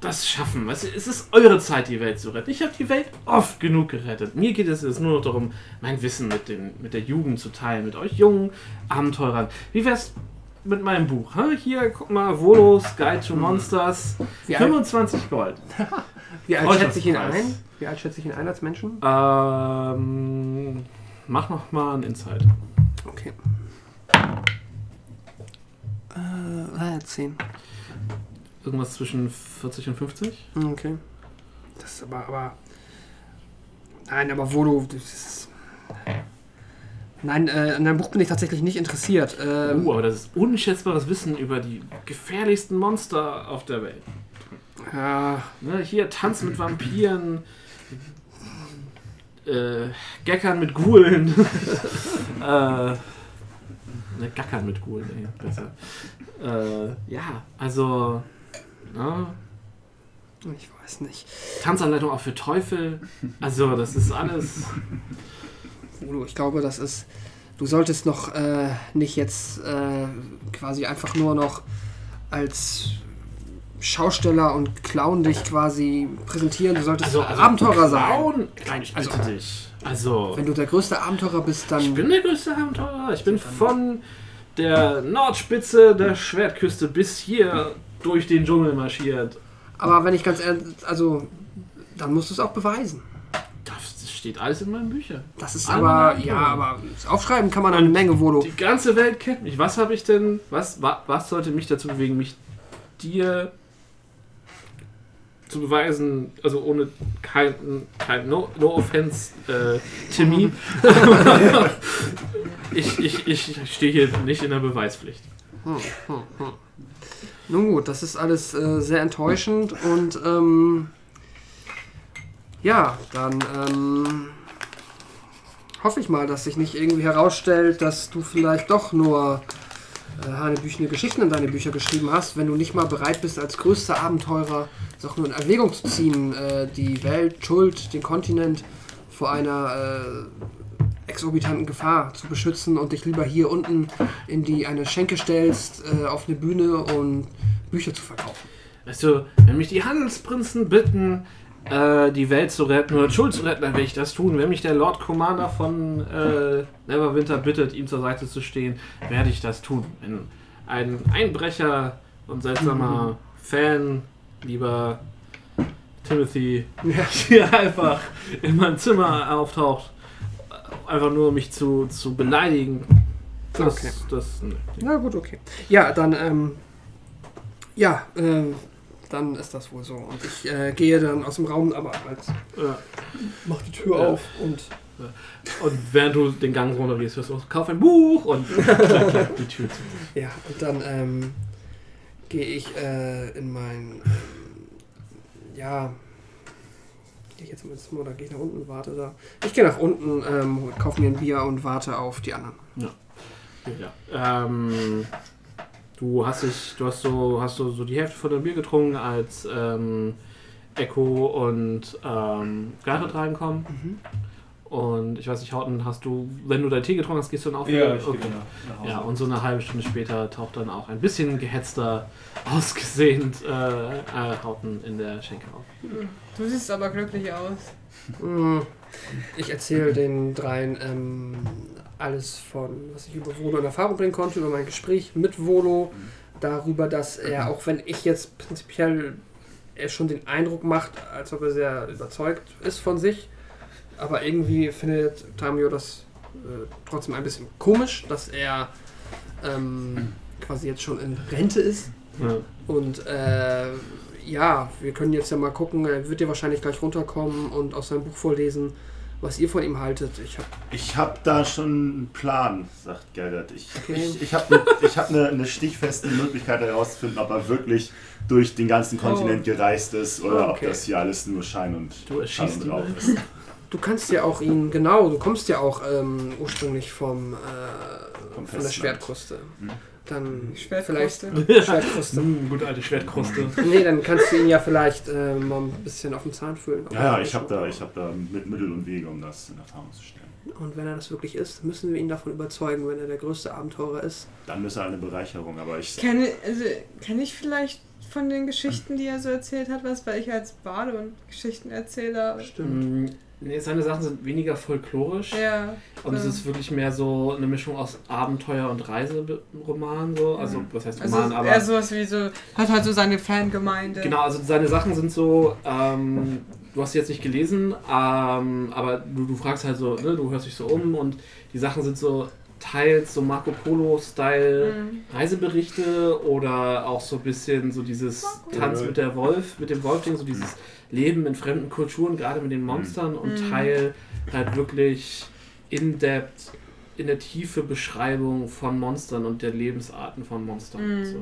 das schaffen. Weißt du, es ist eure Zeit, die Welt zu retten. Ich habe die Welt oft genug gerettet. Mir geht es jetzt nur noch darum, mein Wissen mit, den, mit der Jugend zu teilen, mit euch jungen Abenteurern. Wie wär's mit meinem Buch? Hä? Hier, guck mal, Volos Guide to Monsters. Wie alt, 25 Gold. wie alt schätze ich ihn ein? Wie alt schätze ich ihn ein als Menschen? Ähm, mach noch mal ein Insight. Okay. Äh, äh, 10. Irgendwas zwischen 40 und 50? Okay. Das ist aber, aber. Nein, aber wo du. Ist, nein, äh, an deinem Buch bin ich tatsächlich nicht interessiert. Ähm, Uh, aber das ist unschätzbares Wissen über die gefährlichsten Monster auf der Welt. ja, Ne, hier Tanz mit Vampiren, äh, Gackern mit Gulen. äh, ne, Gackern mit Gulen, ey, besser. Äh, ja, also, ne, ich weiß nicht. Tanzanleitung auch für Teufel. Also, das ist alles. Udo, ich glaube, das ist. Du solltest noch äh, nicht jetzt äh, quasi einfach nur noch als Schausteller und Clown dich quasi präsentieren. Du solltest Abenteurer sein. Clown? Nein, ich bitte Also- dich. Also, Wenn du der größte Abenteurer bist, dann. ich bin der größte Abenteurer. Ich bin von der Nordspitze der Schwertküste bis hier durch den Dschungel marschiert. aber wenn ich ganz ehrlich. Also. Dann musst du es auch beweisen. Das steht alles in meinen Büchern. Das ist aber. Ja, aber aufschreiben kann man eine Menge, wo du. Die ganze Welt kennt mich. Was habe ich denn? Was, wa, was sollte mich dazu bewegen, mich dir zu beweisen? Also ohne kein, kein no, no offense, äh, Timmy. ich, ich, ich stehe hier nicht in der Beweispflicht. Nun gut, das ist alles äh, sehr enttäuschend und ähm, ja, dann ähm, hoffe ich mal, dass sich nicht irgendwie herausstellt, dass du vielleicht doch nur äh, hanebüchene Geschichten in deine Bücher geschrieben hast, wenn du nicht mal bereit bist, als größter Abenteurer es auch nur in Erwägung zu ziehen, äh, die Welt, Schuld, den Kontinent vor einer äh, exorbitanten Gefahr zu beschützen und dich lieber hier unten in die eine Schenke stellst, äh, auf eine Bühne und Bücher zu verkaufen. Weißt du, wenn mich die Handelsprinzen bitten, äh, die Welt zu retten oder Schuld zu retten, dann werde ich das tun. Wenn mich der Lord Commander von äh, Neverwinter bittet, ihm zur Seite zu stehen, werde ich das tun. Wenn ein Einbrecher und seltsamer Fan, lieber Timothy, hier einfach in mein Zimmer auftaucht, einfach nur um mich zu, zu beleidigen, Das, Okay. das, nee. Na gut, okay. Ja, dann, ähm, ja, ähm, dann ist das wohl so. Und ich äh, gehe dann aus dem Raum, aber als Ja. mach die Tür Ja. auf und Und während du den Gang runter gehst, hörst du, kauf ein Buch und die Tür zu. ja, und dann ähm, gehe ich äh, in mein, ähm, ja, gehe ich jetzt mal ins Zimmer oder gehe ich nach unten und warte da. Ich gehe nach unten, ähm, kaufe mir ein Bier und warte auf die anderen. Ja. Ähm, du hast dich, du hast so, hast du so die Hälfte von dem Bier getrunken, als ähm, Echo und ähm, Gareth reinkommen. Mhm. Und ich weiß nicht, Hauten, hast du, wenn du deinen Tee getrunken hast, gehst du dann auch Ja, ich Okay. gehe nach, nach Hause. Ja, und so eine halbe Stunde später taucht dann auch ein bisschen gehetzter, ausgesehend äh, äh, Hauten in der Schenke auf. Du siehst aber glücklich aus. Mm, Ich erzähle den dreien ähm, alles von, was ich über Volo in Erfahrung bringen konnte, über mein Gespräch mit Volo, darüber, dass er, auch wenn ich jetzt prinzipiell er schon den Eindruck macht, als ob er sehr überzeugt ist von sich, aber irgendwie findet Tamio das äh, trotzdem ein bisschen komisch, dass er ähm, quasi jetzt schon in Rente ist. Ja. Und äh, ja, wir können jetzt ja mal gucken. Er wird ja wahrscheinlich gleich runterkommen und aus seinem Buch vorlesen, was ihr von ihm haltet. Ich habe Ich habe da schon einen Plan, sagt Gerrit. Ich, Okay. ich, ich habe ich hab eine, eine stichfeste Möglichkeit herauszufinden, ob er wirklich durch den ganzen Kontinent gereist ist oder Oh, okay. ob das hier alles nur Schein und Du Schein einfach. ist. Du kannst ja auch ihn, genau, du kommst ja auch ähm, ursprünglich vom, äh, Vom von der. Schwertkruste. Hm. Dann Schwertkruste. vielleicht Schwertkruste. Mm, gute alte Schwertkruste. nee, dann kannst du ihn ja vielleicht äh, mal ein bisschen auf den Zahn fühlen. Ja, ja, ich habe da, ich hab da mit Mittel und Wege, um das in Erfahrung zu stellen. Und wenn er das wirklich ist, müssen wir ihn davon überzeugen, wenn er der größte Abenteurer ist. Dann ist er eine Bereicherung, aber ich. Kenne also, kenn ich vielleicht von den Geschichten, die er so erzählt hat, was, weil ich als Bade und Geschichtenerzähler. Mm, nee, seine Sachen sind weniger folklorisch. Ja. Und es ist wirklich mehr so eine Mischung aus Abenteuer und Reiseroman. So. Also, was heißt Also Roman, aber. eher sowas wie so, hat halt so seine Fangemeinde. Genau, also seine Sachen sind so, ähm, du hast sie jetzt nicht gelesen, ähm, aber du, du fragst halt so, ne, du hörst dich so um und die Sachen sind so teils so Marco Polo-Style Mhm. Reiseberichte oder auch so ein bisschen so dieses Tanz mit der Wolf, mit dem Wolf-Ding, so dieses Leben in fremden Kulturen, gerade mit den Monstern und Mhm. Teil halt wirklich in-depth, in der Tiefe Beschreibung von Monstern und der Lebensarten von Monstern. Mhm. So.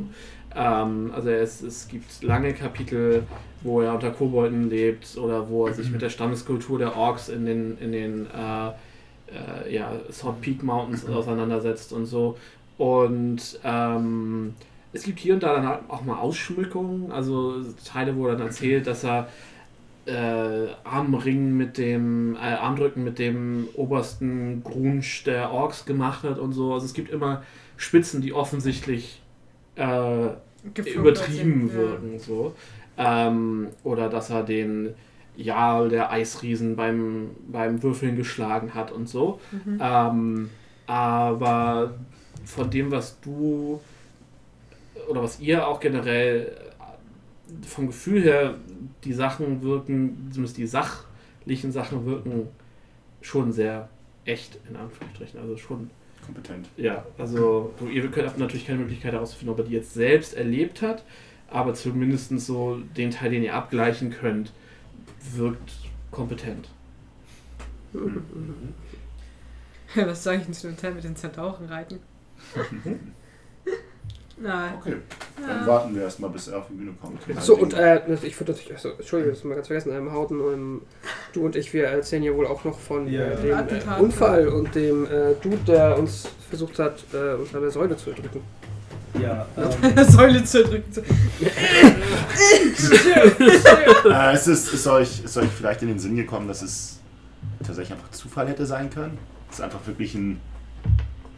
Ähm, also es, es gibt lange Kapitel, wo er unter Kobolden lebt oder wo er sich mit der Stammeskultur der Orks in den, in den äh, äh, ja, Sword Peak Mountains auseinandersetzt und so. Und ähm, es gibt hier und da dann auch mal Ausschmückungen, also Teile, wo er dann erzählt, dass er äh, Armringen mit dem, äh, Armdrücken mit dem obersten Grunsch der Orks gemacht hat und so. Also es gibt immer Spitzen, die offensichtlich äh, übertrieben sind, ja. wirken. So. Ähm, oder dass er den Jarl der Eisriesen beim, beim Würfeln geschlagen hat und so. Mhm. Ähm, aber von dem, was du oder was ihr auch generell vom Gefühl her, die Sachen wirken, zumindest die sachlichen Sachen wirken schon sehr echt, in Anführungsstrichen. Also schon Kompetent. ja, also ihr könnt habt natürlich keine Möglichkeit herauszufinden, ob er die jetzt selbst erlebt hat, aber zumindest so den Teil, den ihr abgleichen könnt, wirkt kompetent. Was sage ich denn zu dem Teil mit den Zentauren reiten? Nein. Okay, dann Ja. warten wir erstmal, bis er auf die Bühne kommt. So, und äh, ich würde natürlich, achso, Entschuldigung, das haben wir ganz vergessen, ähm, Hauten, ähm, du und ich, wir erzählen ja wohl auch noch von Ja. äh, dem äh, Attentat. Unfall und dem äh, Dude, der uns versucht hat, äh, unter der Säule zu erdrücken. Ja, ähm, Säule zerdrücken. So. Äh, es ist, ist, euch, ist euch vielleicht in den Sinn gekommen, dass es tatsächlich einfach Zufall hätte sein können? Es einfach wirklich ein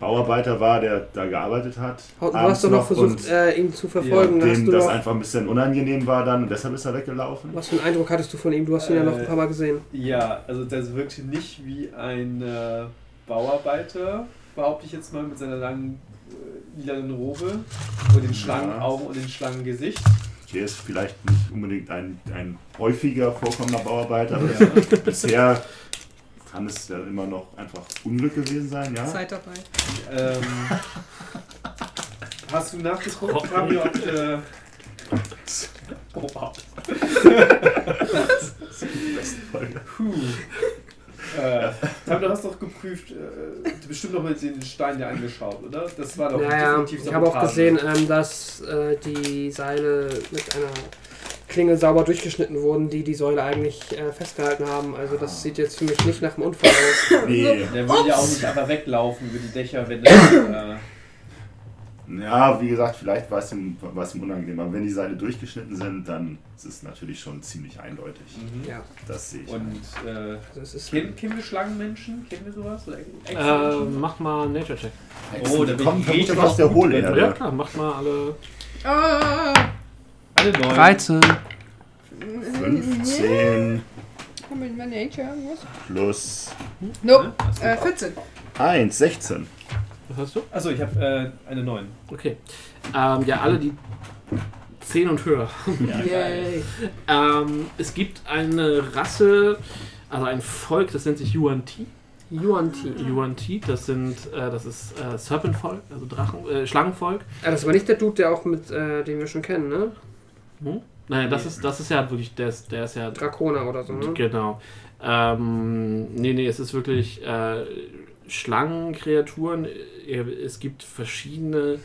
Bauarbeiter war, der da gearbeitet hat. Du hast doch noch und versucht, äh, ihn zu verfolgen. ja, hast dem du das noch, einfach ein bisschen unangenehm war dann und deshalb ist er weggelaufen. was für einen Eindruck hattest du von ihm? Du hast ihn ja noch ein Äh, paar Mal gesehen. ja, also der wirkte nicht wie ein äh, Bauarbeiter, behaupte ich jetzt mal, mit seiner langen äh, lilanen Robe und den Schlangenaugen und dem Schlangengesicht. Der ist vielleicht nicht unbedingt ein, ein häufiger vorkommender Bauarbeiter, aber Ja. bisher kann es ja immer noch einfach Unglück gewesen sein, ja? Zeitarbeit. Ähm, hast du nachgeguckt, Fabio, ob äh, Oh wow. Folge. Puh. Äh, Tam, du hast doch geprüft, äh, bestimmt noch mal den Stein dir angeschaut, oder? Das war doch Naja, definitiv ich habe auch gesehen, ähm, dass äh, die Seile mit einer Klinge sauber durchgeschnitten wurden, die die Säule eigentlich äh, festgehalten haben. Also das sieht jetzt für mich nicht nach einem Unfall aus. Nee. Der würde ja auch nicht einfach weglaufen über die Dächer, wenn das. Äh, Ja, wie gesagt, vielleicht war es ihm, war es ihm unangenehm, aber wenn die Seile durchgeschnitten sind, dann ist es natürlich schon ziemlich eindeutig. mhm. Ja, Das sehe ich. Und äh, also kennen, kennen wir Schlangenmenschen? Kennen wir sowas? Oder Äh, mach mal Nature Check. Oh, da ich vermutlich aus der Hohlerde. Ja klar, macht mal alle. Ah, Alle neun. 13. 15 Komm mit meiner Nature, plus Nope, äh, 14. 1, 16. Was hast du? Achso, ich habe äh, eine neun. Okay. Ähm, ja, alle die 10 und höher. Ja. Yay. Ähm, es gibt eine Rasse, also ein Volk, das nennt sich Yuan Ti. Yuan Ti. Yuan Ti, das sind, äh, das ist äh, Serpentvolk, also Drachen, äh, Schlangenvolk. Ah, das war nicht der Dude, der auch mit, äh, den wir schon kennen, ne? Hm? Nein, das ist, das ist ja wirklich, der ist, der ist ja Drakona oder so, ne? Genau. Ähm, nee, nee, es ist wirklich äh, Schlangenkreaturen. Äh, Es gibt verschiedene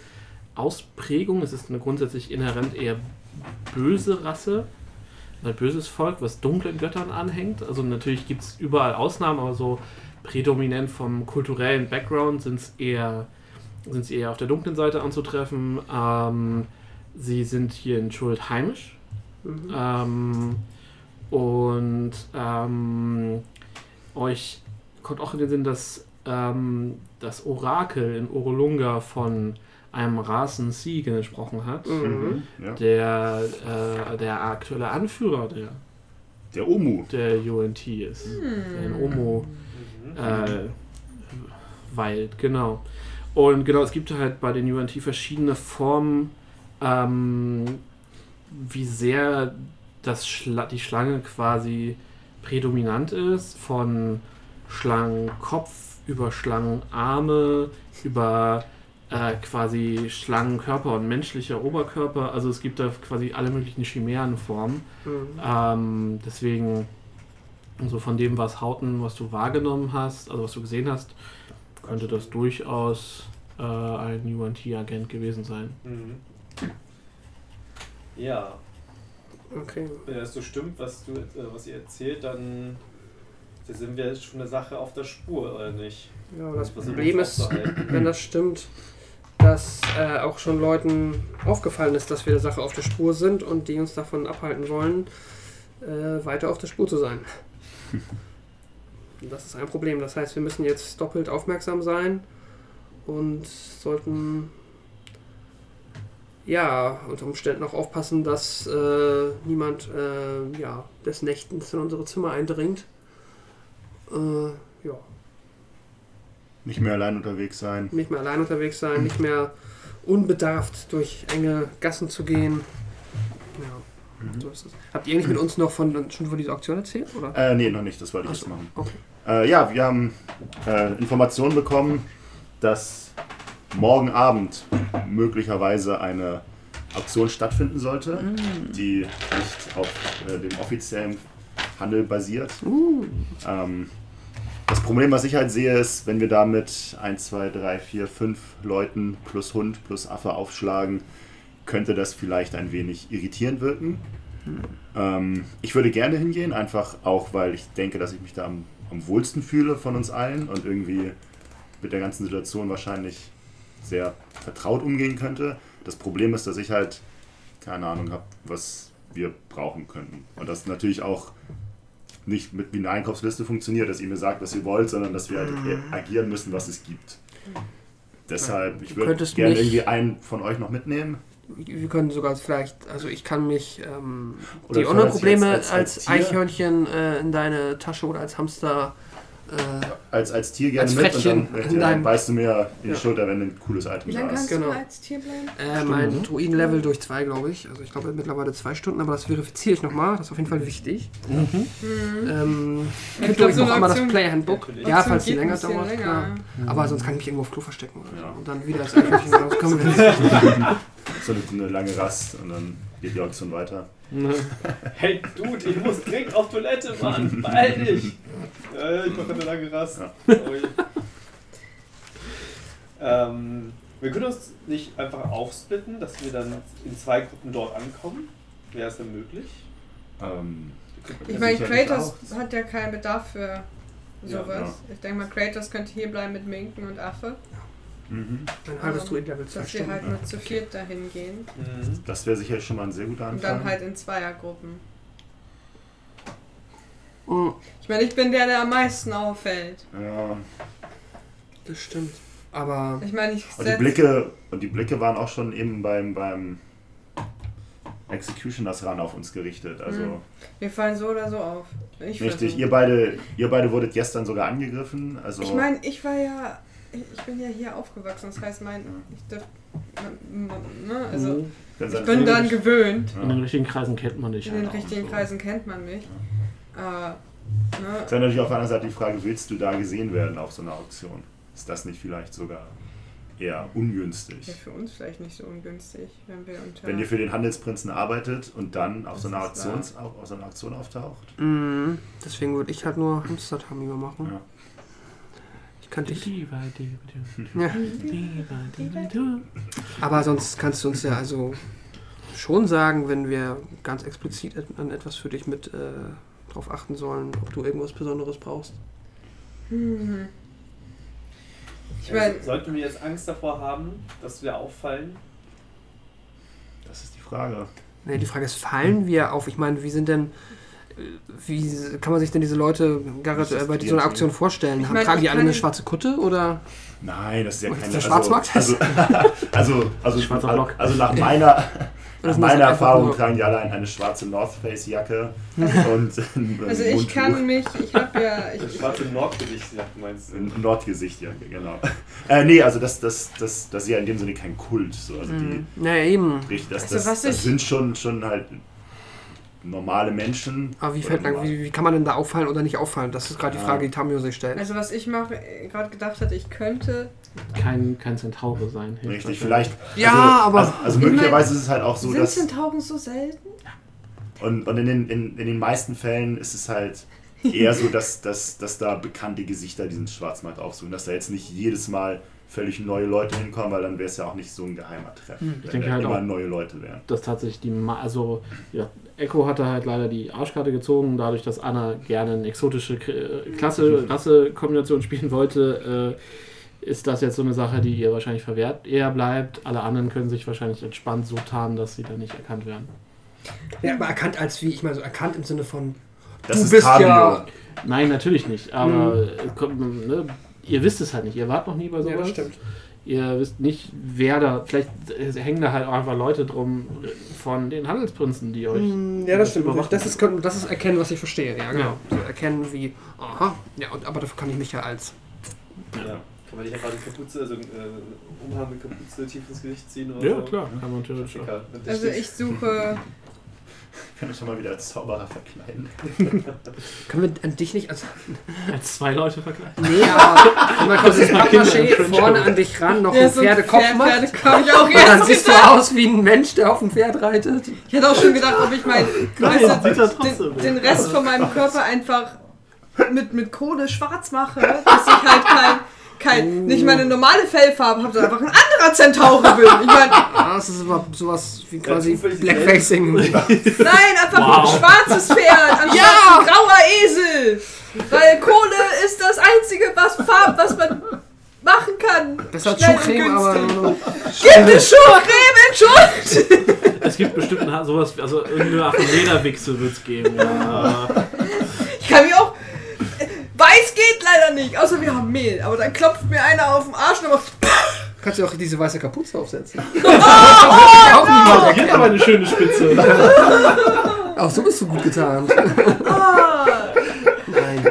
Ausprägungen. Es ist eine grundsätzlich inhärent eher böse Rasse. Ein böses Volk, was dunklen Göttern anhängt. Also natürlich gibt es überall Ausnahmen, aber so prädominant vom kulturellen Background sind es eher, eher auf der dunklen Seite anzutreffen. Ähm, sie sind hier in Schuld heimisch. Mhm. Ähm, und ähm, euch kommt auch in den Sinn, dass ähm, das Orakel in Orolunga von einem Rasen Siege gesprochen hat. Mhm. Ja. Der, äh, der aktuelle Anführer der, Der Omu. der UNT ist. Der in Omo äh, weilt, genau. Und genau, es gibt halt bei den UNT verschiedene Formen, ähm, wie sehr das Schla die Schlange quasi prädominant ist, von Schlangenkopf über Schlangenarme, über äh, quasi Schlangenkörper und menschlicher Oberkörper. Also es gibt da quasi alle möglichen Chimärenformen. Mhm. Ähm, deswegen, so von dem, was Hauten, was du wahrgenommen hast, also was du gesehen hast, könnte das durchaus äh, ein UNT-Agent gewesen sein. Mhm. Ja, Okay. wenn das so stimmt, was, du, äh, was ihr erzählt, dann da sind wir schon der Sache auf der Spur, oder nicht? Ja, das Problem ist, wenn das stimmt, dass äh, auch schon Leuten aufgefallen ist, dass wir der Sache auf der Spur sind und die uns davon abhalten wollen, äh, weiter auf der Spur zu sein. Das ist ein Problem. Das heißt, wir müssen jetzt doppelt aufmerksam sein und sollten ja unter Umständen auch aufpassen, dass äh, niemand äh, ja, des Nächtens in unsere Zimmer eindringt. Äh, ja. Nicht mehr allein unterwegs sein. nicht mehr allein unterwegs sein, nicht mehr unbedarft durch enge Gassen zu gehen. Ja, so ist es. Habt ihr eigentlich mit uns noch von, schon von dieser Auktion erzählt? Oder? Äh, nee, noch nicht, das wollte ich Ach jetzt machen. okay. Äh, ja, wir haben äh, Informationen bekommen, dass morgen Abend möglicherweise eine Auktion stattfinden sollte, die nicht auf äh, dem offiziellen Handel basiert. Ähm, das Problem, was ich halt sehe, ist, wenn wir da mit 1, 2, 3, 4, 5 Leuten plus Hund plus Affe aufschlagen, könnte das vielleicht ein wenig irritierend wirken. Ähm, ich würde gerne hingehen, einfach auch, weil ich denke, dass ich mich da am, am wohlsten fühle von uns allen und irgendwie mit der ganzen Situation wahrscheinlich sehr vertraut umgehen könnte. Das Problem ist, dass ich halt keine Ahnung habe, was wir brauchen könnten. Und das natürlich auch nicht mit wie eine Einkaufsliste funktioniert, dass ihr mir sagt, was ihr wollt, sondern dass wir halt agieren müssen, was es gibt. Deshalb, ich würde gerne irgendwie einen von euch noch mitnehmen. Wir können sogar vielleicht, also ich kann mich ähm, die das Probleme als, als- als? Eichhörnchen äh, in deine Tasche oder als Hamster äh, als, als Tier gerne Als mit Frettchen und dann, ja, dann beißt du mir in die Ja. Schulter, wenn du ein cooles Item Wie lange hast. kannst Genau. du als Tier bleiben? äh, mein Druiden-Level durch zwei, glaube ich. Also ich glaube mittlerweile zwei Stunden, aber das verifiziere ich nochmal. Das ist auf jeden Fall wichtig. Ähm, Mhm. Ich gibt übrigens so noch immer das Player-Handbook. Ja, Aktion falls die länger dauert, länger. klar. Aber sonst kann ich mich irgendwo auf Klo verstecken. Oder so. Ja. Und dann wieder ins Eichhörnchen raus. Können wir nicht. So eine, eine lange Rast und dann geht die Auktion weiter. Hey, Dude, ich muss dringend auf Toilette, Mann. Beeil dich. Ja, ja, ich mache eine lange Rast. Ja. Ähm, wir können uns nicht einfach aufsplitten, dass wir dann in zwei Gruppen dort ankommen. Wäre es denn möglich? Ähm, Ich Ja, meine, Kratos hat ja keinen Bedarf für sowas. Ja, Ich denke mal, Kratos könnte hier bleiben mit Minken und Affe, mhm. Ein halbes Druiden-Level, zwei dass wir halt nur zu viert dahin gehen. Mhm. Das wäre sicher schon mal ein sehr guter Und Anfang. dann halt in Zweiergruppen. Mhm, Ich meine, ich bin der, der am meisten auffällt. ja. Das stimmt. Aber Ich meine, ich Und die Blicke, und die Blicke waren auch schon eben beim, beim Executioners ran auf uns gerichtet. Also Mhm. wir fallen so oder so auf. Ich richtig, ihr beide, ihr beide wurdet gestern sogar angegriffen. Also Ich meine, ich war ja. Ich bin ja hier aufgewachsen, das heißt, mein. Ich darf. Ne, also, wenn ich bin dann gewöhnt. In den richtigen Kreisen kennt man dich In den halt richtigen so. Kreisen kennt man mich. Äh, ne, Ist dann natürlich auf der anderen Seite die Frage, willst du da gesehen werden auf so einer Auktion? Ist das nicht vielleicht sogar eher ungünstig? Wäre für uns vielleicht nicht so ungünstig, wenn wir unter. Wenn ihr für den Handelsprinzen arbeitet und dann auf so einer, Das ist Auktions, auf, auf so einer Auktion auftaucht? Mhm. Deswegen würde ich halt nur Hamster-Tamio machen. Ja. Ich Ja. diva, diva. Aber sonst kannst du uns ja also schon sagen, wenn wir ganz explizit an etwas für dich mit äh, drauf achten sollen, ob du irgendwas Besonderes brauchst. Hm. Ich Also, meine, sollten wir jetzt Angst davor haben, dass wir auffallen? Das ist die Frage. Nee, die Frage ist, fallen wir auf? Ich meine, wie sind denn. Wie kann man sich denn diese Leute, Garrett, äh, bei die so einer Idee. Auktion vorstellen? Ich Haben, meine, tragen die alle eine schwarze Kutte oder? Nein, das ist ja keine der Schwarzmarkt? Also, also, also, Schwarzer also, Block. also nach meiner, nach meiner Erfahrung tragen die alle eine schwarze North Face Jacke und also ich Mundtuch. kann mich. Ich habe ja. Ich, Das schwarze Nordgesicht, ja, meinst du? Ein Nordgesichtjacke, genau. Äh, nee, also das, das, das, das ist ja in dem Sinne kein Kult. So. Also die, Mhm. Naja, eben. richtig, das, Also das, was das sind schon, schon halt normale Menschen. Aber wie, Oder fällt, normal- wie, wie kann man denn da auffallen oder nicht auffallen? Das ist gerade die. Frage, die Tamio sich stellt. also was ich mache, äh, gerade gedacht hatte, ich könnte. Kein, kein Centaure sein. Richtig, vielleicht. Ja, also, aber- Also, also Ich möglicherweise mein, ist es halt auch so, sind dass. Zentauren so selten? Und, und in, den, in, in den meisten Fällen ist es halt eher so, dass, dass, dass da bekannte Gesichter diesen Schwarzmarkt aufsuchen. Dass da jetzt nicht jedes Mal völlig neue Leute hinkommen, weil dann wäre es ja auch nicht so ein geheimer Treff. Hm, ich wenn denke halt immer auch- neue Leute wären. dass tatsächlich die, Ma also ja, Echo hatte halt leider die Arschkarte gezogen, dadurch, dass Anna gerne eine exotische K- äh, Klasse, Rasse-Kombination spielen wollte, äh, ist das jetzt so eine Sache, die ihr wahrscheinlich verwehrt eher bleibt. Alle anderen können sich wahrscheinlich entspannt so tarnen, dass sie dann nicht erkannt werden. Ja, aber erkannt als wie, ich meine, so erkannt im Sinne von. Das du ist bist Cabrio. ja. Nein, natürlich nicht, aber es kommt, ne, ihr wisst es halt nicht. Ihr wart noch nie bei Ja, sowas. das stimmt. Ihr wisst nicht, wer da. Vielleicht äh, hängen da halt auch einfach Leute drum von den Handelsprinzen, die euch. Hm, Ja, das stimmt. überwachen. Das ist, das ist erkennen, was ich verstehe. Ja, genau. Ja. So erkennen wie, aha, ja, und, aber dafür kann ich mich ja als. Ja. Kann man nicht einfach die Kapuze, also äh, Umhang mit Kapuze tief ins Gesicht ziehen oder Ja, so? klar, kann man theoretisch Also ich suche. Ich kann mich schon mal wieder als Zauberer verkleiden. Können wir an dich nicht als. Als zwei Leute vergleichen. Nee, aber man kommt das Pappmaché vorne an dich ran, noch Ja, ein so ein Pferdekopf Pferd- macht. Pferdekopf ich auch Und dann siehst du aus wie ein Mensch, der auf dem Pferd reitet. Ich hätte auch schon gedacht, ob ich mein, weißt sieht du, trotzdem den, den Rest von meinem Körper einfach mit, mit Kohle schwarz mache, dass ich halt kein, kein nicht meine normale Fellfarbe habe, sondern einfach ein anderer Zentaure bin. Ich meine, das ist aber sowas wie quasi zufällig Blackfacing. nein, einfach Wow. ein schwarzes Pferd anstatt Ja! ein grauer Esel. Weil Kohle ist das einzige, was Farb, was man machen kann. Besser als Schnell und Schuhcreme, aber. günstig. Gibt es Schuhcreme in Schuld? Es gibt bestimmt ein, sowas, also irgendeine Art von Lederwichse wird es geben. Ja. Ich kann mir auch. Weiß geht leider nicht, außer wir haben Mehl. Aber dann klopft mir einer auf den Arsch und macht. Kannst du auch diese weiße Kapuze aufsetzen. auch niemand Da gibt aber eine schöne Spitze. Auch so bist du gut getan. Ah, Nein.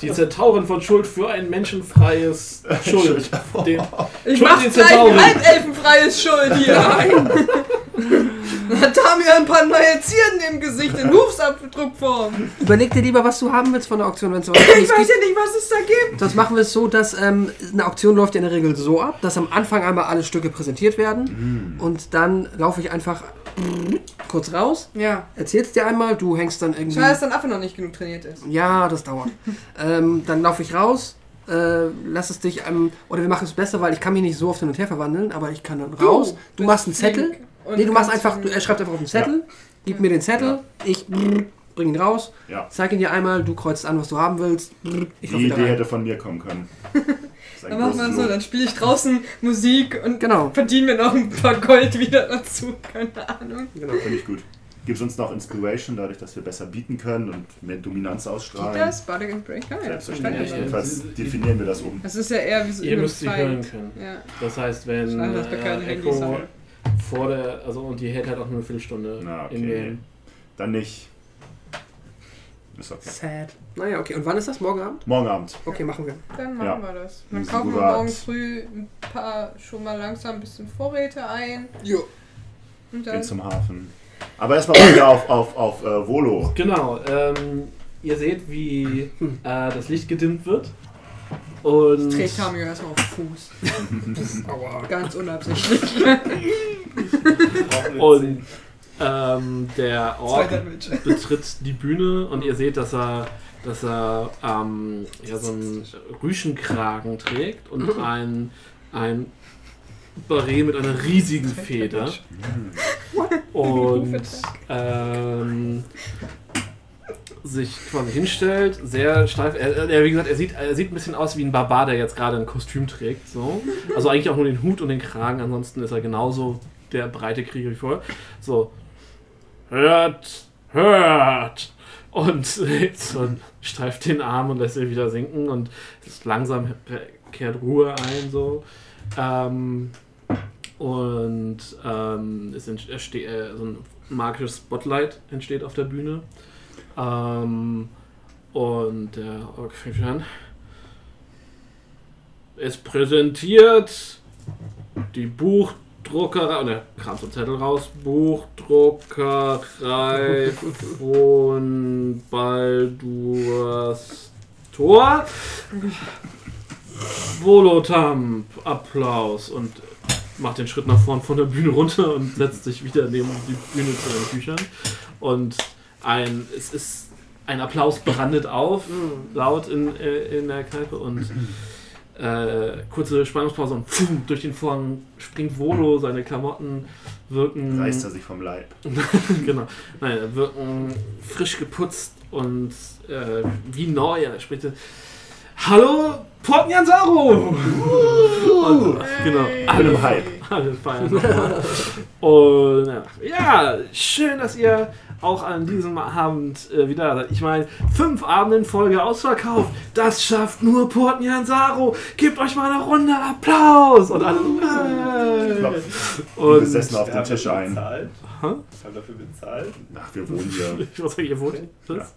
die Zentauren von Schuld für ein menschenfreies Schuld. Den, Ich Schuld mach gleich ein Zentauren. halbelfenfreies Schuld hier. Hat Tamir ein paar neue Zierden im Gesicht in Hufsabdruckform. Überleg dir lieber, was du haben willst von der Auktion, wenn es so Ich weiß ja nicht, was es da gibt. Das machen wir es so, dass ähm, eine Auktion läuft ja in der Regel so ab, dass am Anfang einmal alle Stücke präsentiert werden und dann laufe ich einfach kurz raus, Ja. erzähl's dir einmal, du hängst dann irgendwie. Schade, dass dein Affe noch nicht genug trainiert ist. Ja, das dauert. ähm, dann laufe ich raus, äh, lass es dich, ähm, oder wir machen es besser, weil ich kann mich nicht so oft hin und her verwandeln, aber ich kann dann raus. Du, bist machst einen Zettel. flink und Nee, du machst einfach, du, er schreibt einfach auf den Zettel, gib mir den Zettel, ich bring ihn raus, Ja. zeig ihn dir einmal, du kreuzt an, was du haben willst. Ich Die Idee hätte von mir kommen können. Dann machen wir so, dann spiele ich draußen Musik und Genau. verdienen wir noch ein paar Gold wieder dazu. Keine Ahnung. genau. Finde ich gut. Gibt es uns noch Inspiration, dadurch, dass wir besser bieten können und mehr Dominanz Gibt ausstrahlen? das? Bardic Inspiration? Ja, Selbstverständlich. Ja, ja. Jedenfalls definieren wir das um. Das ist ja eher wie so ihr müsst sie hören können. Ja. Das heißt, wenn äh, Echo. Vor der, also und die hält halt auch nur eine Viertelstunde Na, in okay. Game. Dann nicht. Ist okay. Sad. Naja, okay. Und wann ist das? Morgen Abend? Morgen Abend. Okay, machen wir. Dann machen Ja. wir das. Dann kaufen wir morgen früh ein paar schon mal langsam ein bisschen Vorräte ein. Jo. Und dann zum Hafen. Aber erstmal weiter auf, auf, auf äh, Volo. Genau, ähm, ihr seht, wie äh, das Licht gedimmt wird. Und dreht Tamio erstmal auf den Fuß. Aua. Ganz unabsichtlich. Und ähm, der Ork Match. betritt die Bühne und ihr seht, dass er, dass er ähm, ja, so einen Rüschenkragen trägt und ein, ein Barret mit einer riesigen Feder. Und ähm, sich quasi hinstellt, sehr steif. Er, er, wie gesagt, er sieht, er sieht ein bisschen aus wie ein Barbar, der jetzt gerade ein Kostüm trägt. So. Also eigentlich auch nur den Hut und den Kragen, ansonsten ist er genauso der breite Krieger wie vorher. So. Hört, hört! Und so streift den Arm und lässt ihn wieder sinken und langsam kehrt Ruhe ein. So. Ähm, und ähm, es entste- erste- äh, so ein magisches Spotlight entsteht auf der Bühne. Ähm, und der Ork fängt wieder an. Es präsentiert die Buchdruckerei, er kramt so einen Zettel raus, Buchdruckerei von Baldurs Tor. Volotamp, Applaus und macht den Schritt nach vorn von der Bühne runter und setzt sich wieder neben die Bühne zu den Büchern. Und ein, es ist ein Applaus brandet auf, laut in, äh, in der Kneipe und äh, kurze Spannungspause und pfum, durch den Vorhang springt Volo, seine Klamotten wirken Reißt er sich vom Leib. genau. Nein, er wirken frisch geputzt und äh, wie neu. Er spricht Hallo, Portnianzaro! Und, genau, alle Hype. Alle feiern. Und ja, schön, dass ihr auch an diesem Abend äh, wieder da seid. Ich meine, fünf Abende in Folge ausverkauft. Das schafft nur Portnianzaro. Gebt euch mal eine Runde Applaus! Und alle. Äh, Klopft und besessen auf den Tisch ein. bezahlt? Hä? Wer dafür bezahlt? Ach, wir wohnen hier. Ich muss sagen, ihr wohnt. Ja. Was?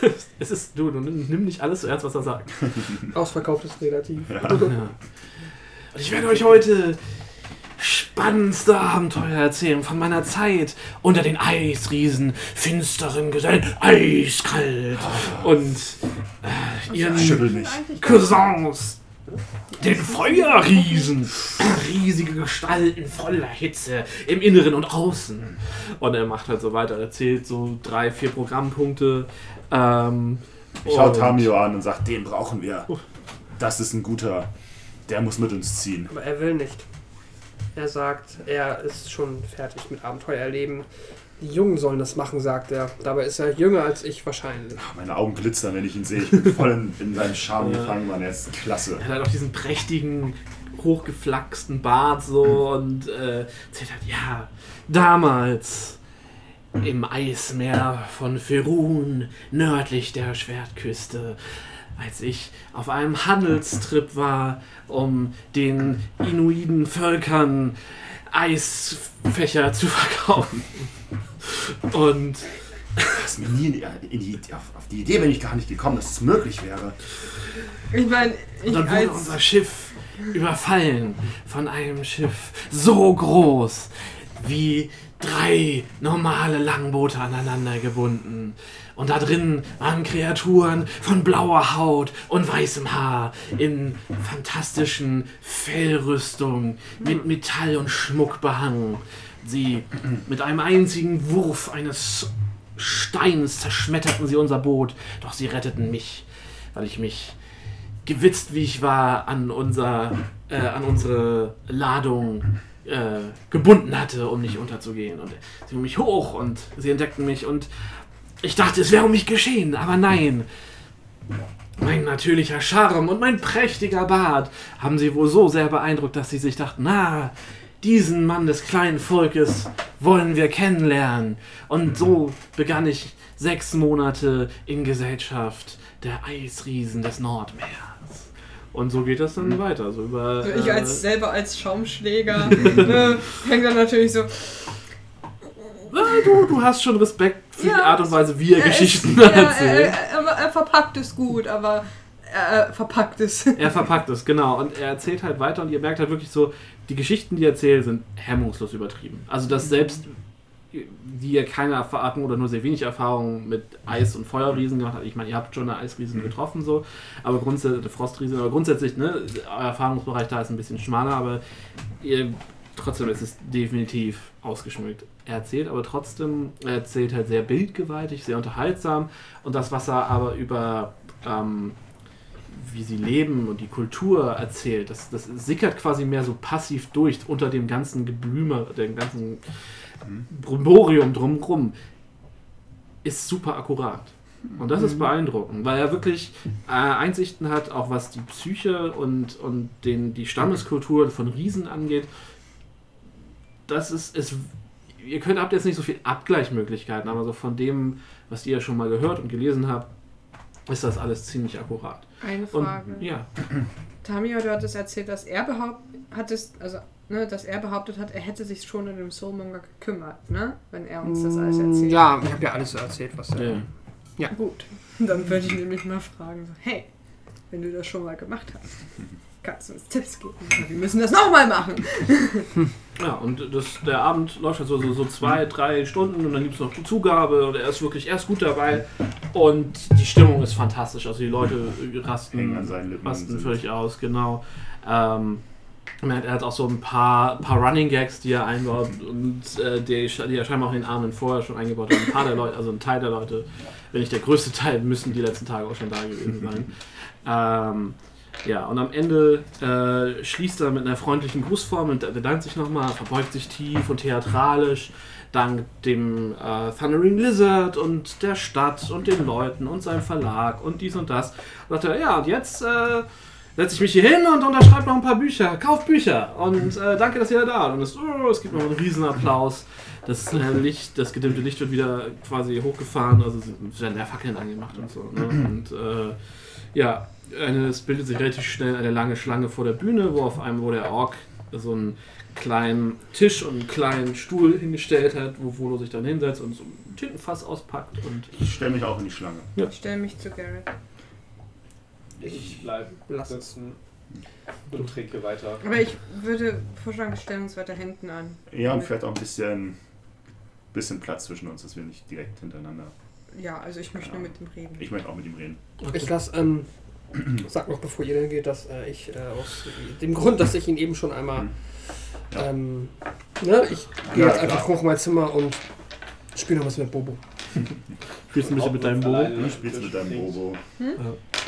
Es ist, du, du nimm nicht alles so ernst, was er sagt. Ausverkauft ist relativ. Ja. Und ich werde euch heute spannendste Abenteuer erzählen von meiner Zeit unter den Eisriesen, finsteren Gesellen, eiskalt und äh, ihren. Cousins, den Feuerriesen. Riesige Gestalten voller Hitze im Inneren und Außen. Und er macht halt so weiter, er erzählt so drei, vier Programmpunkte. Ähm, Ich schau und- Tamio an und sag, den brauchen wir. Das ist ein guter. Der muss mit uns ziehen. Aber er will nicht. Er sagt, er ist schon fertig mit Abenteuer erleben. Die Jungen sollen das machen, sagt er. Dabei ist er jünger als ich wahrscheinlich. Meine Augen glitzern, wenn ich ihn sehe. Ich bin voll in, in seinen Charme Ja. gefangen, Mann. Er ist klasse. Er hat auch diesen prächtigen, hochgeflachsten Bart so und äh, erzählt ja, damals im Eismeer von Ferun, nördlich der Schwertküste, als ich auf einem Handelstrip war, um den inuiden Völkern Eisfächer zu verkaufen. Und Das ist mir nie in die, in die, auf, auf die Idee bin ich gar nicht gekommen, dass es möglich wäre. Ich meine, Und ich dann wurde als. unser Schiff überfallen von einem Schiff so groß wie drei normale Langboote aneinander gebunden. Und da drin waren Kreaturen von blauer Haut und weißem Haar in fantastischen Fellrüstungen mit Metall und Schmuck behangen. Sie mit einem einzigen Wurf eines Steins zerschmetterten sie unser Boot, doch sie retteten mich, weil ich mich gewitzt wie ich war an unser äh, an unsere Ladung äh, gebunden hatte, um nicht unterzugehen. Und sie hoben mich hoch und sie entdeckten mich und ich dachte, es wäre um mich geschehen, aber nein. Mein natürlicher Charme und mein prächtiger Bart haben sie wohl so sehr beeindruckt, dass sie sich dachten, na, diesen Mann des kleinen Volkes wollen wir kennenlernen. Und so begann ich sechs Monate in Gesellschaft der Eisriesen des Nordmeers. Und so geht das dann weiter. So über, ich äh, als selber als Schaumschläger ne, hängt dann natürlich so. Äh, du, du hast schon Respekt für Ja, die Art und Weise, wie er Er Geschichten ist- er, erzählt. er, er, er verpackt es gut, aber er verpackt es. Er verpackt es, genau. Und er erzählt halt weiter und ihr merkt halt wirklich so, die Geschichten, die er erzählt, sind hemmungslos übertrieben. Also, dass selbst die ihr keine Erfahrung oder nur sehr wenig Erfahrung mit Eis- und Feuerriesen gemacht habt. Ich meine, ihr habt schon eine Eisriesen getroffen, so, aber grundsätzlich, Frostriesen, aber grundsätzlich, ne, euer Erfahrungsbereich da ist ein bisschen schmaler, aber ihr, trotzdem ist es definitiv ausgeschmückt. Er erzählt aber trotzdem, er erzählt halt sehr bildgewaltig, sehr unterhaltsam und das, was er aber über ähm, wie sie leben und die Kultur erzählt, das, das sickert quasi mehr so passiv durch unter dem ganzen Geblüme, dem ganzen Brimborium drumherum. Ist super akkurat. Und das ist beeindruckend, weil er wirklich äh, Einsichten hat, auch was die Psyche und, und den, die Stammeskultur von Riesen angeht. Das ist, ist ihr könnt habt jetzt nicht so viel Abgleichmöglichkeiten, aber so von dem, was ihr schon mal gehört und gelesen habt, ist das alles ziemlich akkurat. Eine Und Frage. ja, Tamio, du hattest erzählt, dass er behauptet, hattest, also, ne, dass er behauptet hat, er hätte sich schon in dem Soulmonger gekümmert, ne? Wenn er uns das alles erzählt. Mm, Ja, ich habe ja alles so erzählt, was er. ja. Gut. Dann würde ich nämlich mal fragen, so, hey, wenn du das schon mal gemacht hast, kannst du uns Tipps geben? Wir müssen das nochmal machen. Ja, und das, der Abend läuft halt so, so, so zwei, drei Stunden und dann gibt es noch die Zugabe und er ist wirklich erst gut dabei und die Stimmung ist fantastisch. Also die Leute rasten, Hängen an seinen Lippen rasten völlig aus, genau. Ähm, er hat auch so ein paar, paar Running Gags, die er einbaut und äh, die, die er scheinbar auch in den Abenden vorher schon eingebaut hat. Ein paar der Leute, also ein Teil der Leute, wenn nicht der größte Teil, müssen die letzten Tage auch schon da gewesen sein. ähm, ja, und am Ende äh, schließt er mit einer freundlichen Grußform und bedankt sich nochmal, verbeugt sich tief und theatralisch, dankt dem äh, Thundering Lizard und der Stadt und den Leuten und seinem Verlag und dies und das. Und sagt er, ja, und jetzt äh, setze ich mich hier hin und unterschreibe noch ein paar Bücher, kauft Bücher und äh, danke, dass ihr da. Und es, oh, es gibt noch einen Riesenapplaus. Das äh, Licht, das gedimmte Licht wird wieder quasi hochgefahren, also werden ja Fackeln angemacht und so. Ne? Und äh, ja, eine, es bildet sich relativ schnell eine lange Schlange vor der Bühne, wo auf einem, wo der Ork so einen kleinen Tisch und einen kleinen Stuhl hingestellt hat, wo Volo sich dann hinsetzt und so ein Tintenfass auspackt und Ich stelle mich auch in die Schlange. Ich stelle mich zu Garrett. Ich bleibe sitzen und trinke weiter. Aber ich würde vorschlagen, wir stellen uns weiter hinten an. Ja, und vielleicht auch ein bisschen, bisschen Platz zwischen uns, dass wir nicht direkt hintereinander. Ja, also ich möchte nur mit dem reden. Ich möchte auch mit ihm reden. Ich lasse, ähm, sag noch bevor ihr dann geht, dass äh, ich äh, aus dem Grund, dass ich ihn eben schon einmal, Mhm. Ja. ähm, ne, ich gehe Ja, jetzt einfach klar. hoch in mein Zimmer und spiele noch was mit Bobo. spielst ein bisschen mit deinem Bobo. Du spielst mit deinem. Bobo.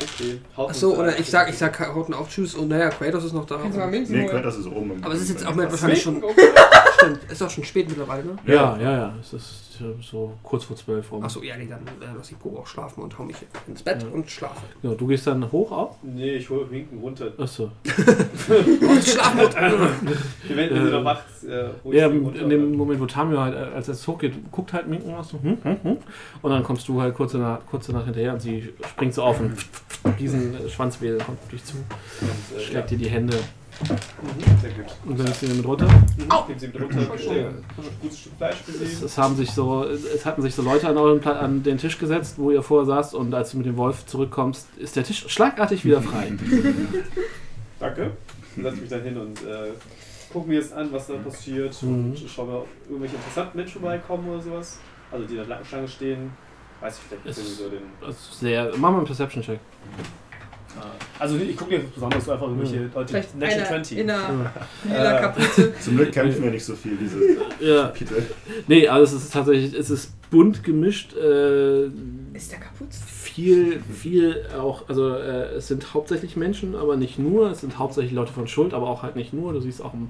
Okay. Haut Achso, oder ich sag, ich sag Hauten auf Tschüss und naja, Kratos ist noch da. Kannst du mal Minzen Nee, holen? Kratos ist oben. im- Aber es ist jetzt auch mehr wahrscheinlich schon, Okay. stimmt, ist auch schon spät mittlerweile, ne? Ja, ja, ja. Es ist äh, so kurz vor zwölf rum. Achso, ja, nee, dann äh, lass ich Bobo auch schlafen und hau mich ins Bett Ja. und schlafe. Ja, du gehst dann hoch auf? Nee, ich hole Winken runter. Achso. Und schlafen Wenn ihr Äh, noch macht, äh, hol ich Ja, runter. in dem Moment, wo Tamio halt, äh, als es hochgeht, guckt halt Minken was so, hm, hm, hm. Und dann kommst du halt kurz danach, kurz danach hinterher und sie springt so auf und diesen Schwanzwedel kommt auf dich zu, Und, äh, schlägt ja. dir die Hände. Mhm, sehr gut. Und dann ist sie mit runter. Mhm. Sie mit runter, gutes Stück Fleisch Es, es, haben sich so, es hatten sich so Leute an, euren an den Tisch gesetzt, wo ihr vorher saßt und als du mit dem Wolf zurückkommst, ist der Tisch schlagartig wieder frei. Danke. Ich setze mich dann hin und äh, gucke mir jetzt an, was da passiert Mhm. und schaue mal, ob irgendwelche interessanten Menschen vorbeikommen oder sowas. Also die in der Schlange stehen. Weiß ich vielleicht nicht so den. Sehr. Mach mal einen Perception-Check. Also ich gucke jetzt besonders so einfach irgendwelche Leute. Vielleicht Natural einer 20. in einer lila Äh, Kapuze. Zum Glück kämpfen wir nicht so viel, diese Ja. Kapitel. Nee, also es ist tatsächlich, es ist bunt gemischt. Äh, Ist der kaputt? viel, viel auch, also äh, es sind hauptsächlich Menschen, aber nicht nur. Es sind hauptsächlich Leute von Schuld, aber auch halt nicht nur. Du siehst auch einen,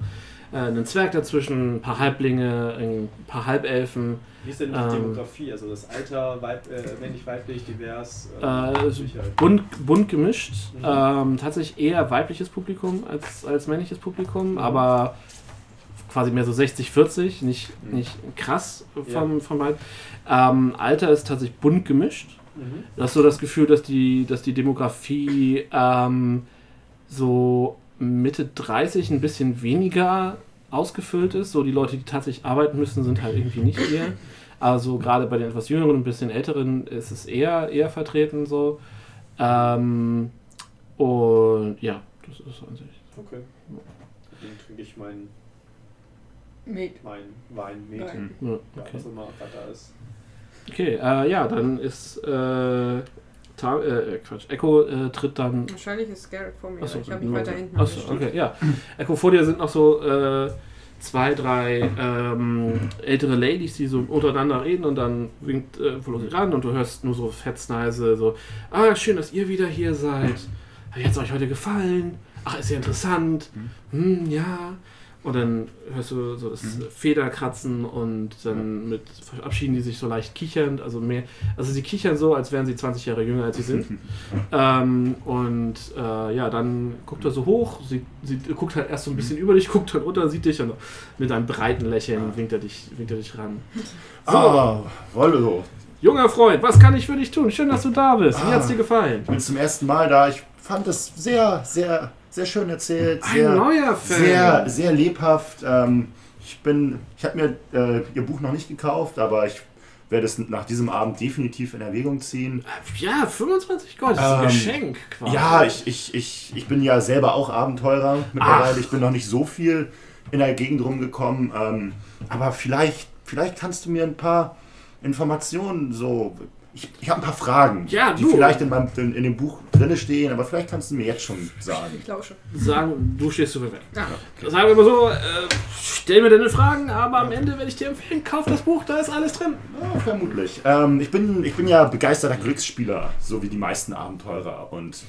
äh, einen Zwerg dazwischen, ein paar Halblinge, ein paar Halbelfen. Wie ist denn die Ähm. Demografie? Also das Alter, Weib, äh, männlich, weiblich, divers? Äh, es sicher. bunt, bunt gemischt. Mhm. Ähm, tatsächlich eher weibliches Publikum als, als männliches Publikum, aber quasi mehr so 60-40, nicht, Mhm. nicht krass vom, vom beiden. Ähm, Alter ist tatsächlich bunt gemischt. Mhm. Du hast so das Gefühl, dass die, dass die Demografie ähm, so Mitte 30 ein bisschen weniger ausgefüllt ist. So die Leute, die tatsächlich arbeiten müssen, sind halt irgendwie nicht hier. Also gerade bei den etwas jüngeren und ein bisschen älteren ist es eher, eher vertreten so. Ähm, und ja, das ist an sich. Okay. Dann trinke ich meinen Met. mein Wein, Met, Nein. Ja, ja, okay. was immer da ist. Okay, äh, ja, dann ist äh, Ta äh, Quatsch, Echo äh, tritt dann Wahrscheinlich ist Garrett vor mir. Achso, ich habe mich weiter hinten Achso, okay, ja. Echo, vor dir sind noch so äh, zwei, drei ähm, ältere Ladies, die so untereinander reden und dann winkt äh, Volosi ran und du hörst nur so fetznaise so, ah, schön, dass ihr wieder hier seid. Hat es euch heute gefallen? Ach, ist ja interessant. Hm, ja. Und dann hörst du so das Federkratzen und dann mit verabschieden die sich so leicht kichernd, also mehr, also sie kichern so, als wären sie 20 Jahre jünger als sie sind. ähm, und äh, ja, dann guckt er so hoch, sie, sie guckt halt erst so ein bisschen über dich, guckt dann runter, sieht dich und mit einem breiten Lächeln winkt er dich, winkt er dich ran. Ah, Wollo. Junger Freund, was kann ich für dich tun? Schön, dass du da bist. Wie hat's dir gefallen? Ich bin zum ersten Mal da. Ich fand es sehr, sehr, sehr schön erzählt. Ein Sehr, neuer Fan. sehr, sehr lebhaft. Ähm, ich bin, ich habe mir äh, ihr Buch noch nicht gekauft, aber ich werde es nach diesem Abend definitiv in Erwägung ziehen. Ja, 25 Gold, das ist ein Ähm, Geschenk quasi. Ja, ich, ich, ich, ich bin ja selber auch Abenteurer mittlerweile. Ach. Ich bin noch nicht so viel in der Gegend rumgekommen. Ähm, aber vielleicht, vielleicht kannst du mir ein paar Informationen so. Ich, ich habe ein paar Fragen, Ja, die du. vielleicht in, meinem, in, in dem Buch drinne stehen, aber vielleicht kannst du mir jetzt schon sagen. Ich lausche. Sagen, du stehst zur Verwendung. Ja. Sagen wir mal so, äh, stell mir deine Fragen, aber am Ende werde ich dir empfehlen, kauf das Buch, da ist alles drin. Ja, vermutlich. Ähm, ich, bin, ich bin ja begeisterter Glücksspieler, so wie die meisten Abenteurer. Und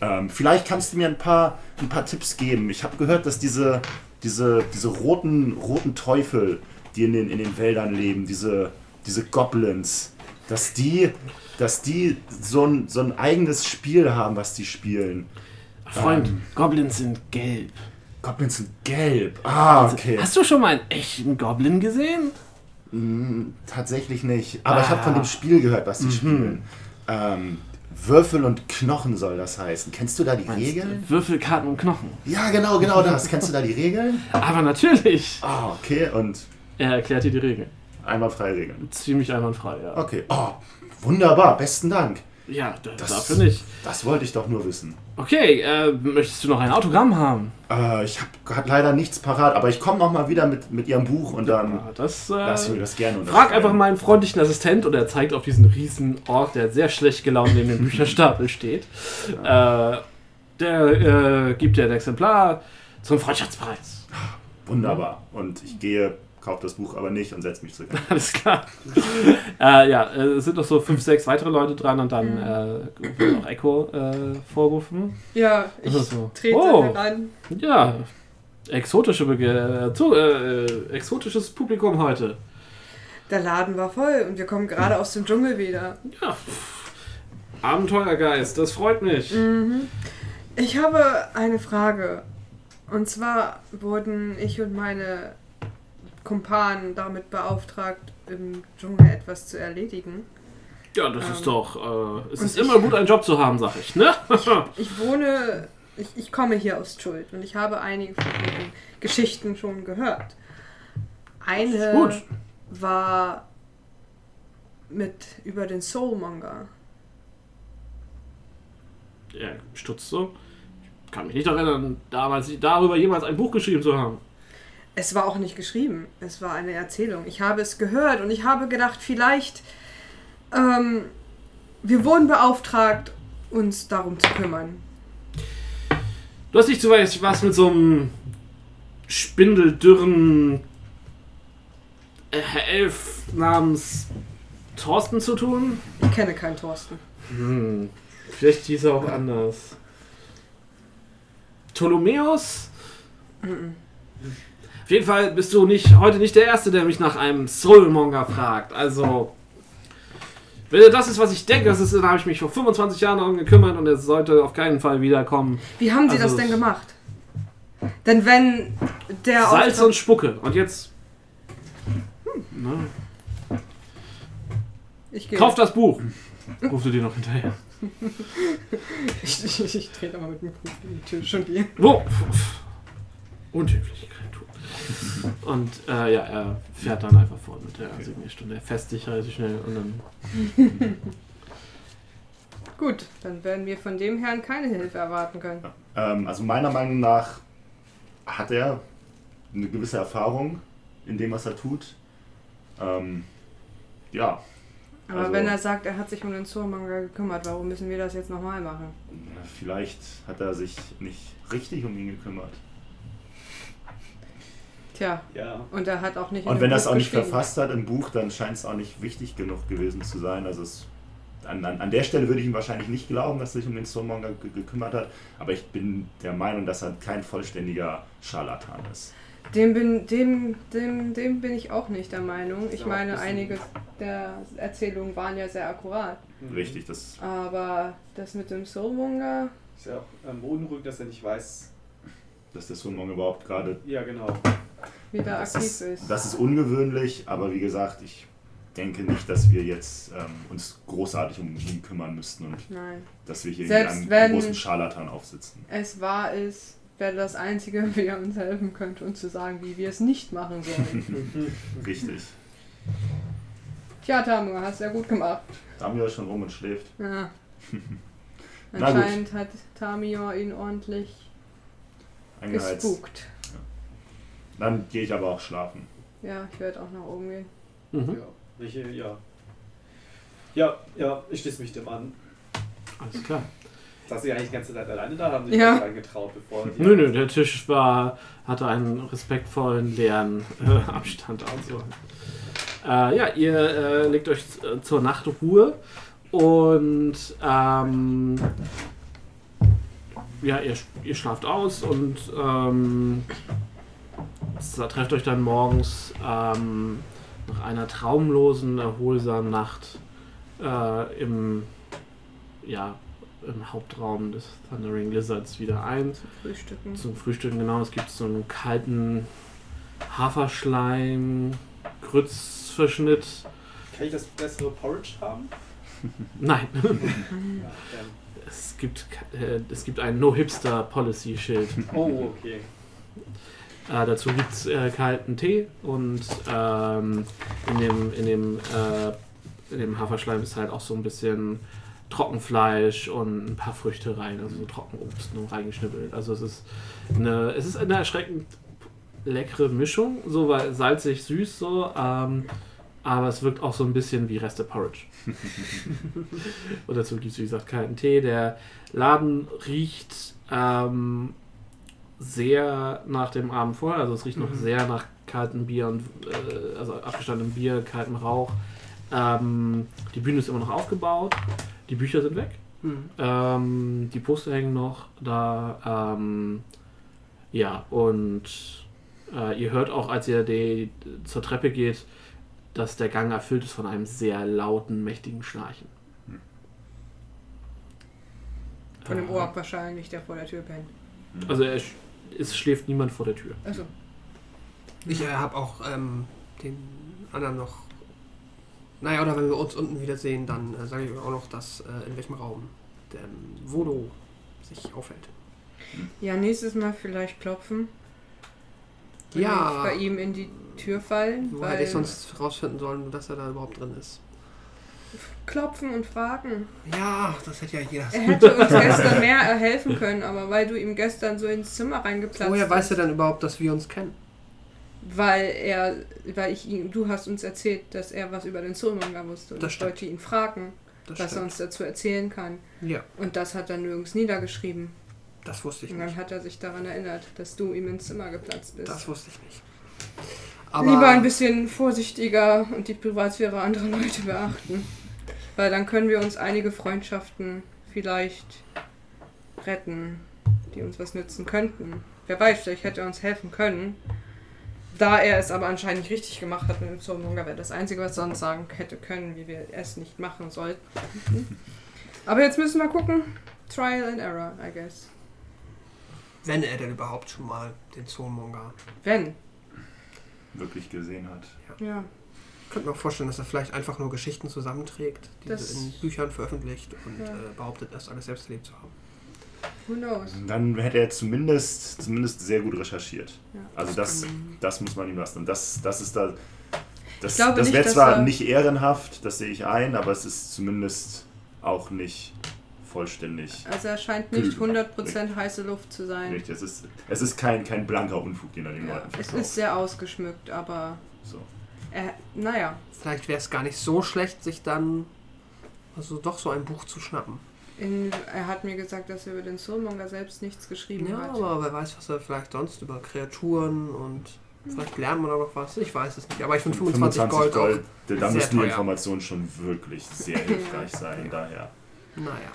ähm, vielleicht kannst du mir ein paar, ein paar Tipps geben. Ich habe gehört, dass diese, diese, diese roten, roten Teufel, die in den, in den Wäldern leben, diese, diese Goblins, dass die, dass die so ein, so ein eigenes Spiel haben, was die spielen. Freund, Ähm. Goblins sind gelb. Goblins sind gelb. Ah, okay. Hast du schon mal einen echten Goblin gesehen? Mm, Tatsächlich nicht. Aber ich habe Ah. von dem Spiel gehört, was die Mhm. spielen. Ähm, Würfel und Knochen soll das heißen. Kennst du da die Regeln? Würfelkarten und Knochen. Ja, genau, genau das. Kennst du da die Regeln? Aber natürlich. Ah, okay. Und Er erklärt dir die Regeln. Einwandfrei Regeln. Ziemlich einwandfrei, ja. Okay. Oh, wunderbar. Besten Dank. Ja, Das- dafür nicht. Das wollte ich doch nur wissen. Okay, äh, möchtest du noch ein Autogramm haben? Äh, ich habe leider nichts parat, aber ich komme noch mal wieder mit, mit Ihrem Buch und dann Ja, das, äh, lasse ich mir das gerne Frag einfach meinen freundlichen Assistent und er zeigt auf diesen riesen Ort, der sehr schlecht gelaunt neben dem Bücherstapel steht. Äh, der äh, gibt dir ein Exemplar zum Freundschaftspreis. Wunderbar. Und ich gehe, kaufe das Buch aber nicht und setze mich zurück. Alles klar. äh, ja, äh, es sind noch so fünf, sechs weitere Leute dran und dann äh, wird auch Echo äh, vorrufen. Ja, ich so. trete Oh. heran. Ja, exotische Bege äh, zu, exotisches Publikum heute. Der Laden war voll und wir kommen gerade aus dem Dschungel wieder. Ja, Abenteuergeist, das freut mich. Mhm. Ich habe eine Frage. Und zwar wurden ich und meine Kumpanen damit beauftragt, im Dschungel etwas zu erledigen. Ja, das Ähm, ist doch. Äh, es ist ich- immer gut, einen Job zu haben, sag ich, ne? Ich wohne ich, ich komme hier aus Schuld und ich habe einige von ihren Geschichten schon gehört. Eine war mit über den Soulmonger. Er stutzt so. Ich kann mich nicht daran erinnern, damals darüber jemals ein Buch geschrieben zu haben. Es war auch nicht geschrieben, es war eine Erzählung. Ich habe es gehört und ich habe gedacht, vielleicht ähm, wir wurden beauftragt, uns darum zu kümmern. Du hast nicht zu weit was mit so einem spindeldürren äh, Elf namens Thorsten zu tun? Ich kenne keinen Thorsten. Hm, vielleicht hieß er auch anders. Ptolemäus? Auf jeden Fall bist du nicht heute nicht der Erste, der mich nach einem Soulmonger fragt. Also, wenn das ist, was ich denke, das ist, dann habe ich mich vor 25 Jahren darum gekümmert und er sollte auf keinen Fall wiederkommen. Wie haben Sie Also das denn gemacht? Denn wenn der Salz Auftrag- und Spucke. Und jetzt. Ne? ich gehe. Kauf das Buch! Rufst du dir noch hinterher. Ich, ich, ich drehe da mal mit dem Fuß in den Tisch und gehe. Wo? Unhöfliche Kreatur. Und äh, ja, er fährt dann einfach fort mit der Signierstunde. Er fässt sich relativ schnell und dann. Gut, dann werden wir von dem Herrn keine Hilfe erwarten können. Ähm, also meiner Meinung nach hat er eine gewisse Erfahrung in dem, was er tut. Ähm, ja, Aber Also- wenn er sagt, er hat sich um den Soulmonger gekümmert, warum müssen wir das jetzt nochmal machen? vielleicht hat er sich nicht richtig um ihn gekümmert. Tja, Ja. und er hat auch nicht. in Und wenn er es auch nicht verfasst hat im Buch, dann scheint es auch nicht wichtig genug gewesen zu sein. Also es, an, an, an der Stelle würde ich ihm wahrscheinlich nicht glauben, dass er sich um den Soulmonger ge gekümmert hat. Aber ich bin der Meinung, dass er kein vollständiger Scharlatan ist. Dem bin, dem, dem, dem bin ich auch nicht der Meinung. Ich Ja, meine, einige der Erzählungen waren ja sehr akkurat. Mhm. Richtig, das Aber das mit dem Soulmonger, Ist ja auch ähm, beunruhigend, dass er nicht weiß. dass der Soulmonger überhaupt gerade Ja, genau. Wie der Das aktiv ist, ist. das ist ungewöhnlich, aber wie gesagt, ich denke nicht, dass wir jetzt ähm, uns großartig um ihn kümmern müssten und Nein. dass wir hier Selbst einen, großen Scharlatan aufsitzen. Es war es, wäre das Einzige, wie er uns helfen könnte, uns zu sagen, wie wir es nicht machen sollen. Richtig. Tja, Tamu, hast ja gut gemacht. Damio ist schon rum und schläft. Ja. Anscheinend hat Tamio ihn ordentlich Eingeheizt. gespukt. Dann gehe ich aber auch schlafen. Ja, ich werde auch nach oben gehen. Mhm. Ja. Welche, ja. Ja, ja, ich schließe mich dem an. Alles klar. Saß sie eigentlich die ganze Zeit alleine da? Haben sie Ja. sich reingetraut, bevor die. Nö, nö, der Tisch war, hatte einen respektvollen, leeren äh, Abstand. Also. Äh, ja, ihr äh, legt euch äh, zur Nachtruhe und ähm, ja, ihr, ihr schlaft aus und ähm, s- trefft euch dann morgens ähm, nach einer traumlosen, erholsamen Nacht äh, im, ja, im Hauptraum des Thundering Lizards wieder ein. Frühstücken. Zum Frühstücken, genau. Es gibt so einen kalten Haferschleim, Grützverschnitt. Kann ich das bessere Porridge haben? Nein, Ja, ähm, es gibt, äh, es gibt ein No-Hipster-Policy-Schild. oh, okay. Äh, dazu gibt es äh, kalten Tee und ähm, in dem, in, dem, äh, in dem Haferschleim ist halt auch so ein bisschen Trockenfleisch und ein paar Früchte rein, also so Trockenobst nur reingeschnippelt. Also es ist eine, es ist eine erschreckend leckere Mischung, so weil salzig, süß so, ähm, aber es wirkt auch so ein bisschen wie Reste Porridge. und dazu gibt es wie gesagt kalten Tee. Der Laden riecht ähm, sehr nach dem Abend vorher, also es riecht noch sehr nach kaltem Bier und äh, also abgestandenem Bier, kaltem Rauch. Ähm, die Bühne ist immer noch aufgebaut, die Bücher sind weg, Hm. ähm, die Poster hängen noch da. Ähm, ja, und äh, ihr hört auch, als ihr die, zur Treppe geht, dass der Gang erfüllt ist von einem sehr lauten, mächtigen Schnarchen. Von dem Ork wahrscheinlich, der vor der Tür pennt. Also er, es schläft niemand vor der Tür. Also, Ich äh, habe auch ähm, den anderen noch. Naja, oder wenn wir uns unten wiedersehen, dann äh, sage ich auch noch, dass äh, in welchem Raum der ähm, Vodo sich aufhält. Ja, nächstes Mal vielleicht klopfen. Wenn Ja. wir bei ihm in die Tür fallen. Wo weil hätte ich sonst rausfinden sollen, dass er da überhaupt drin ist? Klopfen und fragen. Ja, das hätte ja jeder. Er hätte uns gestern mehr helfen können, aber weil du ihm gestern so ins Zimmer reingeplatzt Woher weiß bist, er denn überhaupt, dass wir uns kennen? Weil er, weil ich ihm, du hast uns erzählt, dass er was über den Soulmonger wusste. Und Das ich wollte ihn fragen, Das was er stimmt. uns dazu erzählen kann. Ja, Und das hat er nirgends niedergeschrieben. das wusste ich Und dann nicht. hat er sich daran erinnert, dass du ihm ins Zimmer geplatzt bist. Das wusste ich nicht. Lieber ein bisschen vorsichtiger und die Privatsphäre anderer Leute beachten. Weil dann können wir uns einige Freundschaften vielleicht retten, die uns was nützen könnten. Wer weiß, vielleicht hätte er uns helfen können. Da er es aber anscheinend nicht richtig gemacht hat mit dem Zornmonger, wäre das Einzige, was er sonst sagen hätte können, wie wir es nicht machen sollten. Aber jetzt müssen wir gucken. Trial and Error, I guess. Wenn er denn überhaupt schon mal den Zoonmonger. Wenn. Wirklich gesehen hat. Ja. Ich könnte mir auch vorstellen, dass er vielleicht einfach nur Geschichten zusammenträgt, die Das- in Büchern veröffentlicht und Ja. äh, behauptet, das alles selbst erlebt zu haben. Who knows? Dann hätte er zumindest, zumindest sehr gut recherchiert. Ja. Also das, das muss man ihm lassen. Und das, das ist da. Das, das wäre zwar nicht ehrenhaft, das sehe ich ein, aber es ist zumindest auch nicht vollständig. Also er scheint nicht Lügen. 100% heiße Luft zu sein. Nicht. Es ist, es ist kein, kein blanker Unfug, den er den Ja, Leuten es verkauft. ist sehr ausgeschmückt, aber so. Er, naja, Vielleicht wäre es gar nicht so schlecht, sich dann also doch so ein Buch zu schnappen. in, er hat mir gesagt, dass er über den Soulmonger selbst nichts geschrieben Ja, hat. aber wer weiß, was er vielleicht sonst über Kreaturen und vielleicht lernt man da noch was. Ich weiß es nicht. Aber ich finde 25, Gold, auch. da sehr müssen die. Informationen schon wirklich sehr hilfreich sein. Daher. Naja,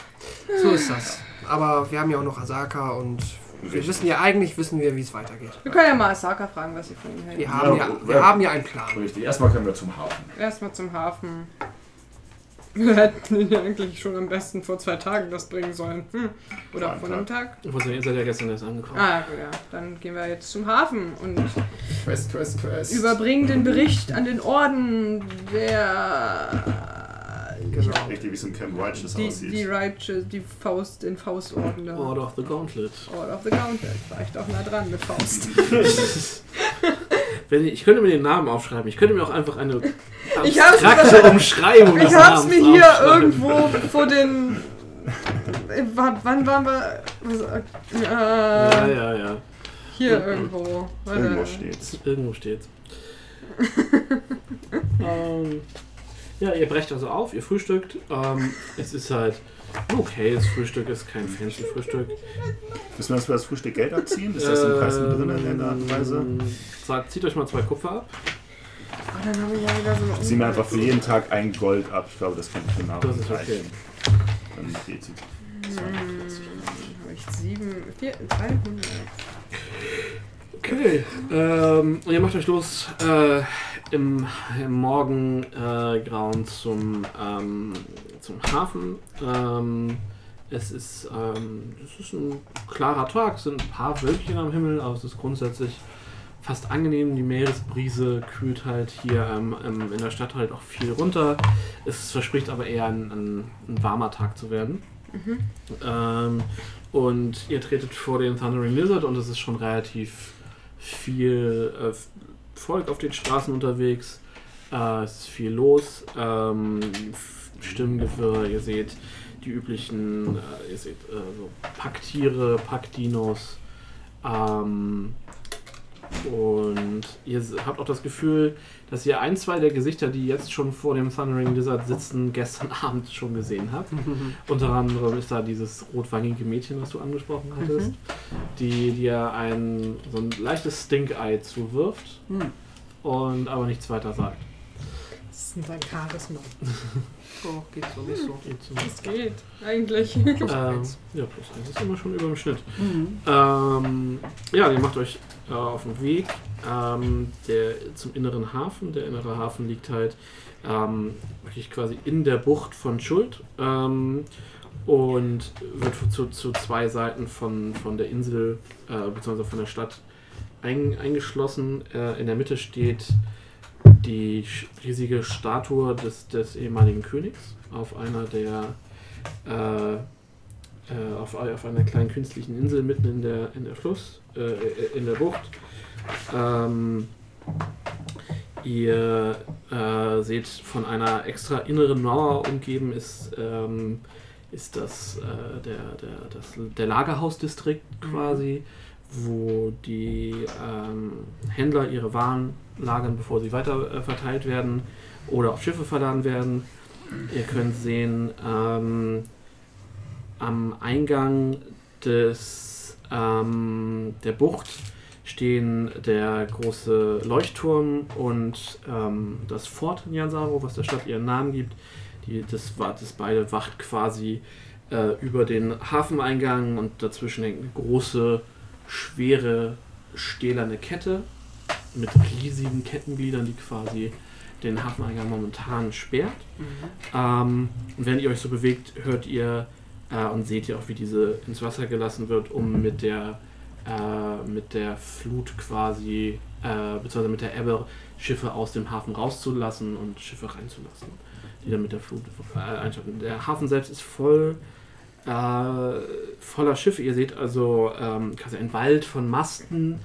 so ist das. Aber wir haben ja auch noch Asaka und wir Richtig. wissen ja eigentlich, wissen wir, wie es weitergeht. Wir können ja mal Asaka fragen, was sie von ihm hält. Wir haben ja, wir haben ja einen Plan. Richtig. Erstmal können wir zum Hafen. Erstmal zum Hafen. Wir hätten ihn ja eigentlich schon am besten vor zwei Tagen das bringen sollen. Hm. Oder Vor einem Tag. Ich wusste, ihr seid ja gestern erst angekommen. Ah, gut, ja. Dann gehen wir jetzt zum Hafen und Quest, Quest, Quest. überbringen den Bericht an den Orden, der Genau. Richtig, wie es im Camp Righteous die, aussieht. die Righteous, die Faust, den Faustorden da. Order of the Gauntlet. Order of the Gauntlet. War ich doch nah dran mit Faust. Wenn ich, ich könnte mir den Namen aufschreiben. Ich könnte mir auch einfach eine Ich hab's- abstrakte Umschreibung Ich hab's Namens mir hier irgendwo vor den. Wann, wann waren wir? Was, äh, Ja, ja, ja. Hier irgendwo. Warte. Irgendwo steht's. Irgendwo steht's. ähm, ja, ihr brecht also auf, ihr frühstückt. Ähm, es ist halt ein okayes Frühstück, ist kein fancy Frühstück. Müssen wir uns für das Frühstück Geld abziehen? Ist das im Preis mit drin in der Art und Weise? Ähm, Sagt, zieht euch mal zwei Kupfer ab. Oh, dann haben wir ja wieder so. Ziehen wir einfach für jeden Tag ein Gold ab. Ich glaube, das könnte für Das ist okay. reichen. Dann geht sie. Habe ich sieben. Vier, 300. Okay. Ähm, und ihr macht euch los äh, im, im Morgengrauen zum, ähm, zum Hafen. Ähm, es ist, ähm, es ist ein klarer Tag, es sind ein paar Wölkchen am Himmel, aber es ist grundsätzlich fast angenehm. Die Meeresbrise kühlt halt hier ähm, in der Stadt halt auch viel runter. Es verspricht aber eher ein, ein, ein warmer Tag zu werden. Ähm, und ihr tretet vor den Thundering Lizard und es ist schon relativ viel äh, Volk auf den Straßen unterwegs. Äh, es ist viel los. Ähm, Stimmengewirr, ihr seht die üblichen, äh, ihr seht äh, so Packtiere, Packdinos. Ähm, und ihr habt auch das Gefühl, dass ihr ein, zwei der Gesichter, die jetzt schon vor dem Thundering Lizard sitzen, gestern Abend schon gesehen habt. Unter anderem ist da dieses rotwangige Mädchen, was du angesprochen hattest, die dir ein so ein leichtes Stink-Eye zuwirft Hm. und aber nichts weiter sagt. Das ist ein Charisma. Oh, geht so nicht so. Geht so. Das geht, eigentlich. Ähm, ja, plus eins ist immer schon über dem Schnitt. Ähm, ja, ihr macht euch äh, auf den Weg ähm, der, zum inneren Hafen. Der innere Hafen liegt halt ähm, wirklich quasi in der Bucht von Schuld ähm, und wird zu, zu zwei Seiten von, von der Insel äh, bzw. von der Stadt ein, eingeschlossen. Äh, in der Mitte steht die riesige Statue des, des ehemaligen Königs auf einer der äh, äh, auf, auf einer kleinen künstlichen Insel mitten in der, in der Fluss, äh, in der Bucht. Ähm, ihr äh, seht von einer extra inneren Mauer umgeben ist, ähm, ist das, äh, der, der, das, der Lagerhausdistrikt quasi, wo die ähm, Händler ihre Waren lagern, bevor sie weiter äh, verteilt werden oder auf Schiffe verladen werden. Ihr könnt sehen, ähm, am Eingang des, ähm, der Bucht stehen der große Leuchtturm und ähm, das Fort Nyansaro, was der Stadt ihren Namen gibt. Die, das, das beide wacht quasi äh, über den Hafeneingang und dazwischen hängt eine große, schwere, stählerne Kette mit riesigen Kettengliedern, die quasi den Hafeneingang momentan sperrt. Mhm. Ähm, und wenn ihr euch so bewegt, hört ihr äh, und seht ihr auch, wie diese ins Wasser gelassen wird, um mit der, äh, mit der Flut quasi, äh, beziehungsweise mit der Ebbe Schiffe aus dem Hafen rauszulassen und Schiffe reinzulassen, die dann mit der Flut äh, einschalten. Der Hafen selbst ist voll äh, voller Schiffe. Ihr seht also ähm, quasi ein Wald von Masten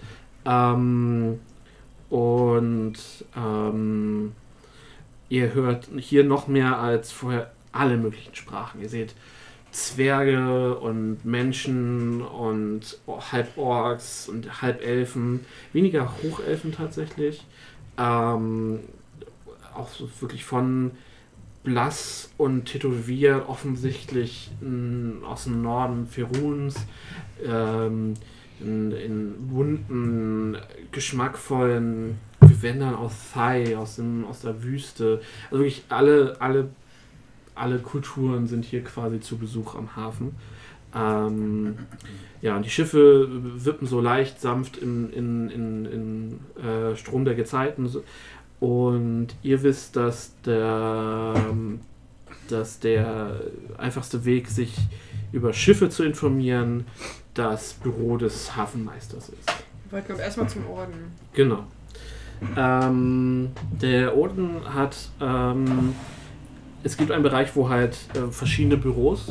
ähm, und ähm, ihr hört hier noch mehr als vorher alle möglichen Sprachen. Ihr seht Zwerge und Menschen und Halborgs und Halbelfen, weniger Hochelfen tatsächlich. Ähm, auch so wirklich von blass und tätowiert, offensichtlich mh, aus dem Norden Feruns, ähm, in, in bunten, geschmackvollen Gewändern aus Thai, aus, dem, aus der Wüste. Also wirklich alle, alle alle Kulturen sind hier quasi zu Besuch am Hafen. Ähm, ja, und die Schiffe wippen so leicht sanft in, in, in, in äh, Strom der Gezeiten. Und ihr wisst, dass der, dass der einfachste Weg, sich über Schiffe zu informieren, das Büro des Hafenmeisters ist. Wir wollten aber erstmal zum Orden. Genau. Ähm, der Orden hat ähm, es gibt einen Bereich, wo halt äh, verschiedene Büros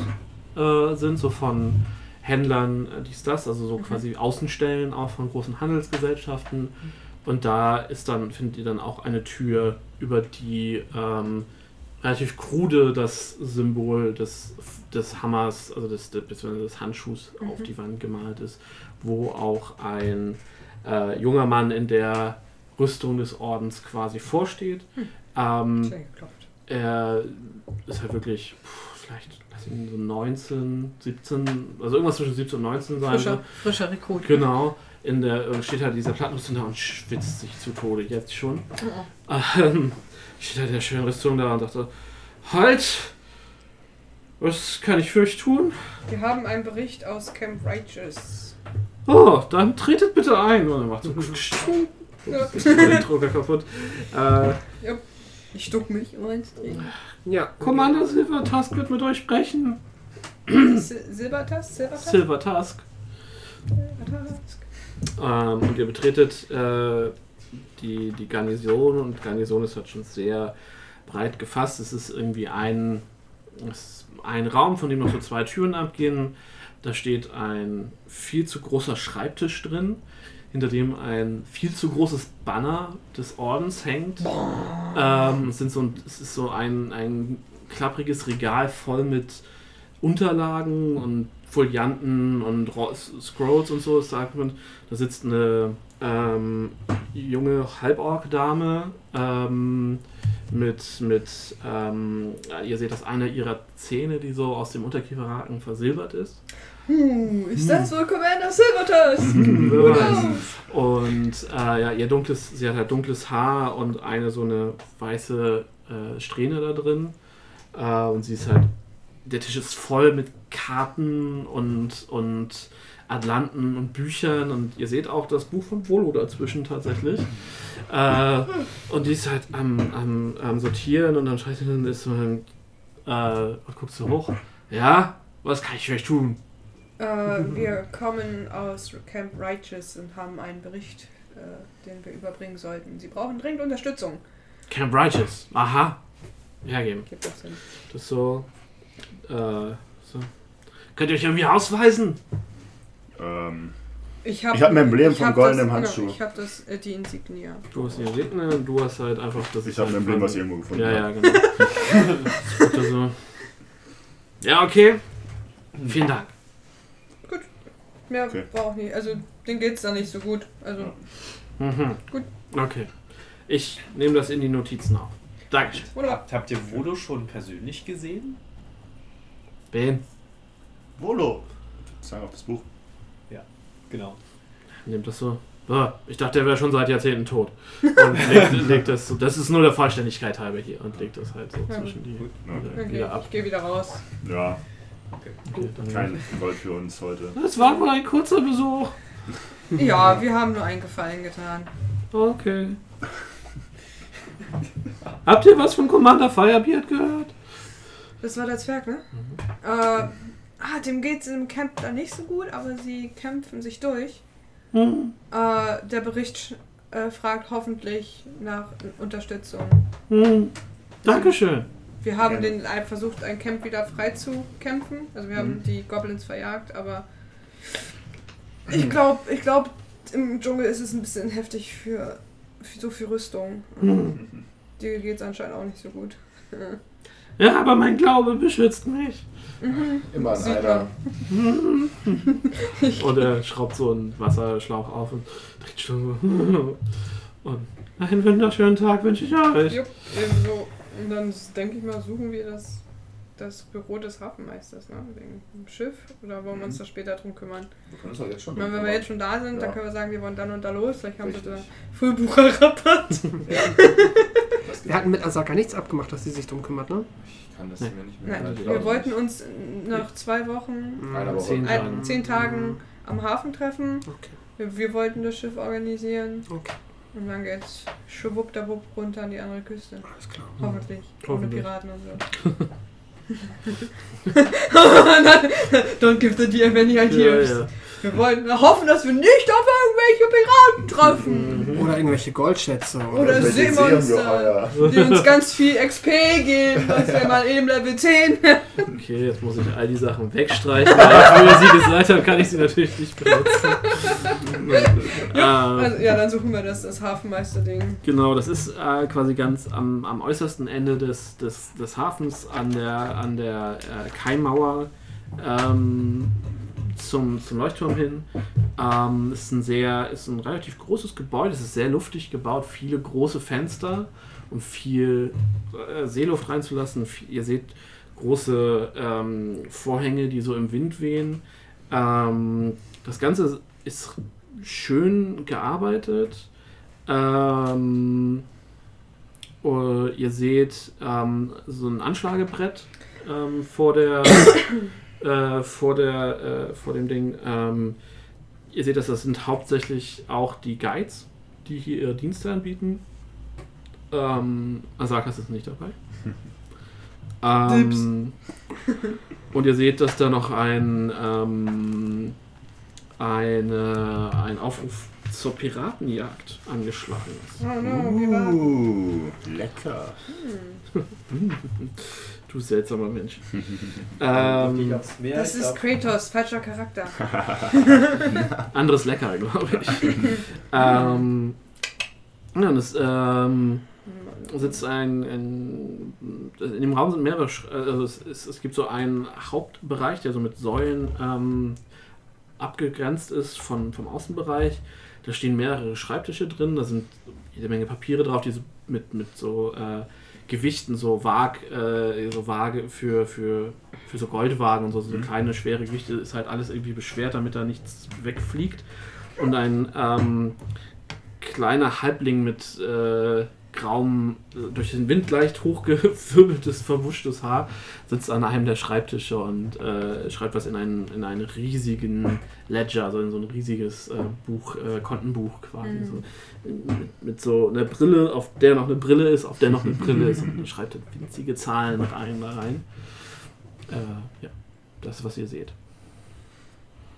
äh, sind, so von Händlern, äh, dies, das, also so mhm. quasi Außenstellen auch von großen Handelsgesellschaften. Und da ist dann, findet ihr dann auch eine Tür, über die ähm, relativ krude das Symbol des, des Hammers, also des, des, des Handschuhs mhm. auf die Wand gemalt ist, wo auch ein äh, junger Mann in der Rüstung des Ordens quasi vorsteht. Mhm. Ähm, er ist halt wirklich, pff, vielleicht, lass ihn so 19, 17, also irgendwas zwischen 17 und 19 sein. Frischer, frischer Rekrut. Genau. In der steht halt dieser Plattenrüstung da und schwitzt sich zu Tode, jetzt schon. Ähm, steht halt in der schönen Rüstung da und dachte, halt! Was kann ich für euch tun? Wir haben einen Bericht aus Camp Righteous. Oh, dann tretet bitte ein. Und er macht so. ja. den Drucker kaputt. Äh, ja. Ich duck mich, um eins Ja. Commander Silvertusk wird mit euch sprechen. Silvertusk? Silvertusk? Silvertusk. Ähm, und ihr betretet äh, die, die Garnison und Garnison ist halt schon sehr breit gefasst. Es ist irgendwie ein, ist ein Raum, von dem noch so zwei Türen abgehen. Da steht ein viel zu großer Schreibtisch drin hinter dem ein viel zu großes Banner des Ordens hängt. Ähm, es, sind so, es ist so ein, ein klappriges Regal voll mit Unterlagen und Folianten und Scrolls und so. Da sitzt eine ähm, junge Halborg-Dame ähm, mit, mit ähm, ihr seht, dass eine ihrer Zähne, die so aus dem Unterkieferhaken versilbert ist. Hm, ist das wohl Commander Silvertusk? Hm, und äh, ja, ihr dunkles, sie hat halt dunkles Haar und eine so eine weiße äh, Strähne da drin. Äh, und sie ist halt, der Tisch ist voll mit Karten und, und Atlanten und Büchern und ihr seht auch das Buch von Volo dazwischen tatsächlich. Äh, und die ist halt am, am, am Sortieren und dann schreit sie dann, ist so, äh, und guckt so hoch. Ja, was kann ich für euch tun? Äh, wir kommen aus Camp Righteous und haben einen Bericht, äh, den wir überbringen sollten. Sie brauchen dringend Unterstützung. Camp Righteous, aha. Hergeben. Gibt das Sinn. Das ist so, äh, so. Könnt ihr euch irgendwie ausweisen? Ähm, Ich habe Ich hab ein Emblem ich vom goldenen Handschuh. Genau, ich habe das äh, die Insignia. Du hast die Insignie und du hast halt einfach das. ich habe ein Emblem, was ich irgendwo gefunden Ja, ja, genau. Das ist so. Ja, okay. Vielen Dank. Mehr Okay. braucht nicht. Also denen geht's da nicht so gut. Also Mhm. Gut. Okay. Ich nehme das in die Notizen auf. Dankeschön. oder Habt, habt ihr Volo schon persönlich gesehen? Ben, Volo. Zeig auf das Buch. Genau. nehmt das so. Ah, ich dachte, er wäre schon seit Jahrzehnten tot. Und legt, legt das so. Das ist nur der Vollständigkeit halber hier. Und legt das halt so Ja, zwischen die. Okay. okay, Wieder ab. ich gehe wieder raus. Ja, Okay, dann kein Gold für uns heute. Das war wohl ein kurzer Besuch. Ja, wir haben nur einen Gefallen getan. Okay. Habt ihr was von Commander Firebeard gehört? Das war der Zwerg, ne? Mhm. Äh, ah, dem geht's im Camp da nicht so gut, aber sie kämpfen sich durch. Hm. Äh, der Bericht äh, fragt hoffentlich nach Unterstützung. Hm. Dankeschön. Wir haben den versucht, ein Camp wieder frei zu kämpfen. Also wir haben Mhm. die Goblins verjagt, aber ich glaube, ich glaube, im Dschungel ist es ein bisschen heftig für, für so viel Rüstung. Hm. Dir geht's anscheinend auch nicht so gut. Ja, aber mein Glaube beschützt mich. Immer an einer. Und er schraubt so einen Wasserschlauch auf und dreht schon so. Und einen wunderschönen Tag wünsche ich euch. Jupp, ebenso. Und dann denke ich mal, suchen wir das, das Büro des Hafenmeisters, ne? Wegen dem Schiff. Oder wollen wir uns da später drum kümmern? Wir können uns doch jetzt schon. Wenn wir jetzt schon da sind, dann Ja. können wir sagen, wir wollen dann und da los. Vielleicht haben sie da Richtig. Frühbucherrabatt. Wir hatten mit Asaka nichts abgemacht, dass sie sich drum kümmert, ne? Ich kann das Nee. mir nicht mehr. Nein, wir wollten uns nach zwei Wochen, Woche. Zehn ein, Tagen. zehn Tagen am Hafen treffen. Okay. Wir, wir wollten das Schiff organisieren. Okay. Und dann geht's schwuppdiwupp runter an die andere Küste. Alles klar. Hoffentlich. Ohne Hoffentlich. Piraten und so. Don't give the dear many ideas. Ja, ja. Wir wollten hoffen, dass wir nicht auf irgendwelche Piraten treffen. Oder irgendwelche Goldschätze. Oder, Oder Seemonster, die uns ganz viel XP geben. Das wäre mal eben Level 10. Okay, jetzt muss ich all die Sachen wegstreichen. weil ihr sie gesagt habt, kann ich sie natürlich nicht benutzen. äh, Also, ja, dann suchen wir das, das Hafenmeister-Ding. Genau, das ist äh, quasi ganz am, am äußersten Ende des, des, des Hafens an der, an der äh, Kaimauer ähm, zum, zum Leuchtturm hin. Ähm, ist ein sehr, ist ein relativ großes Gebäude, es ist sehr luftig gebaut, viele große Fenster, um viel äh, Seeluft reinzulassen. Ihr seht große ähm, Vorhänge, die so im Wind wehen. Ähm, das Ganze ist schön gearbeitet. Ähm, oh, ihr seht ähm, so ein Anschlagebrett ähm, vor der äh, vor der äh, vor dem Ding. Ähm, ihr seht, dass das sind hauptsächlich auch die Guides, die hier ihre Dienste anbieten. Ähm, Asakas ist nicht dabei. Ähm, und ihr seht, dass da noch ein, ähm, eine, ein Aufruf zur Piratenjagd angeschlagen ist. Oh no, Piraten. Uh, lecker. Du seltsamer Mensch. Ähm. Das ist Kratos, falscher Charakter. anderes Lecker, glaube ich. ähm, ja, es ähm, sitzt ein, ein. In dem Raum sind mehrere. Sch- Also es, es, es gibt so einen Hauptbereich, der so mit Säulen ähm, abgegrenzt ist von, vom Außenbereich. Da stehen mehrere Schreibtische drin, da sind jede Menge Papiere drauf, die so mit, mit so äh, Gewichten, so Waag, äh, so Waage für, für, für so Goldwagen und so, so kleine, schwere Gewichte, ist halt alles irgendwie beschwert, damit da nichts wegfliegt. Und ein ähm, kleiner Halbling mit äh, grauem, äh, durch den Wind leicht hochgewirbeltes, verwuschtes Haar sitzt an einem der Schreibtische und äh, schreibt was in einen, in einen riesigen Ledger, also in so ein riesiges äh, Buch, äh, Kontenbuch quasi. Mhm. So, mit, mit so einer Brille, auf der noch eine Brille ist, auf der noch eine Brille ist und schreibt winzige Zahlen rein da rein. Äh, ja, das ist, was ihr seht.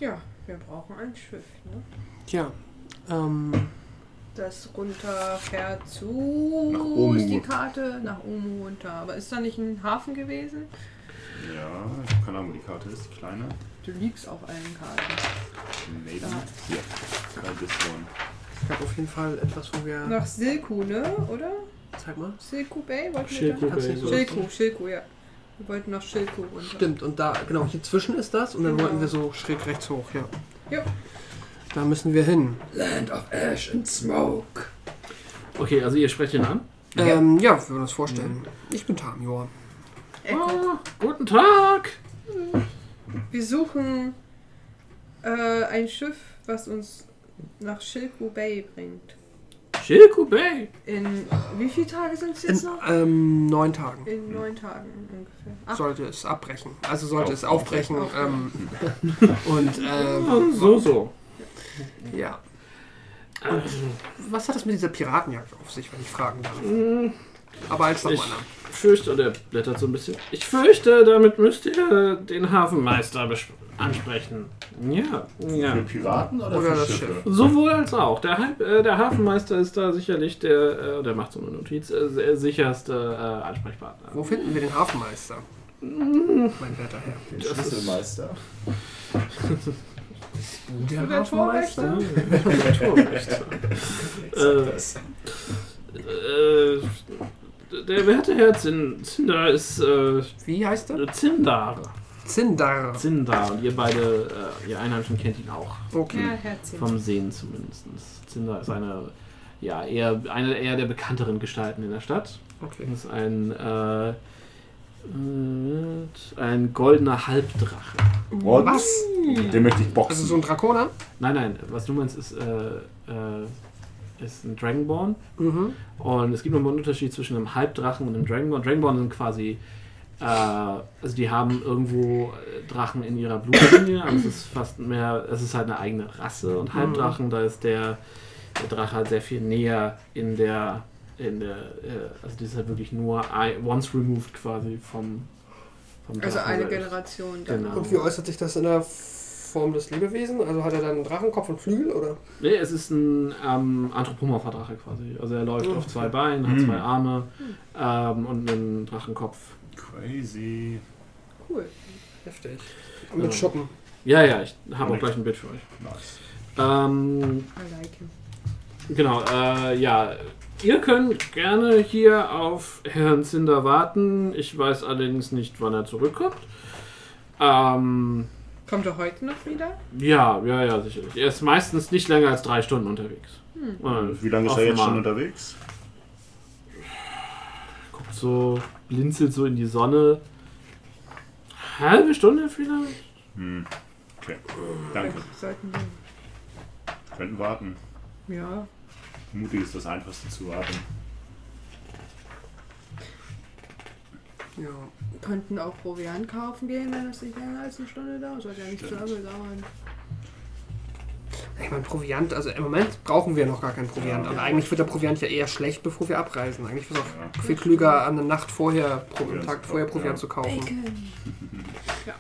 Ja, wir brauchen ein Schiff, ne? Tja, ähm, Das runterfährt zu. Nach Wo ist die Karte? Nach Omu runter. Aber ist da nicht ein Hafen gewesen? Ja, ich habe keine Ahnung, wo die Karte ist, die kleine. Du liegst auf allen Karten. Maybe. Ja. Hier. Try this one. Ich habe auf jeden Fall etwas, wo wir. Nach Silku, ne? Oder? Zeig mal. Silku Bay? Wollten wir Schilko da? Bay. so- Schilku, Schilku, ja. Wir wollten nach Schilku runter. Stimmt, und da, genau, hier zwischen ist das und dann Genau. wollten wir so schräg rechts hoch, ja. Jo. Da müssen wir hin. Land of Ash and Smoke. Okay, also ihr sprecht ihn an. Ähm, ja, wir würden uns vorstellen. Ich bin Tamior. Ah, guten Tag! Wir suchen äh, ein Schiff, was uns nach Shilku Bay bringt. Shilku Bay! In wie viele Tage sind es jetzt In noch? ähm, neun Tagen In neun Tagen ungefähr. Ach, sollte es abbrechen. Also sollte Auf- es aufbrechen. Ähm, und ähm, so, so. Ja. Also, Was hat das mit dieser Piratenjagd auf sich, wenn ich fragen darf? mh, Aber als Ich nochmal. fürchte, und er blättert so ein bisschen. Ich fürchte, damit müsst ihr den Hafenmeister bes- ansprechen. Ja, ja. Für Piraten oder, Oder für das Schiffe? Schiff. Sowohl als auch. Der, Halb- äh, der Hafenmeister ist da sicherlich der, äh, der macht so eine Notiz, äh, sicherste äh, Ansprechpartner. Wo finden wir den Hafenmeister? Mein werter Herr. Den Schlüsselmeister. Der Der Torwächter? Torwächter. äh, äh, der werte Herr Zin- Zindar ist äh, Wie heißt er? Zindar. Zindar. Zindar. Und ihr beide, äh, ihr Einheimischen kennt ihn auch. Okay. ja, Herzchen. Vom Sehen zumindest. Zindar ist eine, ja, eher, eine eher der bekannteren Gestalten in der Stadt. okay. Das ist ein, äh, ein goldener Halbdrache. What? Was? Den möchte ich boxen. Also so ein Drakoner? Nein, nein, was du meinst, ist, äh, äh, ist ein Dragonborn. Mhm. Und es gibt nochmal einen Unterschied zwischen einem Halbdrachen und einem Dragonborn. Dragonborn sind quasi, äh, also die haben irgendwo äh, Drachen in ihrer Blutlinie, aber es ist fast mehr, es ist halt eine eigene Rasse. Und Halbdrachen, da ist der, der Drache halt sehr viel näher in der, in der, äh, also die ist halt wirklich nur I- once removed quasi vom, vom Also eine selbst. Generation. Dann. Genau. Und wie äußert sich das in der Form des Lebewesen? Also hat er dann einen Drachenkopf und Flügel oder? Nee, es ist ein ähm, anthropomorpher Drache quasi. Also er läuft auf zwei Beinen, hat Mhm. zwei Arme ähm, und einen Drachenkopf. Crazy. Cool. Heftig. Und mit Ja. Schuppen. Ja, ja, ich habe auch gleich ein Bild für euch. Nice. Ähm, I like him. genau, äh, ja. Ihr könnt gerne hier auf Herrn Zinder warten. Ich weiß allerdings nicht, wann er zurückkommt. Ähm, Kommt er heute noch wieder? ja, ja, ja, sicherlich. Er ist meistens nicht länger als drei Stunden unterwegs. Äh, Wie lange ist er jetzt schon offenbar. unterwegs? Guckt so, blinzelt so in die Sonne. Halbe Stunde vielleicht? Hm. Okay. Danke. Sollten wir. Könnten warten. Ja. Mutig ist das Einfachste zu warten. Ja. Könnten auch Proviant kaufen gehen, wenn es nicht länger als eine Stunde dauert. Sollte ja nicht so lange dauern. Ich meine, Proviant, also im Moment brauchen wir noch gar keinen Proviant. Ja. Aber eigentlich wird der Proviant ja eher schlecht, bevor wir abreisen. Eigentlich wäre es Ja. auch viel klüger, an der Nacht vorher, pro, Proviant einen Tag zu vorher kaufen, Proviant ja. zu kaufen. Bacon. ja.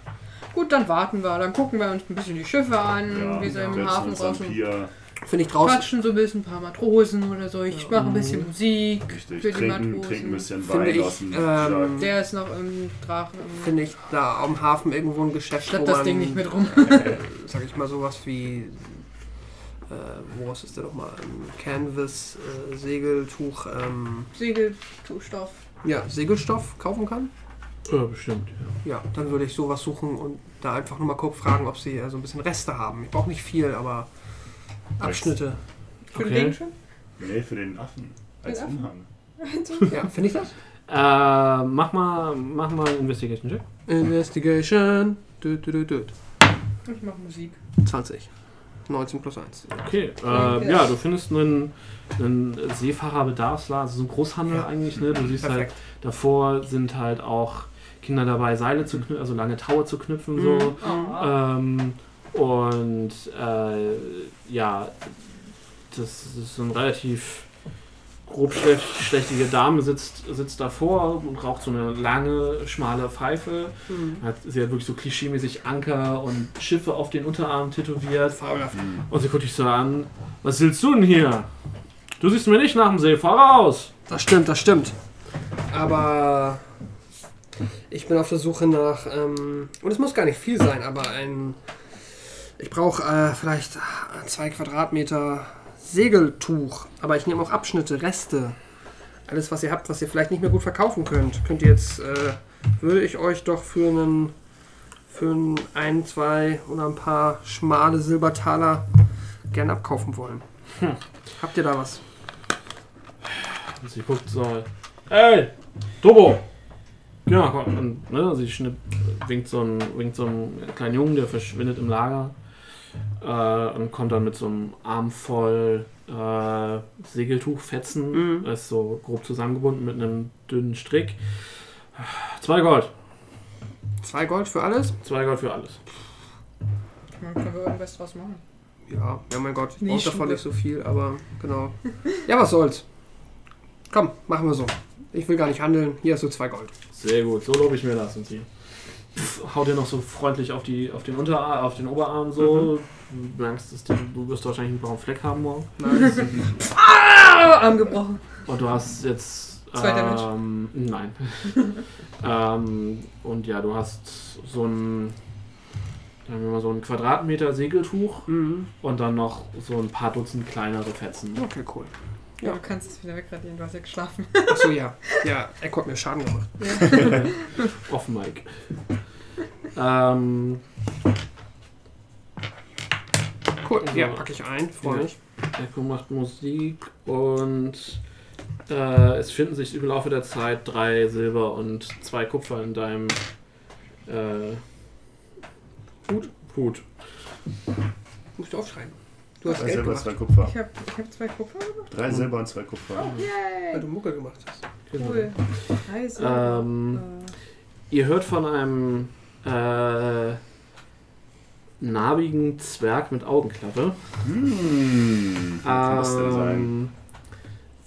Gut, dann warten wir. Dann gucken wir uns ein bisschen die Schiffe an, wie sie im Hafen am draußen Pier. Finde ich draußen, quatschen, so ein bisschen, ein paar Matrosen oder so. Ich mache ein bisschen Musik Richtig. für die Trinken, Matrosen. trinken ein bisschen Finde Wein ich, aus dem ähm. Der ist noch im Drachen. finde ich da am Hafen irgendwo ein Geschäft, Schlepp wo das man, Ding nicht mit rum. äh, sag ich mal, sowas wie, äh, wo ist der nochmal, ein Canvas, äh, Segeltuch, ähm, Segelstoff. ja, Segelstoff kaufen kann. Ja, bestimmt. Ja. Ja, dann würde ich sowas suchen und da einfach nur mal kurz fragen, ob sie äh, so ein bisschen Reste haben. Ich brauche nicht viel, aber Abschnitte. Für Okay. den Ding schon? Nee, für den Affen. Als Den Affen? Umhang. Ja, finde ich das? Äh, mach mal, mach mal einen Investigation Check. Investigation. Dü, dü, dü, dü. Ich mache Musik. 20. 19 plus 1. Okay, äh, ja, du findest einen, einen Seefahrerbedarfsladen, also so ein Großhandel Ja. eigentlich, ne? Du siehst halt, Perfekt. davor sind halt auch Kinder dabei, Seile zu knüpfen, also lange Taue zu knüpfen, so. Mhm. Oh. Ähm, und äh, ja, das ist so ein relativ grob schlech- schlechtige Dame sitzt, sitzt davor und raucht so eine lange, schmale Pfeife. Mhm. Hat, sie hat wirklich so klischeemäßig Anker und Schiffe auf den Unterarm tätowiert. Fabelhaft. Und sie guckt dich so an. Was willst du denn hier? Du siehst mir nicht nach dem Seefahrer aus. Das stimmt, das stimmt. Aber Ich bin auf der Suche nach, ähm, und es muss gar nicht viel sein, aber ein, ich brauche äh, vielleicht zwei Quadratmeter Segeltuch, aber ich nehme auch Abschnitte, Reste, alles was ihr habt, was ihr vielleicht nicht mehr gut verkaufen könnt, könnt ihr jetzt, äh, würde ich euch doch für einen, für einen ein, zwei oder ein paar schmale Silbertaler gern abkaufen wollen. Habt ihr da was? Sie guckt so. Ey! Turbo! Ja, komm. Und, ne, sie schnipp, winkt, so ein, winkt so einen kleinen Jungen, der verschwindet im Lager. Äh, und kommt dann mit so einem Arm voll äh, Segeltuchfetzen. Mhm. Das ist so grob zusammengebunden mit einem dünnen Strick. Zwei Gold. Zwei Gold für alles? Zwei Gold für alles. Man können wir irgendwas draus machen. Ja, ja mein Gott, ich brauche davon nicht so viel, aber genau. Ja, was soll's. Komm, machen wir so. Ich will gar nicht handeln. Hier hast du zwei Gold. Sehr gut, so lobe ich mir das. Und sie pff, haut dir noch so freundlich auf, die, auf den Unterarm, auf den Oberarm so. Du merkst, dass du, du wirst wahrscheinlich einen braunen Fleck haben morgen. Nice. Ah, Arm gebrochen. Und du hast jetzt. Zwei Damage. ähm, Nein. ähm, und ja, du hast so ein. Sagen wir mal so ein Quadratmeter Segeltuch mhm. und dann noch so ein paar Dutzend kleinere Fetzen. Okay, cool. Ja. Ja. Du kannst es wieder wegradieren, du hast ja geschlafen. Achso, ja. Ja, Echo hat mir Schaden gemacht. Off Mic. Ähm, Cool. Also- Ja, packe ich ein. Freue Ja. mich. Echo macht Musik und äh, es finden sich im Laufe der Zeit drei Silber und zwei Kupfer in deinem äh, Hut. Hut. Musst du aufschreiben. Du hast Drei Geld Silber, gemacht, zwei Kupfer. Ich habe ich hab zwei Kupfer gemacht. Drei Silber und zwei Kupfer. weil Yay! du Mucke gemacht hast. Cool. Nice. Ähm, ihr hört von einem äh, narbigen Zwerg mit Augenklappe. Hm? Ähm,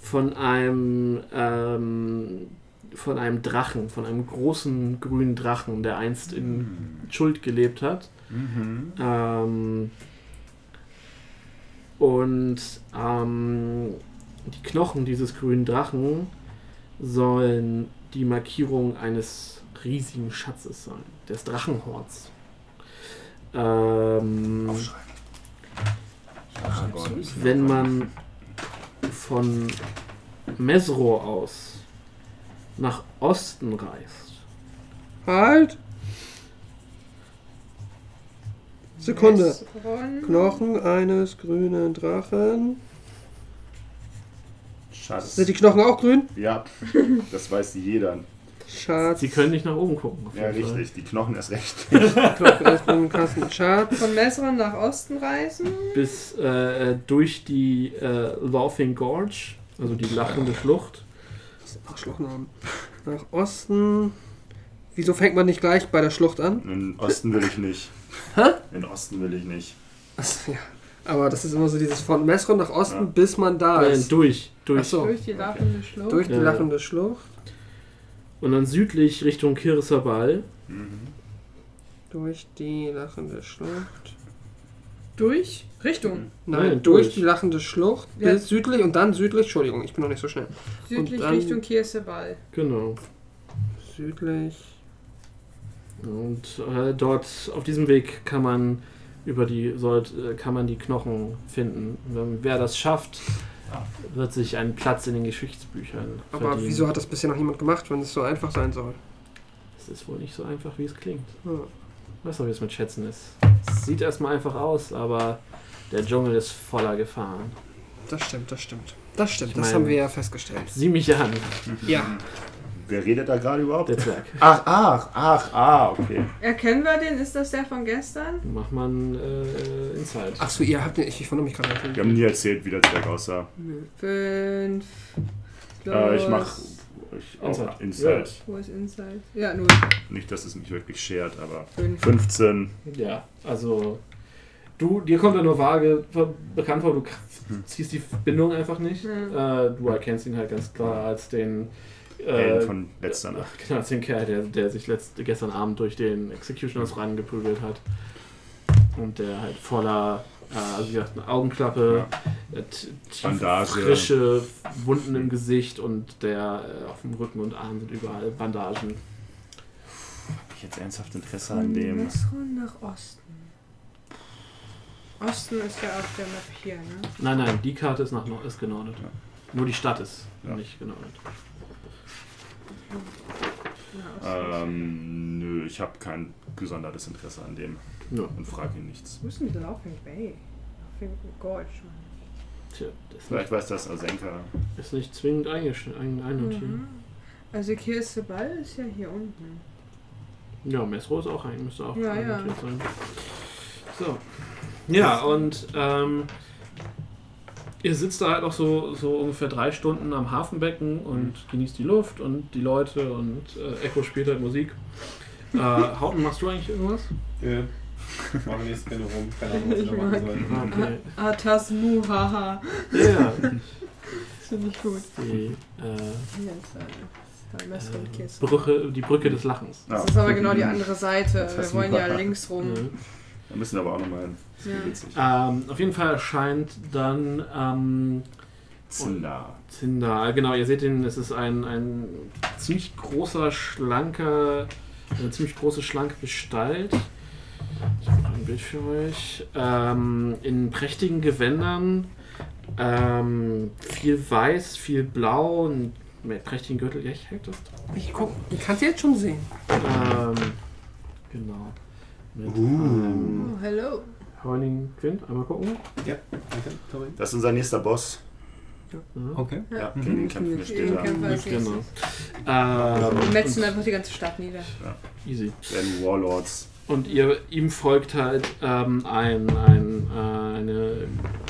von einem ähm, von einem Drachen, von einem großen grünen Drachen, der einst in Schuld gelebt hat. Mhm. Ähm, und ähm, die Knochen dieses grünen Drachen sollen die Markierung eines riesigen Schatzes sein, des Drachenhorns. Ähm, wenn man von Mesro aus nach Osten reist, Halt! Sekunde. Mesron. Knochen eines grünen Drachen. Schatz. Sind die Knochen auch grün? Ja, das weiß jeder. Schatz. sie können nicht nach oben gucken. Ja, richtig. Die Knochen erst recht. Knochen Kasten. Schatz. Von Mesron nach Osten reisen. bis äh, durch die äh, Laughing Gorge, also die lachende Schlucht. Arschlochnamen. Nach Osten. Wieso fängt man nicht gleich bei der Schlucht an? In Osten will ich nicht. Hä? In Osten will ich nicht. Achso, ja. Aber das ist immer so dieses von Mesron nach Osten, Ja. bis man da Äh, ist. durch, durch. Achso, Durch die lachende Schlucht. durch die Ja. lachende Schlucht. Und dann südlich Richtung Kirisabal. Mhm. Durch die lachende Schlucht. Durch? Richtung. Nein, Nein, durch. durch. die lachende Schlucht Ja. bis südlich und dann südlich. Entschuldigung, ich bin noch nicht so schnell. Südlich dann- Richtung Kirseball. Genau. Südlich. Und äh, dort auf diesem Weg kann man über die sollt, äh, kann man die Knochen finden. Und wer das schafft, wird sich einen Platz in den Geschichtsbüchern Aber verdienen. wieso hat das bisher noch niemand gemacht, wenn es so einfach sein soll? Es ist wohl nicht so einfach, wie es klingt. Ja. Weißt du, wie es mit Schätzen ist? Es sieht erstmal einfach aus, aber der Dschungel ist voller Gefahren. Das stimmt, das stimmt. Das stimmt, Ich das meine- haben wir ja festgestellt. Sieh mich an, Ja, Wer redet da gerade überhaupt? der Zwerg. Ach, ach, ach, ah, okay. Erkennen wir den? Ist das der von gestern? Mach mal ein äh, Insight. Achso, ihr habt den. Ich, ich wundere mich gerade. Wir haben nie erzählt, wie der Zwerg aussah. Fünf. Äh, ich mach ich auch Insight. Insight. Wo ist Inside? Ja, null. Nicht, dass es mich wirklich schert, aber Fünf. 15. Ja, also du, dir kommt er nur vage bekannt vor, du k- ziehst die Bindung einfach nicht. Ja. Äh, du erkennst ihn halt ganz klar als den Helden äh, von letzter Nacht. Genau, den Kerl, der, der sich letzt, gestern Abend durch den Executioners rangeprügelt hat. Und der halt voller, äh, also wie gesagt, eine Augenklappe, äh, t- tiefe, frische Wunden im Gesicht und der äh, auf dem Rücken und Arm sind überall Bandagen. ich jetzt ernsthaft Interesse an dem? Andersrum nach Osten. Osten ist ja auf der Map hier, ne? Nein, nein, die Karte ist, nach, Nord- ist genordet. Ja. Nur die Stadt ist Ja. nicht genordet. Ja. Ähm, nö, ich habe kein gesondertes Interesse an dem Ja. und frage ihn nichts. Wo ist denn die Laughing Bay? Laughing Gorge. Tja, Vielleicht weiß das Asenka. ist nicht zwingend einnotiert. Mhm. Also Kirste Ball ist ja hier unten. Ja, Mesro ist auch ein, müsste auch Ja, ja. einnotiert sein. So. Ja, und ähm, ihr sitzt da halt auch so, so ungefähr drei Stunden am Hafenbecken und genießt die Luft und die Leute und äh, Echo spielt halt Musik. Äh, Hauten, machst du eigentlich irgendwas? Äh, machen nächste Runde rum. Keine Ahnung, was ich machen soll. Okay. Atas Muhaha. Ja. Das finde ich gut. Die, äh, Messer und äh. Brücke, die Brücke des Lachens. Das ist aber genau die andere Seite. Das Wir wollen ja links rum. Ja. Da müssen wir aber auch nochmal. Ja. Ähm, auf jeden Fall erscheint dann ähm, Zinder. Zinder. Genau, ihr seht ihn, es ist ein, ein ziemlich großer, schlanker, eine ziemlich große, schlanke Gestalt. Ich habe ein Bild für euch. Ähm, in prächtigen Gewändern. Ähm, viel weiß, viel blau, ein mit prächtigen Gürtel. Ja, ich halte das drauf. Ich guck, ich kann es jetzt schon sehen. Ähm, genau. Mit Uh. Oh, hello. Heunigen Quint. Einmal gucken. Ja, danke, Tori. Das ist unser nächster Boss. Ja. Okay. Ja, Mhm. gegen den kämpfen wir Gegen später. Kämpfer ist Genau. Ähm, Wir metzen einfach die ganze Stadt nieder. Easy. Werden Warlords. Und ihr, ihm folgt halt ähm, ein, ein, äh, eine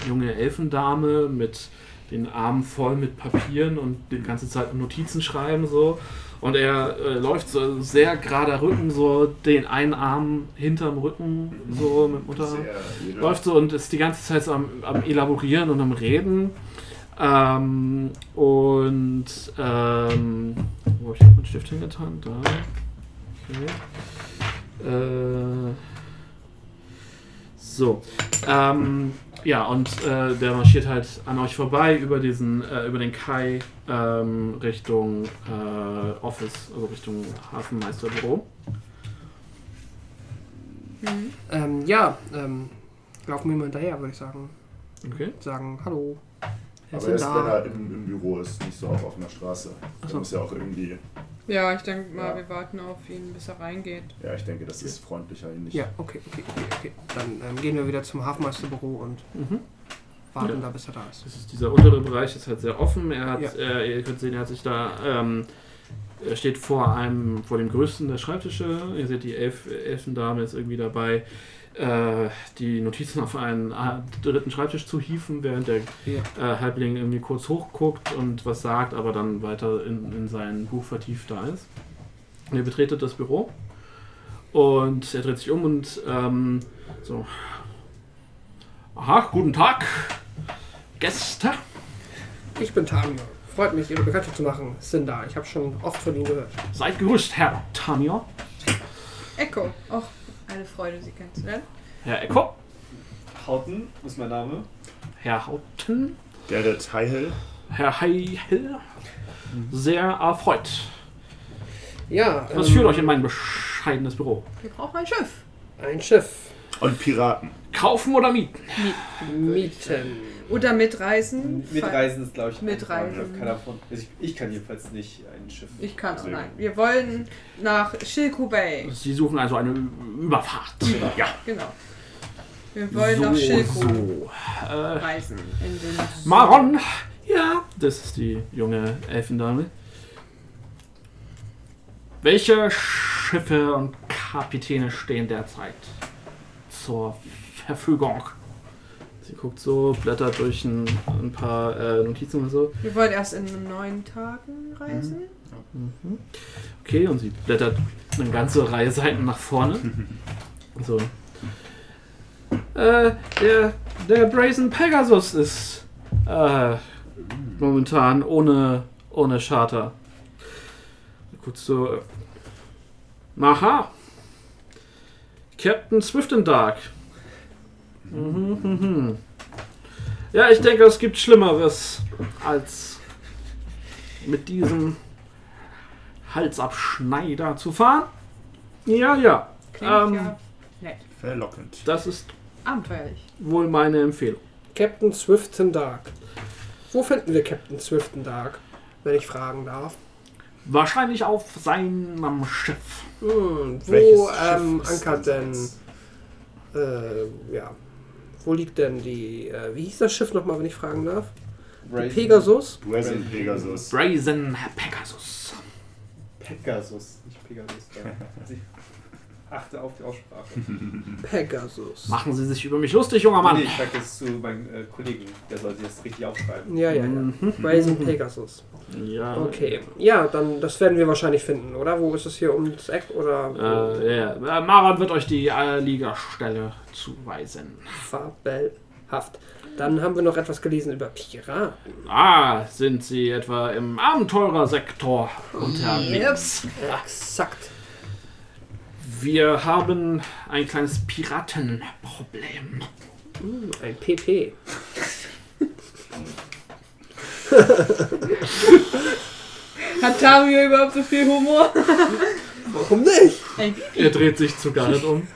junge Elfendame mit den Armen voll mit Papieren und die ganze Zeit Notizen schreiben so. Und er äh, läuft so sehr gerader Rücken, so den einen Arm hinterm Rücken, so mit Unterarm. Sehr. Läuft so und ist die ganze Zeit so am, am Elaborieren und am Reden. Ähm, und ähm, wo habe ich meinen Stift hingetan? Da. Okay. Äh, so. Ähm, ja, und äh, der marschiert halt an euch vorbei über diesen, äh, über den Kai ähm, Richtung äh, Office, also Richtung Hafenmeisterbüro. Mhm. Ähm, ja, ähm, laufen wir mal hinterher, würde ich sagen. Okay. Sagen, hallo. Wir Aber sind erst wenn da. er im, im Büro ist, nicht so auf offener Straße. Ach Er so. muss ja auch irgendwie. Ja, ich denke mal, Ja. wir warten auf ihn, bis er reingeht. Ja, ich denke, das ist freundlicher ihn nicht. Ja, okay, okay, okay, okay. Dann ähm, gehen wir wieder zum Hafenmeisterbüro und Mhm. warten Ja. da, bis er da ist. Das ist dieser untere Bereich ist halt sehr offen. Er hat, Ja. äh, ihr könnt sehen, er hat sich da, ähm, er steht vor einem, vor dem größten der Schreibtische. Ihr seht, die Elf, Elfendame ist irgendwie dabei, äh, die Notizen auf einen äh, dritten Schreibtisch zu hieven, während der Ja. äh, Halbling irgendwie kurz hochguckt und was sagt, aber dann weiter in, in sein Buch vertieft da ist. Und ihr betretet das Büro und er dreht sich um und ähm, so. Aha, guten Tag, Gäste. Ich bin Tamio. Freut mich, Ihre Bekanntschaft zu machen. Sind da. Ich habe schon oft von Ihnen gehört. Seid gegrüßt, Herr Tamio. Echo. Auch eine Freude, Sie kennenzulernen. Herr Echo. Hauten ist mein Name. Herr Hauten. Gerrit Heihel. Herr Heihel. Sehr erfreut. Ja, Was ähm, führt euch in mein bescheidenes Büro? Wir brauchen ein Schiff. ein Schiff. Und Piraten. Kaufen oder mieten? Mieten. Oder mitreisen. Mitreisen ist, glaube ich, Mitreisen. Keiner von, also ich, ich kann jedenfalls nicht ein Schiff. Ich kann auch, Sehr nein. Wir wollen nach Shilku Bay. Sie suchen also eine Überfahrt. Ja. Genau. Wir wollen nach Shilku so. Äh, reisen. In den Maron. Ja, das ist die junge Elfendame. Welche Schiffe und Kapitäne stehen derzeit zur Verfügung? Sie guckt so, blättert durch ein, ein paar äh, Notizen und so. Wir wollen erst in neun Tagen reisen. Mhm. Okay, und sie blättert eine ganze Reihe Seiten nach vorne. So. Äh, der, der Brazen Pegasus ist äh, momentan ohne, ohne Charter. Kurz so. äh, Aha. Captain Swift and Dark. Mhm. Ja, ich denke, es gibt Schlimmeres als mit diesem Halsabschneider zu fahren. Ja, ja. Klingt Ähm, ja nett. Verlockend. Das ist Abenteuerlich. wohl meine Empfehlung. Captain Swifton Dark. Wo finden wir Captain Swifton Dark, wenn ich fragen darf? Wahrscheinlich auf seinem Schiff. Hm, wo ähm, Schiff ist ankert denn, äh, ja, wo liegt denn die, äh, wie hieß das Schiff nochmal, wenn ich fragen darf? Die Brazen- Pegasus? Brazen Pegasus. Brazen Pegasus. Pegasus, nicht Pegasus. Achte auf die Aussprache. Pegasus. Machen Sie sich über mich lustig, junger Mann. Nee, ich sag das zu meinem äh, Kollegen, der soll sich das richtig aufschreiben. Ja, ja, ja. Mhm. Brazen Pegasus. Ja. Okay. Ja, dann, das werden wir wahrscheinlich finden, oder? Wo ist es hier ums Eck, oder? Äh, ja. Äh, Maran wird euch die äh, Liegestelle zuweisen. Fabelhaft. Dann haben wir noch etwas gelesen über Piraten. Ah, sind Sie etwa im Abenteurersektor unterwegs? Exakt. Wir haben ein kleines Piratenproblem. Hm, ein PP. Hat Tamio überhaupt so viel Humor? Warum nicht? Er dreht sich zu Garrett um.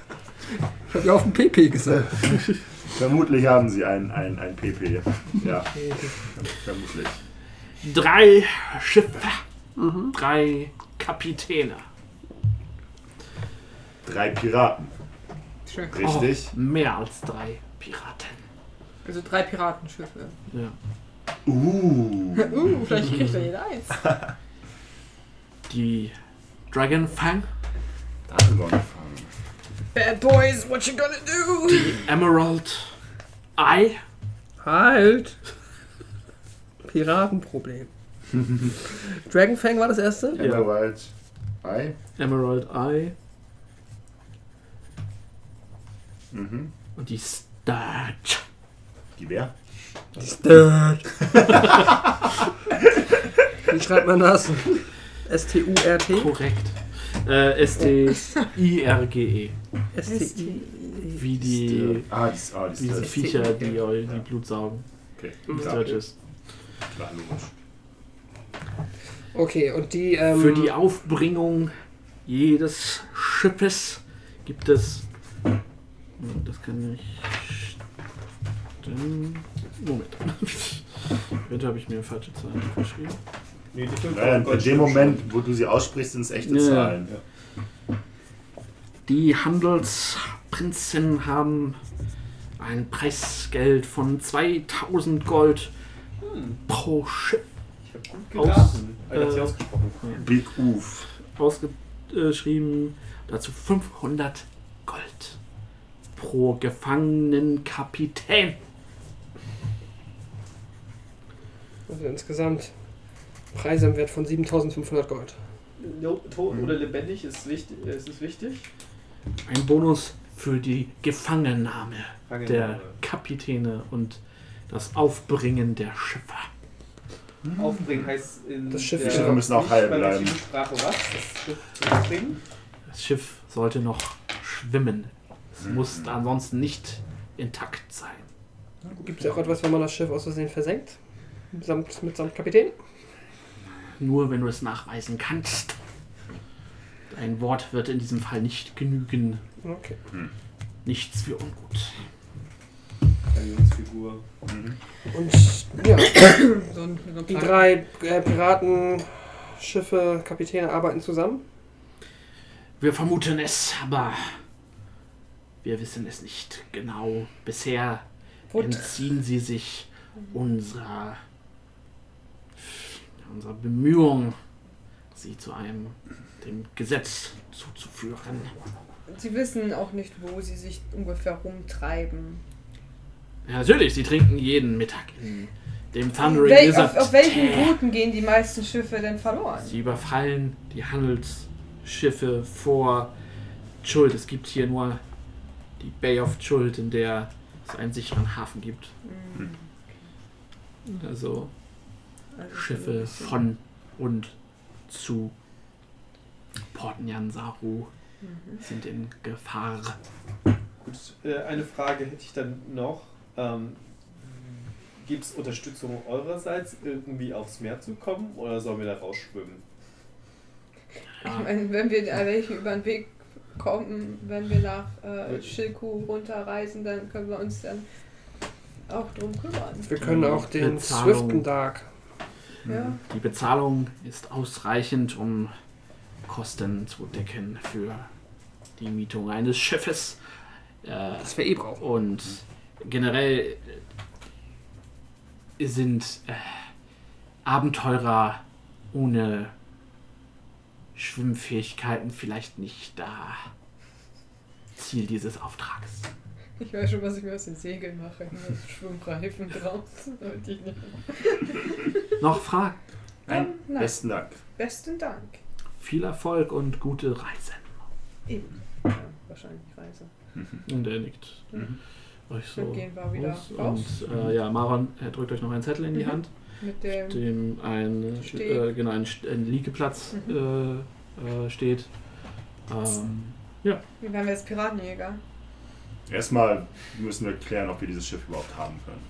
Ich hab ja auf den PP gesagt. Vermutlich haben sie ein, ein, ein PP. Ja. Vermutlich. Drei Schiffe, drei Kapitäne. Drei Piraten. schön. Richtig? Oh, mehr als drei Piraten. Also drei Piratenschiffe. Ja. Uh. Uh, vielleicht kriegt er jeder eins. Die Dragonfang, Da haben wir angefangen. Bad Boys, what you gonna do? Emerald Eye, Halt! Piratenproblem. Dragonfang war das erste? Emerald. Ei. Emerald Eye Mhm. und die Sturge. Die wer? Sturt. Wie schreibt man das? S-T-U-R-T? Korrekt. Äh, S-T-I-R-G-E. S-T-I. Wie die, Ah, die, ah, die diese. Viecher, die die Blut saugen. Okay. Die Klar, Sturges. klar, logisch. Okay, und die. Ähm, Für die Aufbringung jedes Schiffes gibt es. Das kann ich. stimmen. Moment. Bitte habe ich mir falsche Zahlen geschrieben. Nee, Naja, in dem Moment, wo du sie aussprichst, sind es echte Ja. Zahlen. Die Handelsprinzen haben ein Preisgeld von 2000 Gold pro Schiff. Ich hab gut geraten. Aus, Äh, hat sie ausgesprochen. Big Oof. ausgeschrieben. Dazu 500 Gold pro gefangenen Kapitän. Also insgesamt Preise im Wert von 7500 Gold. No, tot oder lebendig ist, wichtig, ist es wichtig. Ein Bonus für die Gefangennahme der. Kapitäne und das Aufbringen der Schiffe. Aufbringen heißt in Das Schiff- der Die Schiffe müssen auch heil bleiben. Sprache was? Das Schiff? Das Schiff sollte noch schwimmen. Es muss ansonsten nicht intakt sein. Gibt es auch etwas, wenn man das Schiff aus Versehen versenkt? Samt, mitsamt Kapitän? Nur wenn du es nachweisen kannst. Ein Wort wird in diesem Fall nicht genügen. Okay. Nichts für ungut. Galionsfigur. Und ja, So ein, so ein die drei äh, Piraten, Schiffe, Kapitäne arbeiten zusammen. Wir vermuten es, aber wir wissen es nicht genau. Bisher Wo- entziehen sie sich unserer, unserer Bemühung, sie zu einem dem Gesetz zuzuführen. Sie wissen auch nicht, wo sie sich ungefähr rumtreiben. Ja, natürlich, sie trinken jeden Mittag in dem Thundering Wel Lizard. auf, auf welchen. Routen gehen die meisten Schiffe denn verloren? Sie überfallen die Handelsschiffe vor Schuld. Es gibt hier nur die Bay of Schuld, in der es einen sicheren Hafen gibt. Mhm. Also Also Schiffe von und zu Port Nyansaru Mhm. sind in Gefahr. Gut, äh, eine Frage hätte ich dann noch. Ähm, Gibt es Unterstützung eurerseits, irgendwie aufs Meer zu kommen oder sollen wir da rausschwimmen? Ich meine, wenn wir da welche über den Weg kommen, wenn wir nach äh, Shilku runterreisen, dann können wir uns dann auch drum kümmern. Wir können auch den Bezahlung. Swiften Dark. Ja. Die Bezahlung ist ausreichend, um Kosten zu decken für die Mietung eines Schiffes. Äh, Das wir eh brauchen. und generell äh, sind äh, Abenteurer ohne Schwimmfähigkeiten vielleicht nicht da. Ziel dieses Auftrags. Ich weiß schon, was ich mir aus den Segeln mache. Schwimmreifen drauf. damit ich nicht- Noch Fragen? Nein, Nein. besten Dank. Besten Dank. Viel Erfolg und gute Reisen. Eben. Ja, wahrscheinlich Reise. Und er nickt Mhm. euch so. Dann gehen wir wieder raus. raus. Und äh, ja, Maron er drückt euch noch einen Zettel in die Mhm. Hand, Mit dem. dem ein, Steg. äh, genau, ein, ein Liegeplatz Mhm. äh, äh, steht. Ähm, Wie werden wir jetzt Piratenjäger? Erstmal müssen wir klären, ob wir dieses Schiff überhaupt haben können.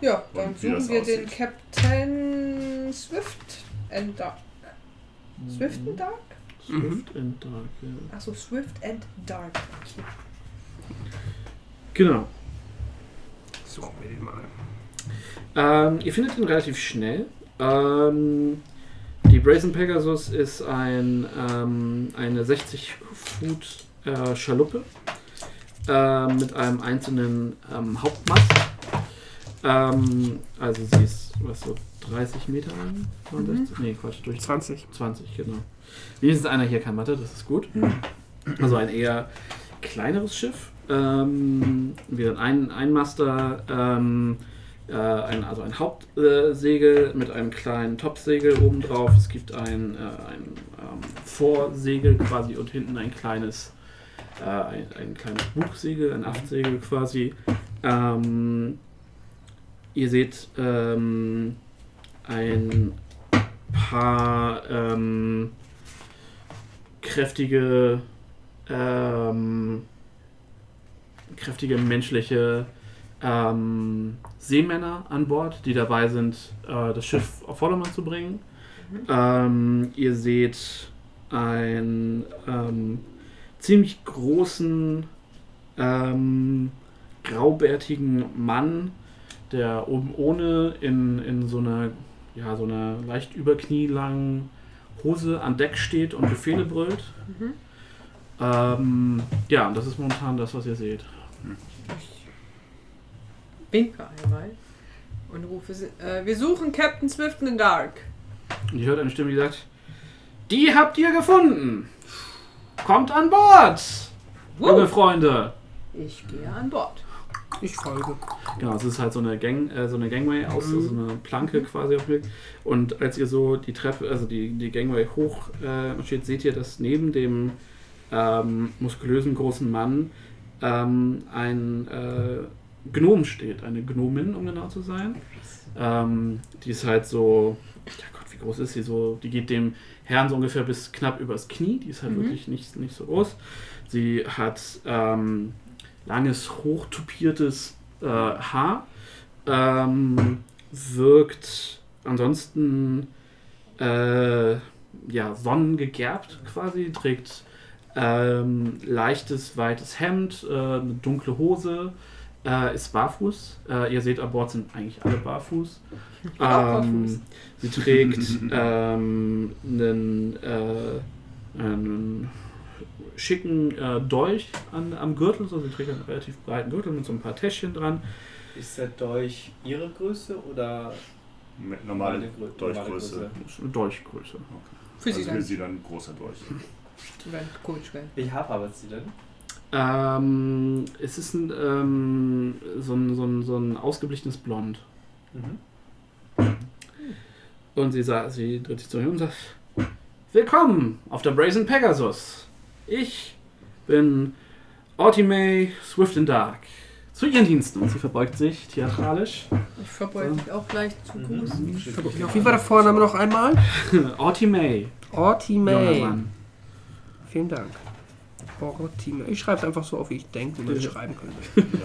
Ja, dann Und suchen wir den aussieht. Captain Swift and Dark. Swift and Dark? Swift and Dark, ja. Achso, Swift and Dark. Genau. Suchen wir den mal. Ähm, ihr findet ihn relativ schnell. Ähm, die Brazen Pegasus ist ein, ähm, eine 60 Foot äh, Schaluppe äh, mit einem einzelnen ähm, Hauptmast. Ähm, also sie ist was so 30 Meter lang? 69? Nee, Quatsch, durch 20. 20, genau. Wenigstens einer hier kann Mathe, das ist gut. Also ein eher kleineres Schiff. Ähm, wieder ein Einmaster, ähm, äh, ein, also ein Hauptsegel mit einem kleinen Topsegel oben drauf. Es gibt ein, äh, ein ähm, Vorsegel quasi und hinten ein kleines, äh, ein, ein kleines Bugsegel, ein Aftsegel quasi. Ähm, ihr seht ähm, ein paar ähm, kräftige, ähm, kräftige menschliche ähm, Seemänner an Bord, die dabei sind, äh, das Schiff auf Vordermann zu bringen. Ähm, ihr seht einen ähm, ziemlich großen, ähm, graubärtigen Mann, der oben ohne in, in so einer ja, so einer leicht überknielangen Hose an Deck steht und Befehle brüllt. Mhm. Ähm, ja, und das ist momentan das, was ihr seht. Winke einmal und rufe, sie- äh, wir suchen Captain Swift in the Dark. Und ihr hört eine Stimme, die sagt, die habt ihr gefunden. Kommt an Bord, junge Woo! Freunde. Ich gehe an Bord. Ich folge. Genau, es ist halt so eine, Gang, äh, so eine Gangway aus, so eine Planke quasi auf dem Weg. Und als ihr so die Treppe, also die, die Gangway hoch äh, marschiert, seht ihr, dass neben dem ähm, muskulösen großen Mann ähm, ein äh, Gnom steht, eine Gnomin, um genau zu sein. Ähm, die ist halt so, ja Gott, wie groß ist sie so? Die geht dem Herrn so ungefähr bis knapp übers Knie. Die ist halt Mhm. wirklich nicht, nicht so groß. Sie hat ähm, langes, hochtupiertes äh, Haar. Ähm, wirkt ansonsten äh, ja, sonnengegerbt quasi, trägt ähm, leichtes, weites Hemd, äh, eine dunkle Hose, äh, ist barfuß. Äh, ihr seht, an Bord sind eigentlich alle barfuß. Auch barfuß. Ähm, sie trägt ähm, einen, äh, einen schicken äh, Dolch an, am Gürtel, so sie trägt einen relativ breiten Gürtel mit so ein paar Täschchen dran. Ist der Dolch Ihre Größe oder Mit normale Dolchgröße. normale eine Dolchgröße. Für sie Also dann. für sie dann großer Dolch. Welche Haarfarbe hat sie denn? Ähm, es ist ein, ähm, so, ein, so, ein, so ein ausgeblichenes Blond. Mhm. Und sie, sagt, sie dreht sich zu ihm und sagt: Willkommen auf der Brazen Pegasus. Ich bin Ortimay Swift and Dark. Zu Ihren Diensten. Und sie verbeugt sich theatralisch. Ich verbeuge mich auch gleich zu Mhm. Gruß. Wie war der Vorname noch einmal? Ortimay. Orti junger May. Mann. Vielen Dank. Orti May. Ich schreibe es einfach so auf, wie ich denke, wie man es schreiben könnte.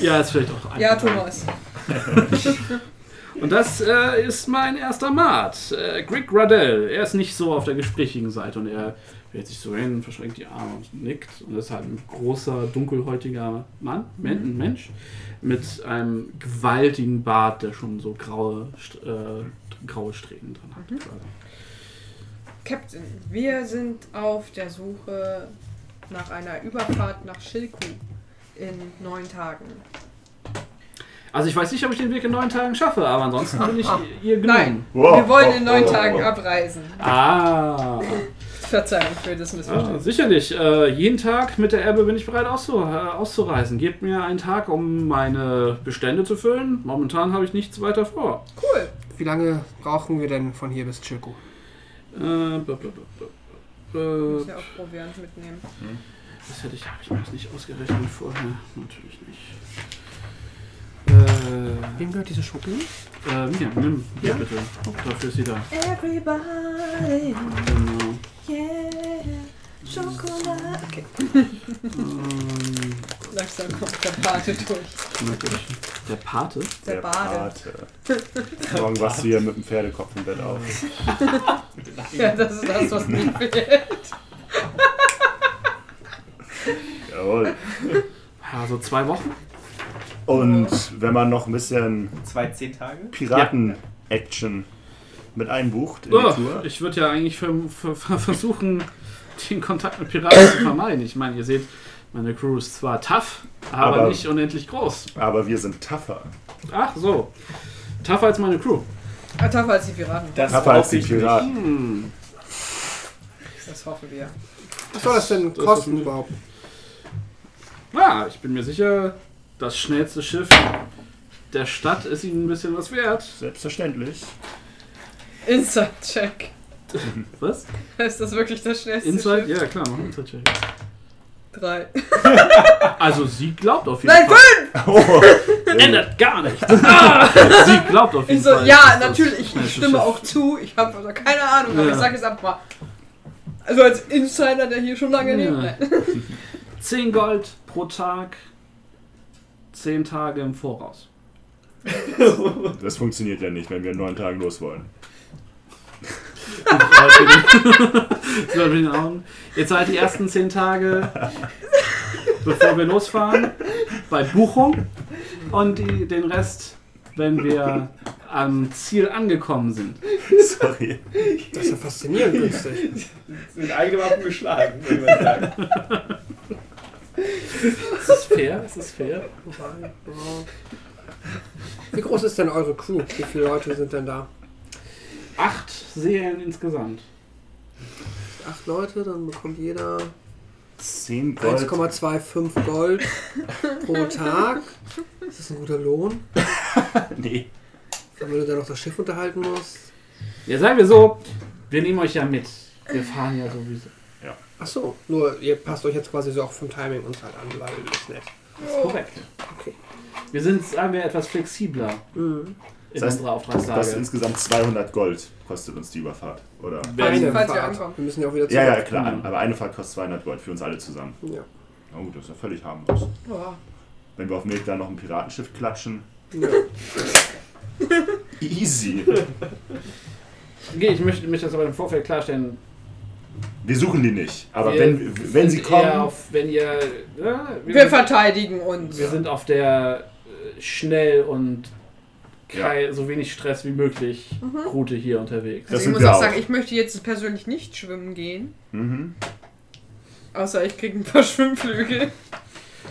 Ja. Ja, ist vielleicht auch Ja, einfacher. Thomas. Und das äh, ist mein erster Mat, äh, Greg Radell. Er ist nicht so auf der gesprächigen Seite und er hält sich so hin, verschränkt die Arme und nickt. Und das ist halt ein großer, dunkelhäutiger Mann, Men- ein Mensch, mit einem gewaltigen Bart, der schon so graue, äh, graue Strähnen dran hat. quasi. Captain, wir sind auf der Suche nach einer Überfahrt nach Shilku in neun Tagen. Also ich weiß nicht, ob ich den Weg in neun Tagen schaffe, aber ansonsten bin ich ihr genommen. Nein, Wow, wir wollen in neun Tagen abreisen. Ah, Verzeihung für das ah Missverständnis. sicherlich. Äh, jeden Tag mit der Ebbe bin ich bereit auszu äh, auszureisen. Gebt mir einen Tag, um meine Bestände zu füllen. Momentan habe ich nichts weiter vor. Cool. Wie lange brauchen wir denn von hier bis Chilko? Äh, b- b- b- b- Ich ja auch Proviant mitnehmen. Das hätte ich, habe ich mir das nicht ausgerechnet vorher. Natürlich nicht. Äh, Wem gehört diese Schoki? äh, mir, nimm, ja bitte. Dafür ist sie da. Everybody, Genau. yeah, Schokolade. Okay, Ähm, langsam kommt der Pate durch. Der Pate? Der, Bade. Pate. Morgen wachst du hier mit dem Pferdekopf im Bett auf. Ja, das ist das, was mir fehlt. Jawohl. Ja, so zwei Wochen. Und wenn man noch ein bisschen Zwei, zehn Tage? Piraten-Action mit einbucht in die Oh, Tour. ich würde ja eigentlich ver ver ver versuchen, den Kontakt mit Piraten zu vermeiden. Ich meine, ihr seht, meine Crew ist zwar tough, aber, Aber- nicht unendlich groß. Aber wir sind tougher. Ach so. Tougher als meine Crew. Ah, tougher als die Piraten. Das Tougher als die ich nicht. Piraten. Hm. Das hoffen wir. Was soll das denn Das kosten überhaupt? Ja, ich bin mir sicher, das schnellste Schiff der Stadt ist ihnen ein bisschen was wert. Selbstverständlich. Inside-Check. Was? Ist das wirklich das schnellste Inside? Schiff? Ja, klar, mach Inside-Check. Drei. Also, sie glaubt auf jeden Nein, Fall. Oh, Ändert gar nichts. Ah! sie glaubt auf jeden Ich so, Fall. ja, dass das natürlich, ich schnellste stimme Schiff- auch zu. Ich habe also keine Ahnung, aber Ja. ich sage es einfach mal. Also als Insider, der hier schon lange Ja. lebt. Nein. 10 Gold pro Tag, 10 Tage im Voraus. Das funktioniert ja nicht, wenn wir in neun Tagen los wollen. So, mit den Augen. Jetzt seid die ersten 10 Tage, bevor wir losfahren, bei Buchung und die, den Rest, wenn wir am Ziel angekommen sind. Sorry. Das ist ja faszinierend günstig. Mit eigenen Waffen geschlagen, würde man sagen. Ist das fair? Ist das fair? Wie groß ist denn eure Crew? Wie viele Leute sind denn da? Acht Seelen insgesamt. Acht Leute, dann bekommt jeder Zehn Gold. 1,25 Gold pro Tag. Ist das ein guter Lohn? Nee. Wenn du dann noch das Schiff unterhalten musst. Ja, sagen wir so, wir nehmen euch ja mit. Wir fahren ja sowieso. Ach so, nur ihr passt euch jetzt quasi so auch vom Timing uns halt an, weil das ist nett. Korrekt. Okay. Wir sind, sagen wir, etwas flexibler Mhm. In Das heißt, unserer Das Auftragslage. insgesamt 200 Gold kostet uns die Überfahrt. Oder? Wir Fahrt. ankommen. Wir müssen ja auch wieder zurück. Ja, ja, klar. Mhm. Aber eine Fahrt kostet 200 Gold für uns alle zusammen. Ja. Oh, das ist ja völlig harmlos. Boah. Wenn wir auf dem Weg da noch ein Piratenschiff klatschen. ja. Easy. Okay, ich möchte mich das aber im Vorfeld klarstellen. Wir suchen die nicht. Aber wir wenn, wenn sie kommen. Auf, wenn ihr. Ja, wir, Wir verteidigen uns. wir sind auf der äh, schnell und kei- so wenig Stress wie möglich Route hier unterwegs. Das Also ich muss auch sagen, ich möchte jetzt persönlich nicht schwimmen gehen. Mhm. Außer ich kriege ein paar Schwimmflügel.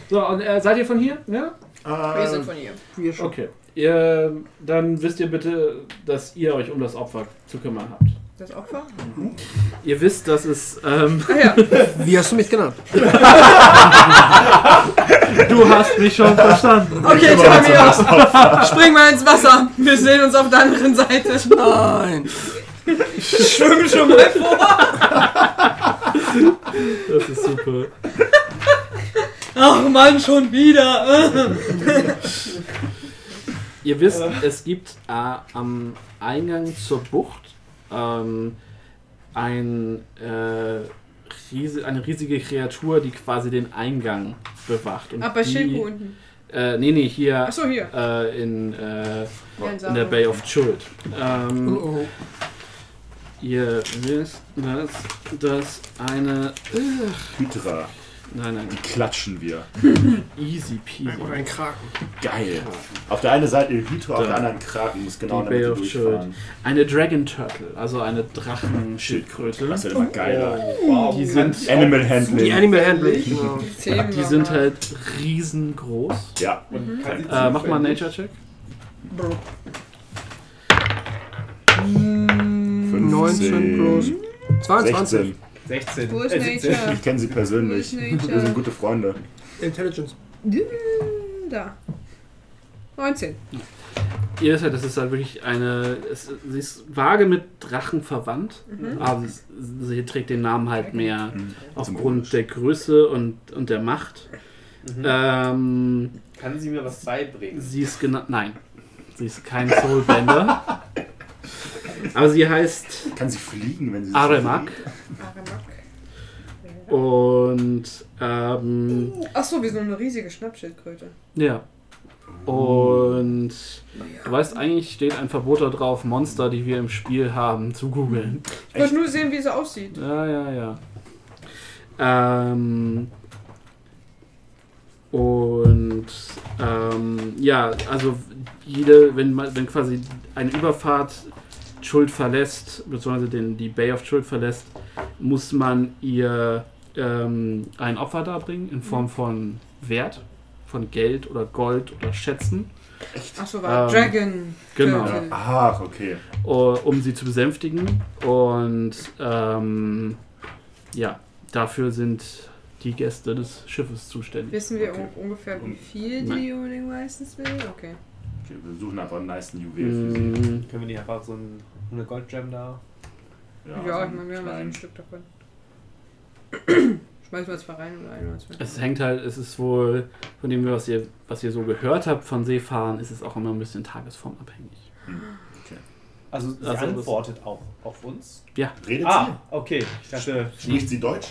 So, und äh, seid ihr von hier? Ja? Wir sind von hier. Wir schon. Okay. Ihr, dann wisst ihr bitte, dass ihr euch um das Opfer zu kümmern habt. Das Opfer? Ihr wisst, dass es. Ähm, Ah ja. Wie hast du mich genannt? du hast mich schon verstanden. Okay, Tamir, spring mal ins Wasser. Wir sehen uns auf der anderen Seite. Nein. Schwimm schon mal vor. Das ist super. Ach Mann, schon wieder. Ihr wisst, es gibt äh, am Eingang zur Bucht ähm, ein, äh, riese, eine riesige Kreatur, die quasi den Eingang bewacht. Und bei die- Schilko unten. Äh, nee, nee, hier Achso, hier. äh, in, äh, in der Bay of Chult. Oh, Ähm, oh. Ihr wisst, dass das eine. Hydra. Nein, nein, Die klatschen wir. easy peasy. Oder ein Kraken. Geil. Auf der einen Seite Hydra, auf der anderen Kraken. Muss genau Die Bay of Shield. durchfahren. Eine Dragon Turtle, also eine Drachenschildkröte. Das ist ja immer geiler. Wow, Die sind- Animal Die Handling. Animal Handling. Zählen Die sind halt riesengroß. Ja. Sie Äh, mach mal einen zufällig- Nature-Check. 19 plus 22. 16. 16. Wo ist Äh, 17. Nature? Ich kenne sie persönlich. Wir sind gute Freunde. Intelligence. Da. 19. Ihr wisst halt, das ist halt wirklich eine. Es, sie ist vage mit Drachen verwandt, aber sie, sie trägt den Namen halt mehr aufgrund der Größe und, und der Macht. Ähm, Kann sie mir was beibringen? sie ist genau. Nein, sie ist kein Soulbender. aber sie heißt Kann sie fliegen, wenn sie Aremak. Aramak. Und ähm, Achso, wir sind eine riesige Schnappschildkröte. ja. Und du weißt, eigentlich steht ein Verbot da drauf, Monster, die wir im Spiel haben, zu googeln. Ich wollte nur sehen, wie sie aussieht. Ja, ja, ja. Ähm, und ähm, ja, also jede, wenn man, wenn quasi eine Überfahrt Schuld verlässt, beziehungsweise den, die Bay of Schuld verlässt, muss man ihr ähm, ein Opfer darbringen in Form von Wert, von Geld oder Gold oder Schätzen, Achso, war Ähm, Dragon. genau. Turtle. Ach, okay. um sie zu besänftigen. Und ähm, ja, dafür sind die Gäste des Schiffes zuständig. Wissen wir Okay. un- ungefähr, wie viel Nein. die unbedingt meistens will? Okay. Okay. Wir suchen einfach einen nice Juwel für sie. Mm, Können wir nicht einfach so ein, eine Goldgem da? Ja, so ich meine, wir haben ja so ein Stück davon. Schmeißen wir zwei rein oder ein oder zwei? Es hängt halt, es ist wohl, von dem, was ihr, was ihr so gehört habt von Seefahren, ist es auch immer ein bisschen tagesformabhängig. Also sie Also antwortet auch auf uns. Redet Ah, okay. Ich dachte, sie? Spricht sie Deutsch?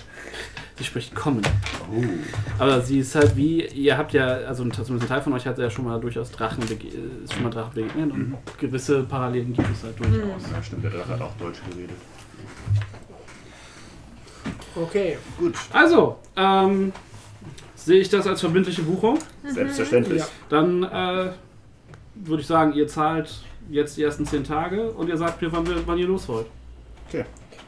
Sie spricht kommen. Oh. Aber sie ist halt wie, ihr habt ja, also zumindest ein Teil von euch hat ja schon mal durchaus Drachen, ist schon mal Drachen begegnet und Mhm. gewisse Parallelen gibt es halt durchaus. Ja, stimmt, der Drache hat auch Deutsch geredet. Okay. Gut, Also, ähm, sehe ich das als verbindliche Buchung? selbstverständlich. Ja. Dann äh, würde ich sagen, ihr zahlt jetzt die ersten zehn Tage und ihr sagt mir, wann, wir, wann ihr los wollt.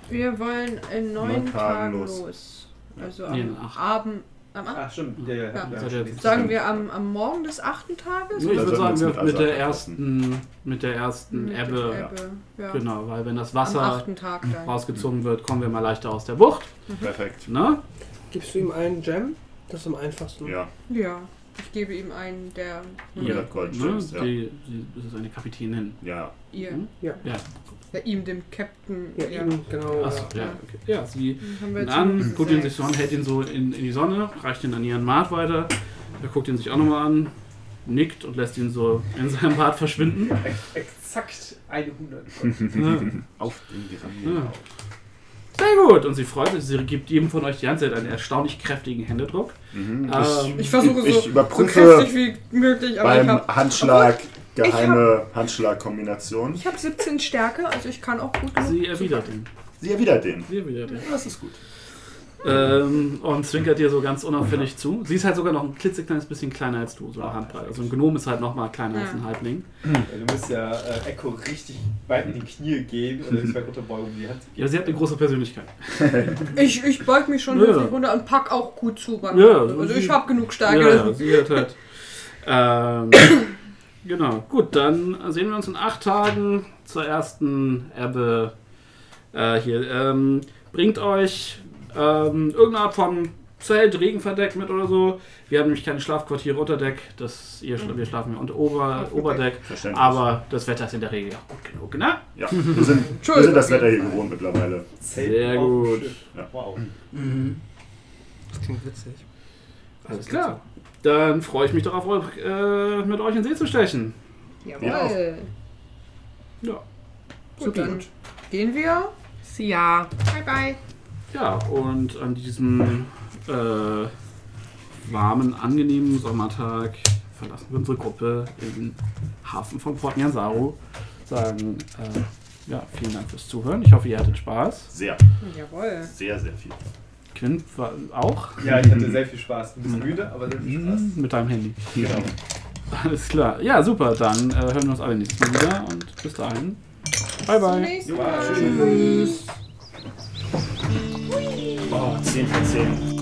Wir wollen in neun Neun Tagen Tagen los. los. Also Nee, am acht. Abend. Am Ah, stimmt. Ja, ja, ja. Ja. ja, stimmt. Sagen wir am, am Morgen des achten Tages? Nee, ich würde sagen, mit mit der ersten, mit der ersten Mit Ebbe. Ebbe, Ja. Genau, weil wenn das Am Wasser achten Tag dann. rausgezogen wird, kommen wir mal leichter aus der Bucht. Perfekt. Ne? Gibst du ihm einen Gem? Das ist am einfachsten. Ja, Ja. Ich gebe ihm einen, der. Jeder hat Ne? Ja. Die, die, das ist eine Kapitänin. Ja, Ihr. Hm? Ja. Ja. Der ihm, dem Captain. Ja, ihm, genau. Achso, ja, okay. Ja, sie an, guckt ihn sich so an, hält ihn so in, in die Sonne, reicht ihn an ihren Bart weiter. Er guckt ihn sich auch nochmal an, nickt und lässt ihn so in seinem Bart verschwinden. Exakt 100. Ja. auf den Gerammel. Ja. Sehr gut. Und sie freut sich, sie gibt jedem von euch die sie hat einen erstaunlich kräftigen Händedruck. Mhm. Ähm, Ich versuche Ich so, so überprüfe kräftig wie möglich, aber ich beim habe Handschlag geheime Handschlagkombination. ich hab 17 Stärke, also ich kann auch gut genug. sie erwidert ihn. Sie erwidert den. Sie erwidert ihn. Das ist gut. Ähm, und zwinkert dir so ganz unauffällig zu. Sie ist halt sogar noch ein klitzekleines bisschen kleiner als du, so eine Handbreit. Also ein Gnom ist halt noch mal kleiner als ein Halbling. Du musst ja äh, Echo richtig weit in die Knie gehen und dann zwei runterbeugen, um die Hand zu Ja, sie hat eine große Persönlichkeit. Ich, ich beug mich schon Ja. runter und pack auch gut zu. beim- Ja, also ich habe genug Stärke. Ja, ja, sie hat halt. Ähm, genau, gut, dann sehen wir uns in acht Tagen zur ersten Ebbe äh, hier. Ähm, bringt euch ähm, irgendeine Art von Zelt, Regenverdeck mit oder so. Wir haben nämlich keine Schlafquartiere unter Deck. Das, ihr, wir schlafen ja unter Ober, Oberdeck. Aber das Wetter ist in der Regel auch gut genug, ne? ja, wir sind, wir sind das Wetter hier gewohnt mittlerweile. Sehr auf dem gut. Ja. Wow. Das klingt witzig. Alles klar. Dann freue ich mich darauf, äh, mit euch in See zu stechen. Jawohl. Ja. Gut, dann gehen wir. Ja. Bye bye. Ja, und an diesem äh, warmen, angenehmen Sommertag verlassen wir unsere Gruppe im Hafen von Port Nyansaru. Sagen, äh, ja, vielen Dank fürs Zuhören. Ich hoffe, ihr hattet Spaß. Sehr, Jawohl. sehr, sehr viel. Quint war auch Ja, ich hatte sehr viel Spaß. Ein bisschen müde, aber sehr viel Spaß. Mhm, mit deinem Handy. Genau. Alles klar. Ja, super. Dann äh, hören wir uns alle nächstes Mal wieder und bis dahin. Bye, Bis zum bye. nächsten Jo, Mal. tschüss. Oh, 10 von 10.